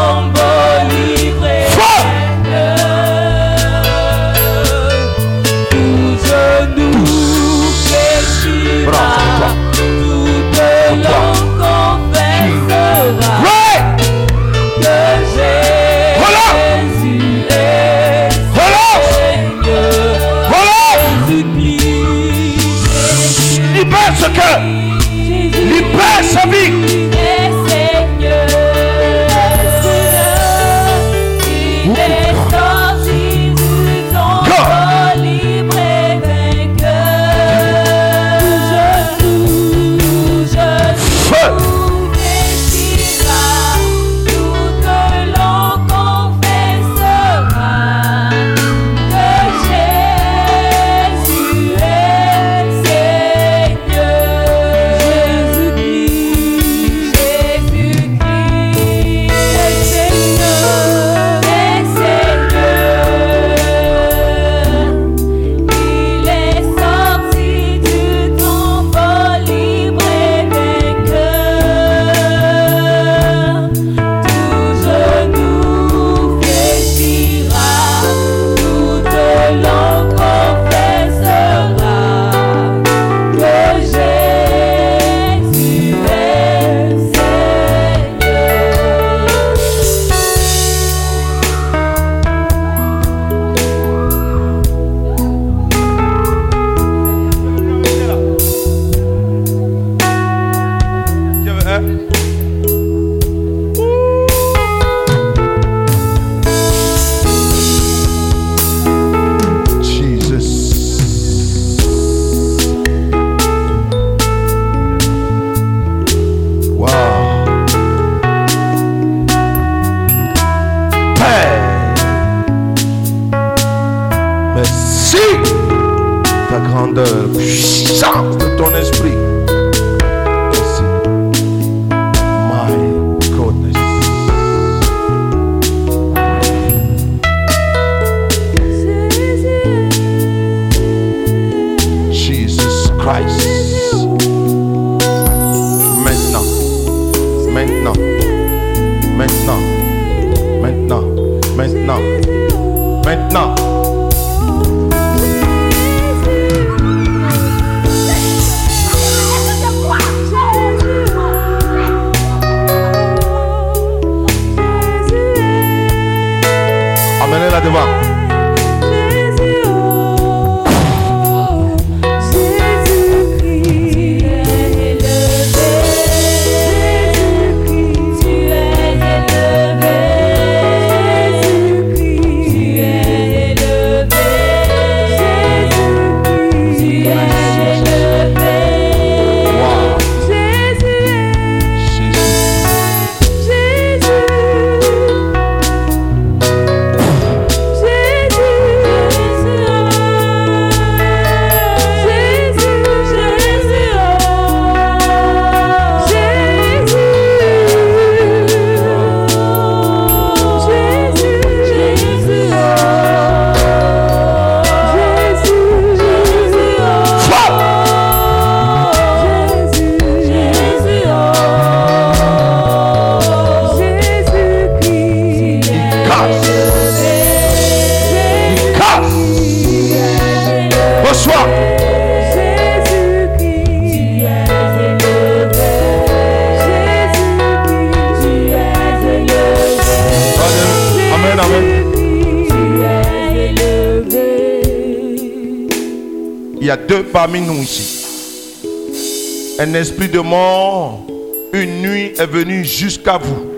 De mort, une nuit est venu jusqu'à vous.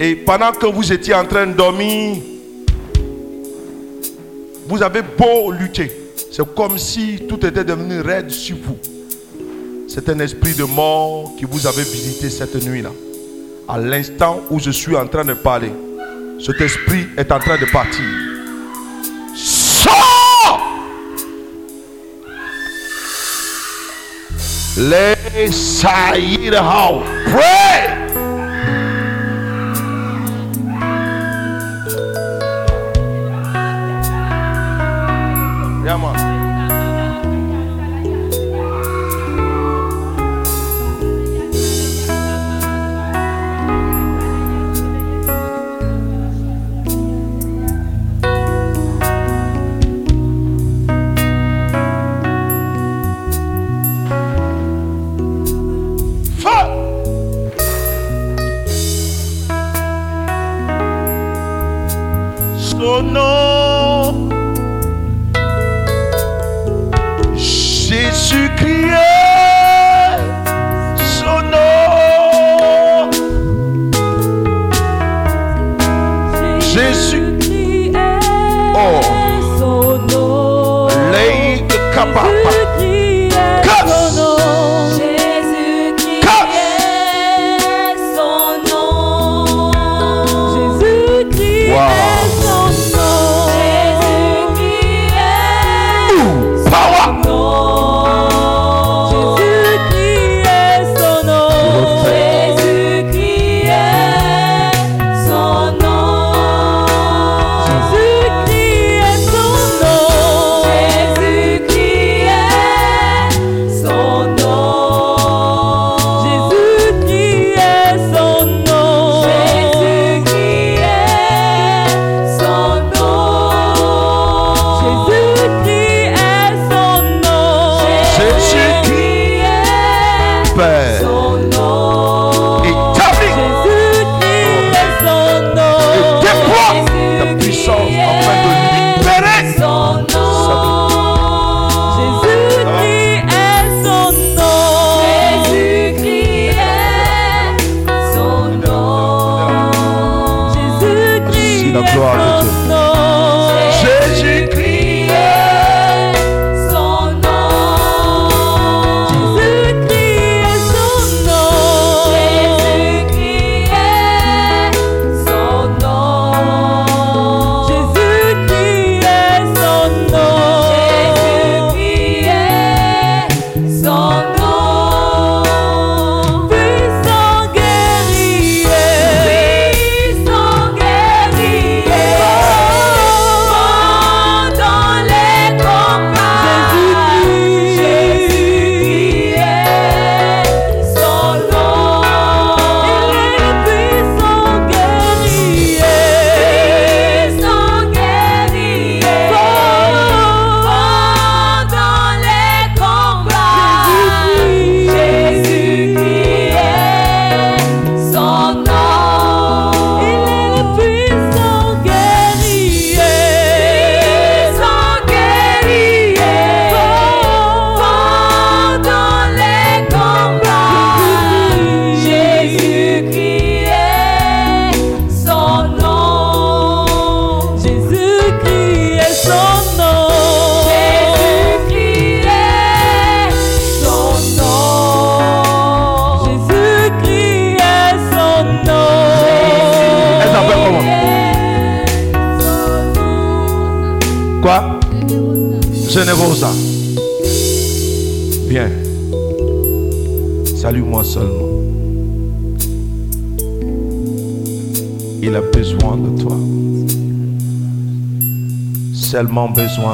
Et pendant que vous étiez en train de dormir, vous avez beau lutter. C'est comme si tout était devenu raide sur vous. C'est un esprit de mort qui vous avait visité cette nuit-là. À l'instant où je suis en train de parler, cet esprit est en train de partir. Sors Les sair ao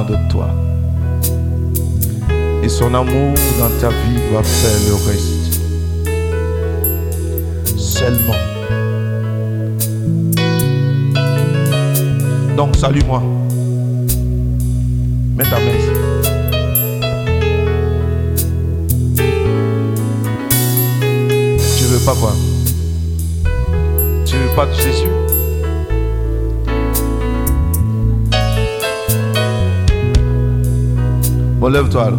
De toi. Et son amour dans ta vie va faire le reste. Seulement. Donc salue-moi. Mets ta main. Tu veux pas quoi? Tu veux pas de Jésus Bon, lève-toi alors.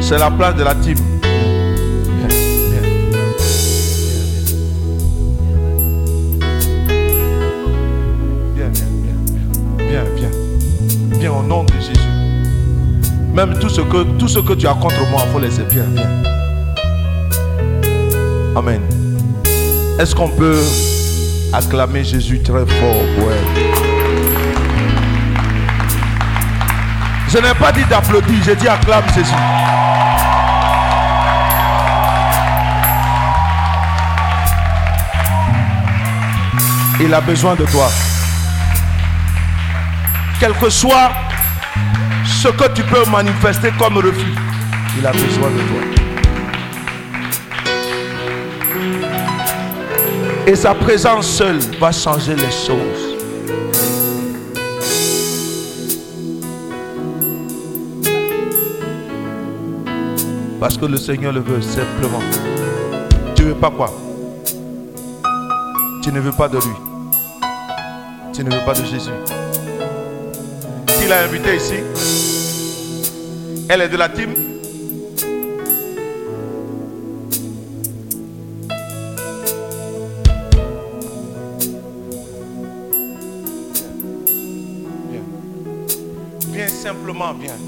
C'est la place de la team. Même tout ce que, tout ce que tu as contre moi, il faut laisser. Viens, viens. Amen. Est-ce qu'on peut acclamer Jésus très fort? Pour Je n'ai pas dit d'applaudir, j'ai dit acclame Jésus. Il a besoin de toi. Quel que soit ce que tu peux manifester comme refus, il a besoin de toi. Et sa présence seule va changer les choses. Parce que le Seigneur le veut simplement. Tu veux pas quoi? Tu ne veux pas de lui. Tu ne veux pas de Jésus. Qui l'a invité ici? Elle est de la team? Viens. Viens simplement, viens.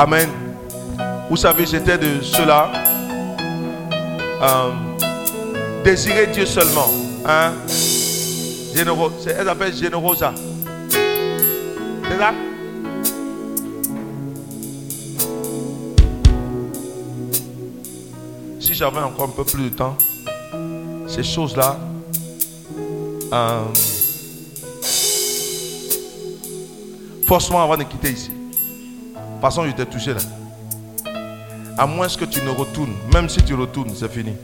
Amen. Vous savez, j'étais de ceux-là. euh, désirer Dieu seulement. Hein? Généro, elle s'appelle Générosa. C'est ça? Si j'avais encore un peu plus de temps, ces choses-là, euh, forcément avant de quitter ici. Façon, je t'ai touché là. À moins que tu ne retournes. Même si tu retournes, c'est fini.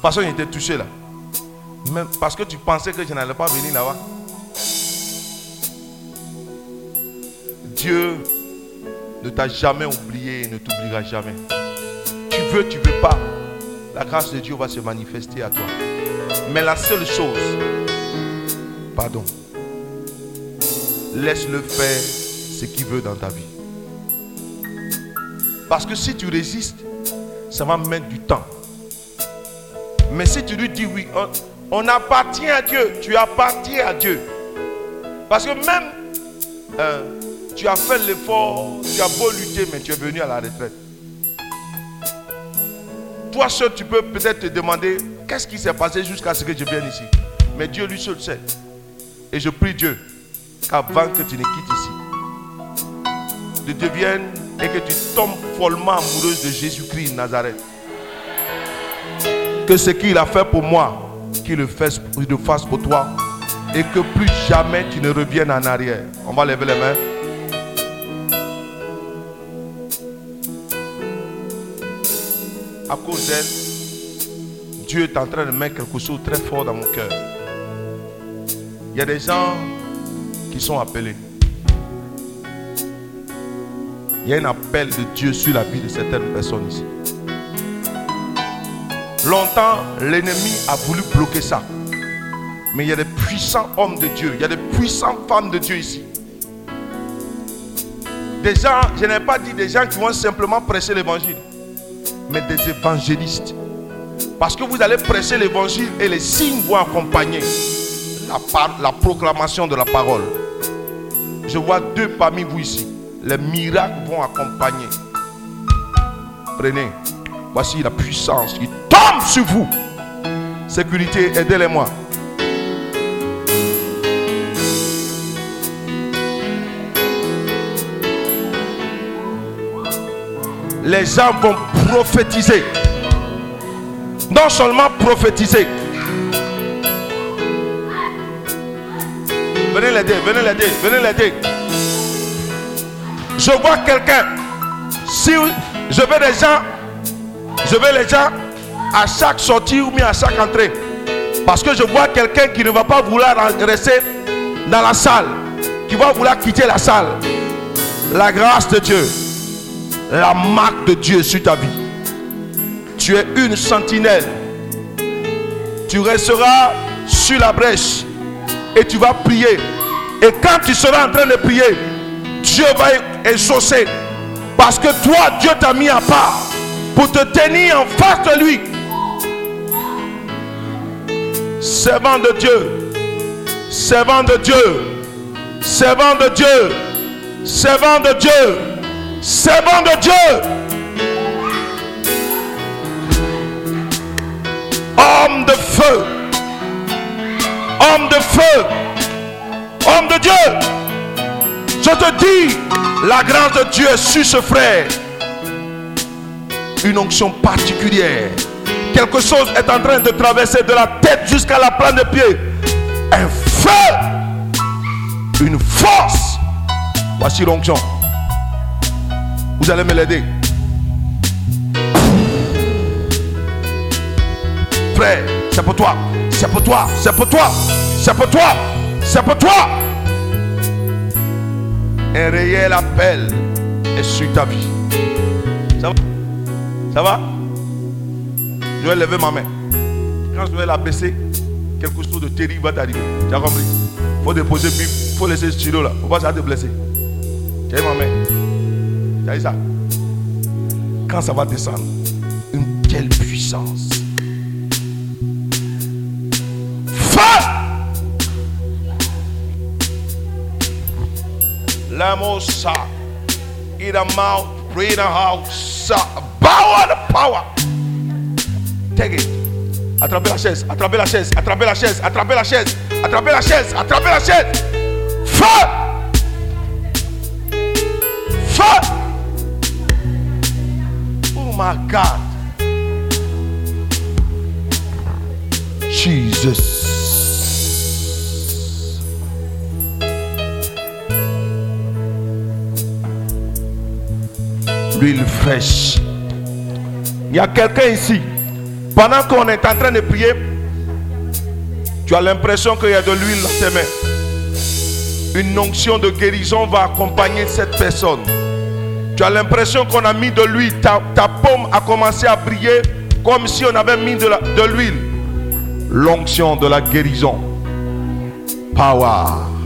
Façon, il était touché là. Même parce que tu pensais que je n'allais pas venir là-bas. Dieu ne t'a jamais oublié et ne t'oubliera jamais. Tu veux, tu veux pas. La grâce de Dieu va se manifester à toi. Mais la seule chose, pardon, laisse-le faire ce qu'il veut dans ta vie. Parce que si tu résistes, ça va mettre du temps. Mais si tu lui dis oui, on, appartient à Dieu, tu appartiens à Dieu. Parce que même euh, tu as fait l'effort, tu as beau lutter, mais tu es venu à la retraite. Toi seul, tu peux peut-être te demander qu'est-ce qui s'est passé jusqu'à ce que je vienne ici? Mais Dieu lui seul sait. Et je prie Dieu qu'avant que tu ne quittes ici, tu deviennes et que tu tombes follement amoureuse de Jésus-Christ de Nazareth. Que ce qu'il a fait pour moi, qu'il le fasse, il le fasse pour toi. Et que plus jamais tu ne reviennes en arrière. On va lever les mains. À cause d'elle, Dieu est en train de mettre quelque chose de très fort dans mon cœur. Il y a des gens sont appelés. Il y a un appel de Dieu sur la vie de certaines personnes ici. Longtemps, l'ennemi a voulu bloquer ça. Mais il y a des puissants hommes de Dieu. Il y a des puissantes femmes de Dieu ici. Des gens, je n'ai pas dit des gens qui vont simplement prêcher l'évangile, mais des évangélistes. Parce que vous allez prêcher l'évangile et les signes vont accompagner la, la proclamation de la parole. Je vois deux parmi vous ici. Les miracles vont accompagner. Prenez. Voici la puissance qui tombe sur vous. Sécurité, aidez-les-moi. Les gens vont prophétiser. Non seulement prophétiser. Venez l'aider, venez l'aider, venez l'aider. Je vois quelqu'un. Si je veux des gens, je veux les gens à chaque sortie ou bien à chaque entrée. Parce que je vois quelqu'un qui ne va pas vouloir rester dans la salle, qui va vouloir quitter la salle. La grâce de Dieu, la marque de Dieu sur ta vie. Tu es une sentinelle. Tu resteras sur la brèche et tu vas prier. Et quand tu seras en train de prier, Dieu va exaucer. Parce que toi, Dieu t'a mis à part pour te tenir en face de lui. Servant de Dieu, servant de Dieu, servant de Dieu, servant de Dieu, servant de Dieu. Homme de feu, homme de feu, homme de Dieu. Je te dis, la grâce de Dieu est sur ce frère. Une onction particulière. Quelque chose est en train de traverser de la tête jusqu'à la plante de pied. Un feu. Une force. Voici l'onction. Vous allez me l'aider. Frère, c'est pour toi. C'est pour toi. C'est pour toi. C'est pour toi. C'est pour toi. Un réel appel est sur ta vie. Ça va? Ça va? Je vais lever ma main. Quand je vais la baisser, quelque chose de terrible va t'arriver. Tu as compris? Faut déposer, il faut laisser ce stylo là. Faut pas ça te blesser. Tu ma main? Tu ça? Quand ça va descendre, une telle puissance. Lamosa. In the mouth, breathe out. Power the power. Take it. Attrapez la chaise, attrapez la chaise, attrapez la chaise, attrapez la chaise, attrapez la chaise, attrapez la chaise. Feu! Feu! Oh my God. Jesus. L'huile fraîche. Il y a quelqu'un ici. Pendant qu'on est en train de prier, tu as l'impression qu'il y a de l'huile dans tes mains. Une onction de guérison va accompagner cette personne. Tu as l'impression qu'on a mis de l'huile. Ta, ta paume a commencé à briller comme si on avait mis de l'huile. L'onction de la guérison. Power.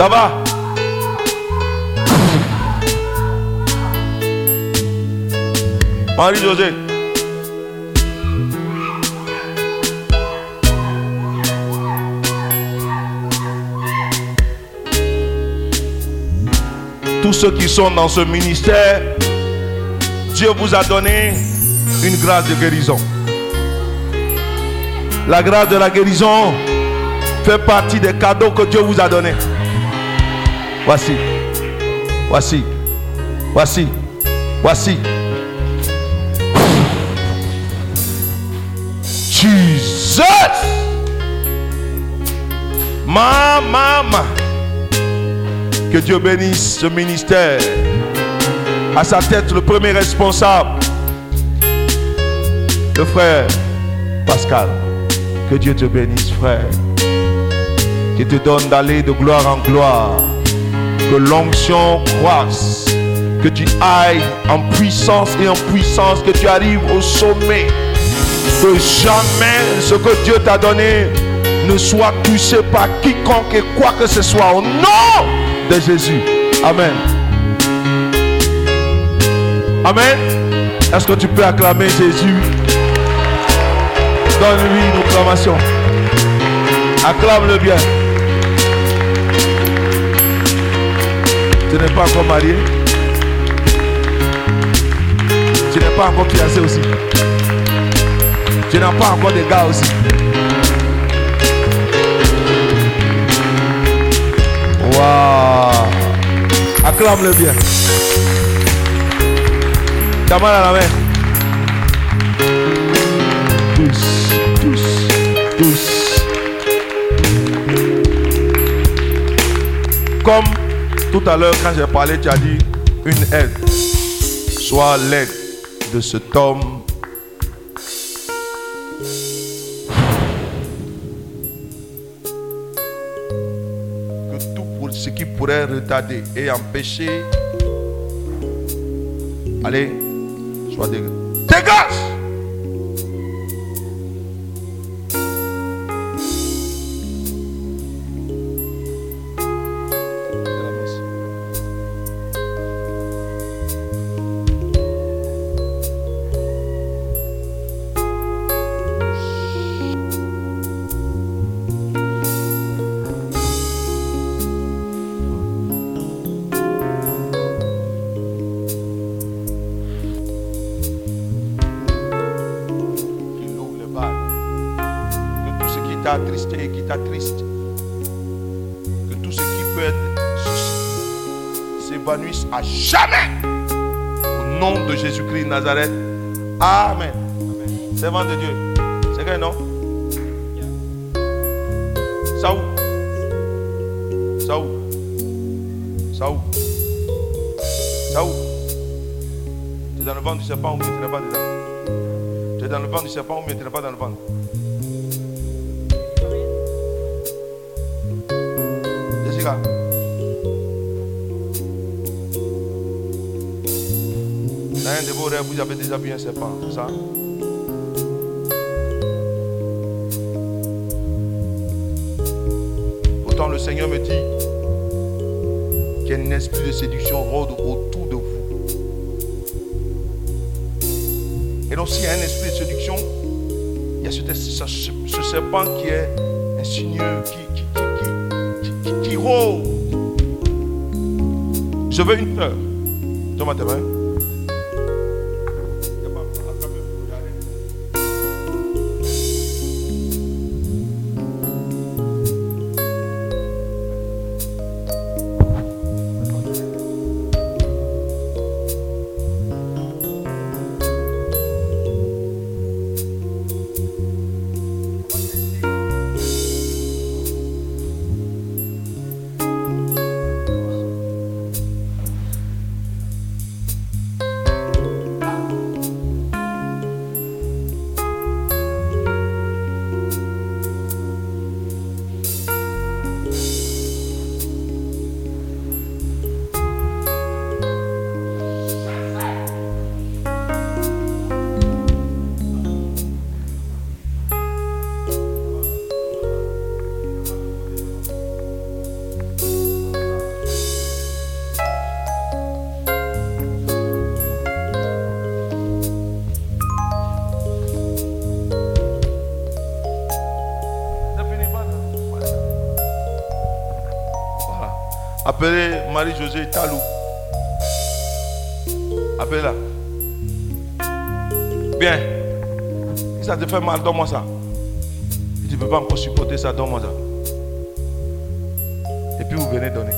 Ça va Marie-José. Tous ceux qui sont dans ce ministère, Dieu vous a donné une grâce de guérison. La grâce de la guérison fait partie des cadeaux que Dieu vous a donnés. Voici. Voici. Voici. Voici. Jesus. Ma, maman. Que Dieu bénisse ce ministère. À sa tête, le premier responsable. Le frère Pascal. Que Dieu te bénisse, frère. qui te donne d'aller de gloire en gloire. Que l'onction croisse, que tu ailles en puissance et en puissance, que tu arrives au sommet. Que jamais ce que Dieu t'a donné ne soit touché par quiconque et quoi que ce soit. Au nom de Jésus. Amen. Amen. Est-ce que tu peux acclamer Jésus? Donne-lui une acclamation. Acclame-le bien. Tu n'es pas encore marié Tu n'es pas encore fiancé aussi Tu n'as pas encore de gars aussi Waouh Acclame-le bien. Ta main à la main. Tous, tous, tous. Comme tout à l'heure quand j'ai parlé, tu as dit une aide. Soit l'aide de cet homme. Que tout pour ce qui pourrait retarder et empêcher. Allez, soit dégage. Dégage! Nazareth. Amen. Servant de Dieu. C'est quel nom Saoul. Saoul. Saoul. Saoul. Tu es dans le ventre du serpent ou tu n'es pas dedans? Tu es dans le ventre du serpent ou bien tu n'es pas dans le ventre? Vous avez déjà vu un serpent, ça? Pourtant, le Seigneur me dit qu'un esprit de séduction rôde autour de vous. Et donc, s'il y a un esprit de séduction, il y a ce, serpent qui est insinueux, qui, rôde. Je veux une fleur. Donne-moi. Appelez Marie-Josée Talou. Appelez-la. Bien. Ça te fait mal, donne-moi ça. Si tu ne peux pas encore supporter ça, donne-moi ça. Et puis vous venez donner.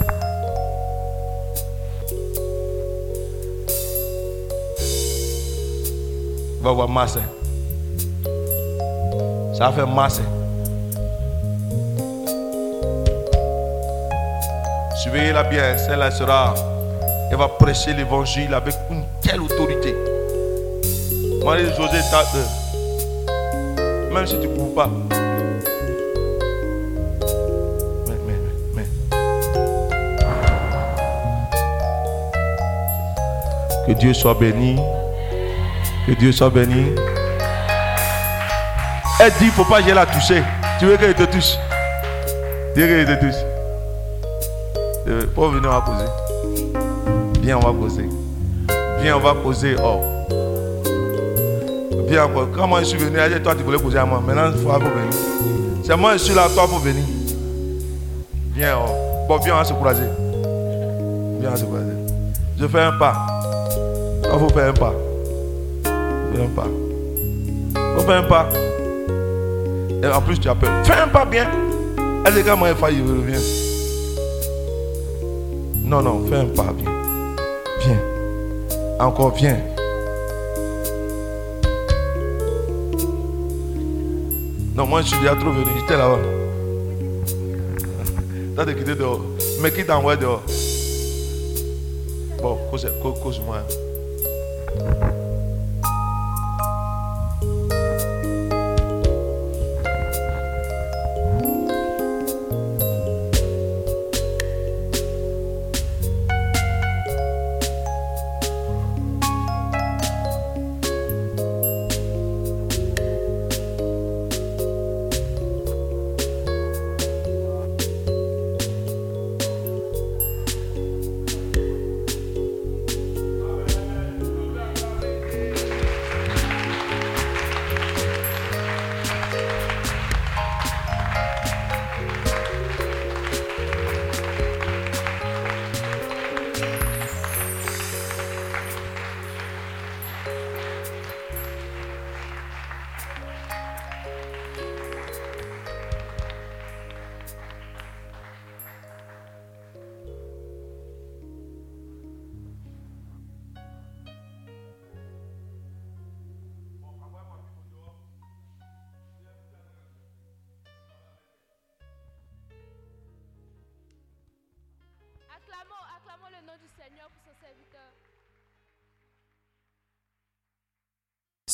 Va voir masse. Ça va faire masse. Suivez-la bien, celle-là sera. Elle va prêcher l'évangile avec une telle autorité. Marie-Josée, euh, même si tu ne pouvais pas. Que Dieu soit béni. Que Dieu soit béni. Elle dit, il ne faut pas que je la toucher. Tu veux qu'elle te touche? Tu veux qu'elle te touche. Pour venir, on va poser. Viens, on va poser. Viens, on va poser. Oh. Viens encore. Quand moi je suis venu, dit, toi tu voulais poser à moi. Maintenant, il faut venir. C'est moi je suis là, toi pour venir. Viens, oh. Bon, viens, on va se croiser. Viens, on va se croiser. Je fais un pas. Il faut faire un pas. Fais un pas. Faut faire un pas. Et en plus, tu peur. Fais un pas bien. Dit, quand moi, il faut, je reviens. Non, non, fais un pas bien. Viens. Encore, viens. Non, moi, je suis déjà trop venu. J'étais là-bas. T'as de quitter dehors. Mais qui t'envoie dehors? Bon, cause, cause, cause-moi.